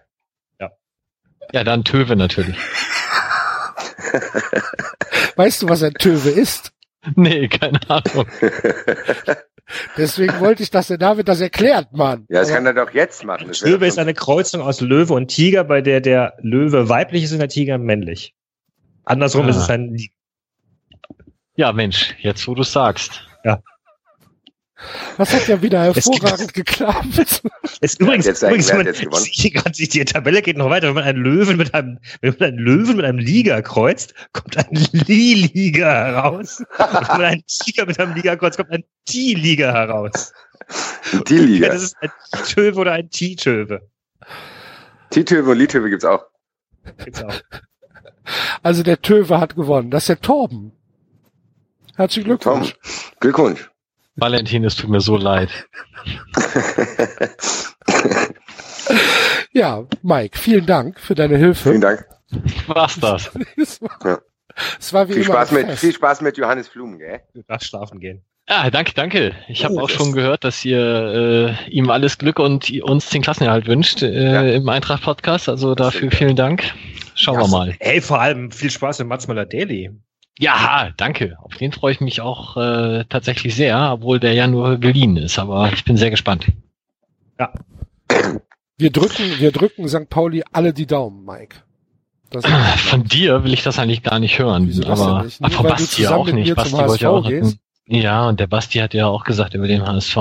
Ja, dann Töwe natürlich. Weißt du, was ein Töwe ist? Nee, keine Ahnung. Deswegen wollte ich, dass der David das erklärt, Mann. Ja, das Aber kann er doch jetzt machen. Das Löwe ist eine Kreuzung aus Löwe und Tiger, bei der der Löwe weiblich ist und der Tiger männlich. Andersrum Ah. ist es ein Ja, Mensch, jetzt wo du sagst. Das hat ja wieder hervorragend geklappt. Ist übrigens, jetzt sagen, übrigens wenn man, jetzt die, Tabelle geht noch weiter. Wenn man einen Löwen mit einem, wenn man einen Löwen mit einem Liga kreuzt, kommt ein Li-Liga heraus. Und wenn man einen Tiger mit einem Liga kreuzt, kommt ein Ti-Liga heraus. Die Ja, das ist ein Töwe oder ein Ti-Töwe. T-Töwe und Li-Töwe gibt's auch. Gibt's auch. Also der Töwe hat gewonnen. Das ist der Torben. Herzlichen Tom, Glückwunsch. Valentin, es tut mir so leid. Ja, Mike, vielen Dank für deine Hilfe. Vielen Dank. Was das? Es war, Ja. es war wie Viel immer Spaß mit, viel Spaß mit Johannes Flum, gell? Du darfst schlafen gehen. Ja, danke, danke. Ich habe Oh, auch schon gehört, dass ihr äh, ihm alles Glück und uns den Klassenerhalt wünscht äh, Ja. im Eintracht-Podcast. Also dafür vielen Dank. Schauen Ja, wir mal. Hey, vor allem viel Spaß mit Mats Möller-Daly. Ja, danke. Auf den freue ich mich auch äh, tatsächlich sehr, obwohl der ja nur geliehen ist. Aber ich bin sehr gespannt. Wir drücken, wir drücken St. Pauli alle die Daumen, Mike. Das Von dir will ich das eigentlich gar nicht hören. Wieso aber nicht? Nur von Basti auch nicht. Basti wollte ja auch hatten. Ja, und der Basti hat ja auch gesagt über den HSV,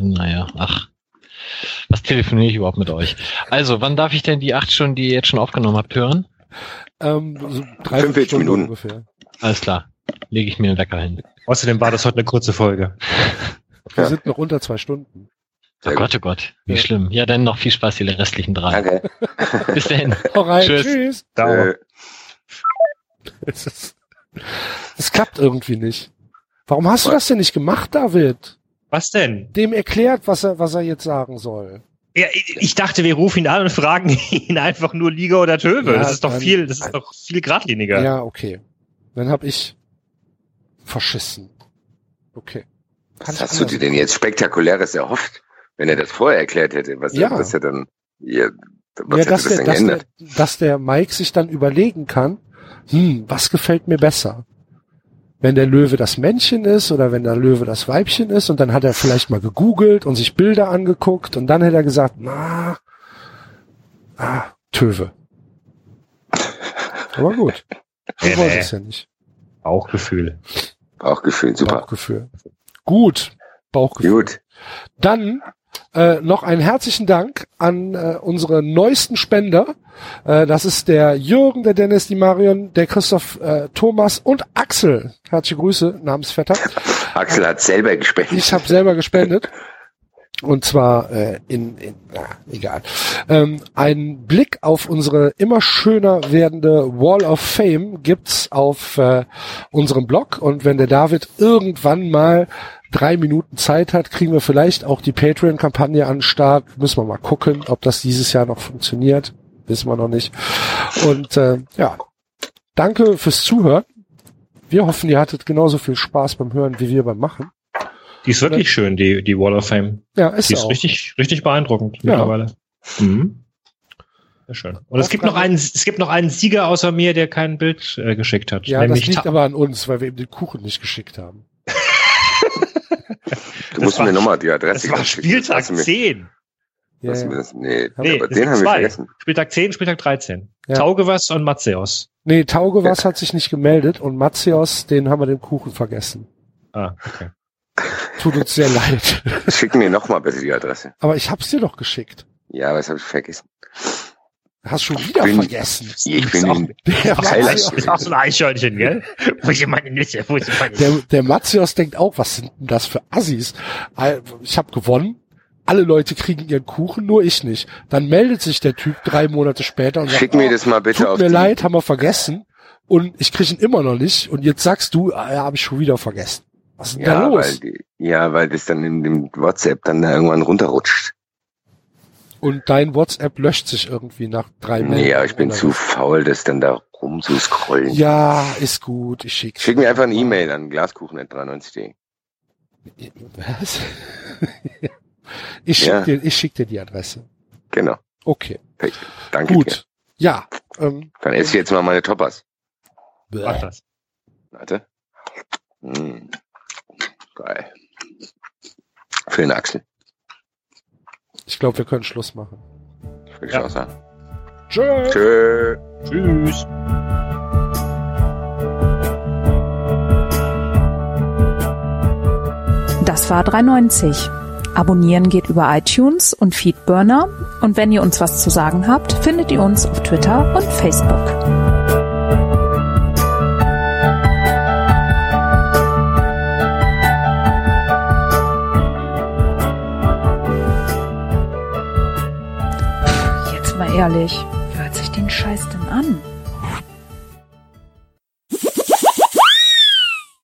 naja, ach. Was telefoniere ich überhaupt mit euch? Also, wann darf ich denn die acht Stunden, die ihr jetzt schon aufgenommen habt, hören? ähm, so drei 45 Stunden Minuten. ungefähr. Alles klar. Lege ich mir einen Wecker hin. Außerdem war das heute eine kurze Folge. Wir Ja. sind noch unter zwei Stunden. Sehr oh Gott, oh Gott, wie Ja. schlimm. Ja, dann noch viel Spaß, die restlichen drei. Danke. Bis dahin. Hau rein, Tschüss. tschüss. Dauer. Äh, Es, ist, es klappt irgendwie nicht. Warum hast du Was? das denn nicht gemacht, David? Was denn? Dem erklärt, was er, was er jetzt sagen soll. Ja, ich, dachte, wir rufen ihn an und fragen ihn einfach nur Liga oder Töwe. Ja, das ist doch dann- viel, das ist doch viel geradliniger. Ja, okay. Dann hab ich verschissen. Okay. Kann was hast du dir denn jetzt Spektakuläres erhofft? Wenn er das vorher erklärt hätte, was, Ja. was er dann, ja, was ja, dass, das der, dass, der, dass der Mike sich dann überlegen kann, hm, was gefällt mir besser? Wenn der Löwe das Männchen ist oder wenn der Löwe das Weibchen ist und dann hat er vielleicht mal gegoogelt und sich Bilder angeguckt und dann hätte er gesagt, na, ah, Töwe. Aber gut. Nee, Ich wollte nee. es ja nicht. Bauchgefühl. Bauchgefühl, super. Bauchgefühl. Gut. Bauchgefühl. Gut. Dann äh, noch einen herzlichen Dank an äh, unsere neuesten Spender. Äh, das ist der Jürgen, der Dennis, die Marion, der Christoph, äh, Thomas und Axel. Herzliche Grüße, Namensvetter. Axel hat selber gespendet. Ich habe selber gespendet. Und zwar äh, in, in na, egal. Ähm, ein Blick auf unsere immer schöner werdende Wall of Fame gibt's auf äh, unserem Blog. Und wenn der David irgendwann mal drei Minuten Zeit hat, kriegen wir vielleicht auch die Patreon-Kampagne an den Start. Müssen wir mal gucken, ob das dieses Jahr noch funktioniert. Wissen wir noch nicht. Und äh, ja, danke fürs Zuhören. Wir hoffen, ihr hattet genauso viel Spaß beim Hören wie wir beim Machen. Die ist wirklich schön, die, die Wall of Fame. Ja, ist Die ist auch. richtig, richtig beeindruckend Ja. mittlerweile. Mhm. Sehr schön. Und es gibt noch einen, es gibt noch einen Sieger außer mir, der kein Bild äh, geschickt hat. Ja, das liegt aber an uns, weil wir ihm den Kuchen nicht geschickt haben. Du musst war- mir nochmal die Adresse das war. Spieltag Hast du mir- 10. Ja, ja. das, nee, Nee, aber den haben wir zwei. vergessen. Spieltag 10, Spieltag 13. Ja. Taugewas und Matzeos. Nee, Taugewas hat sich nicht gemeldet und Matzios, den haben wir den Kuchen vergessen. Ah, okay. Tut uns sehr leid. Schick mir nochmal bitte die Adresse. Aber ich hab's dir doch geschickt. Ja, aber das habe ich vergessen. Hast schon wieder bin- vergessen. Ich bin auch- Der. Matzios, Ist auch so ein Eichhörnchen, gell? Wo sind meine Nüsse? Wo sind meine der, der Matzios denkt auch, was sind denn das für Assis? Äh, Ich habe gewonnen. Alle Leute kriegen ihren Kuchen, nur ich nicht. Dann meldet sich der Typ drei Monate später und sagt, Schick mir oh, das mal bitte tut auf mir leid, haben wir vergessen. Und ich kriege ihn immer noch nicht. Und jetzt sagst du, ah, ja, habe ich schon wieder vergessen. Was ist denn da ja, weil los? die, ja, weil das dann in dem WhatsApp dann da irgendwann runterrutscht. Und dein WhatsApp löscht sich irgendwie nach drei Nee, ja, ich bin zu was? faul, das dann da rumzuscrollen. Ja, ist gut, ich schick's. Schick mir einfach eine E-Mail an glaskuchen.93.de. Was? ich schick Ja. dir, ich schick dir die Adresse. Genau. Okay, Danke dir. gut. Ja, ähm, Dann esse ich jetzt mal meine Toppers. Mach das. Warte. Mm. Geil. Für den Axel. ich glaube, wir können Schluss machen. Würde ich Ja. auch sagen. Tschö. Tschö. Tschüss. Das war 390. Abonnieren geht über iTunes und Feedburner. Und wenn ihr uns was zu sagen habt, findet ihr uns auf Twitter und Facebook. ehrlich.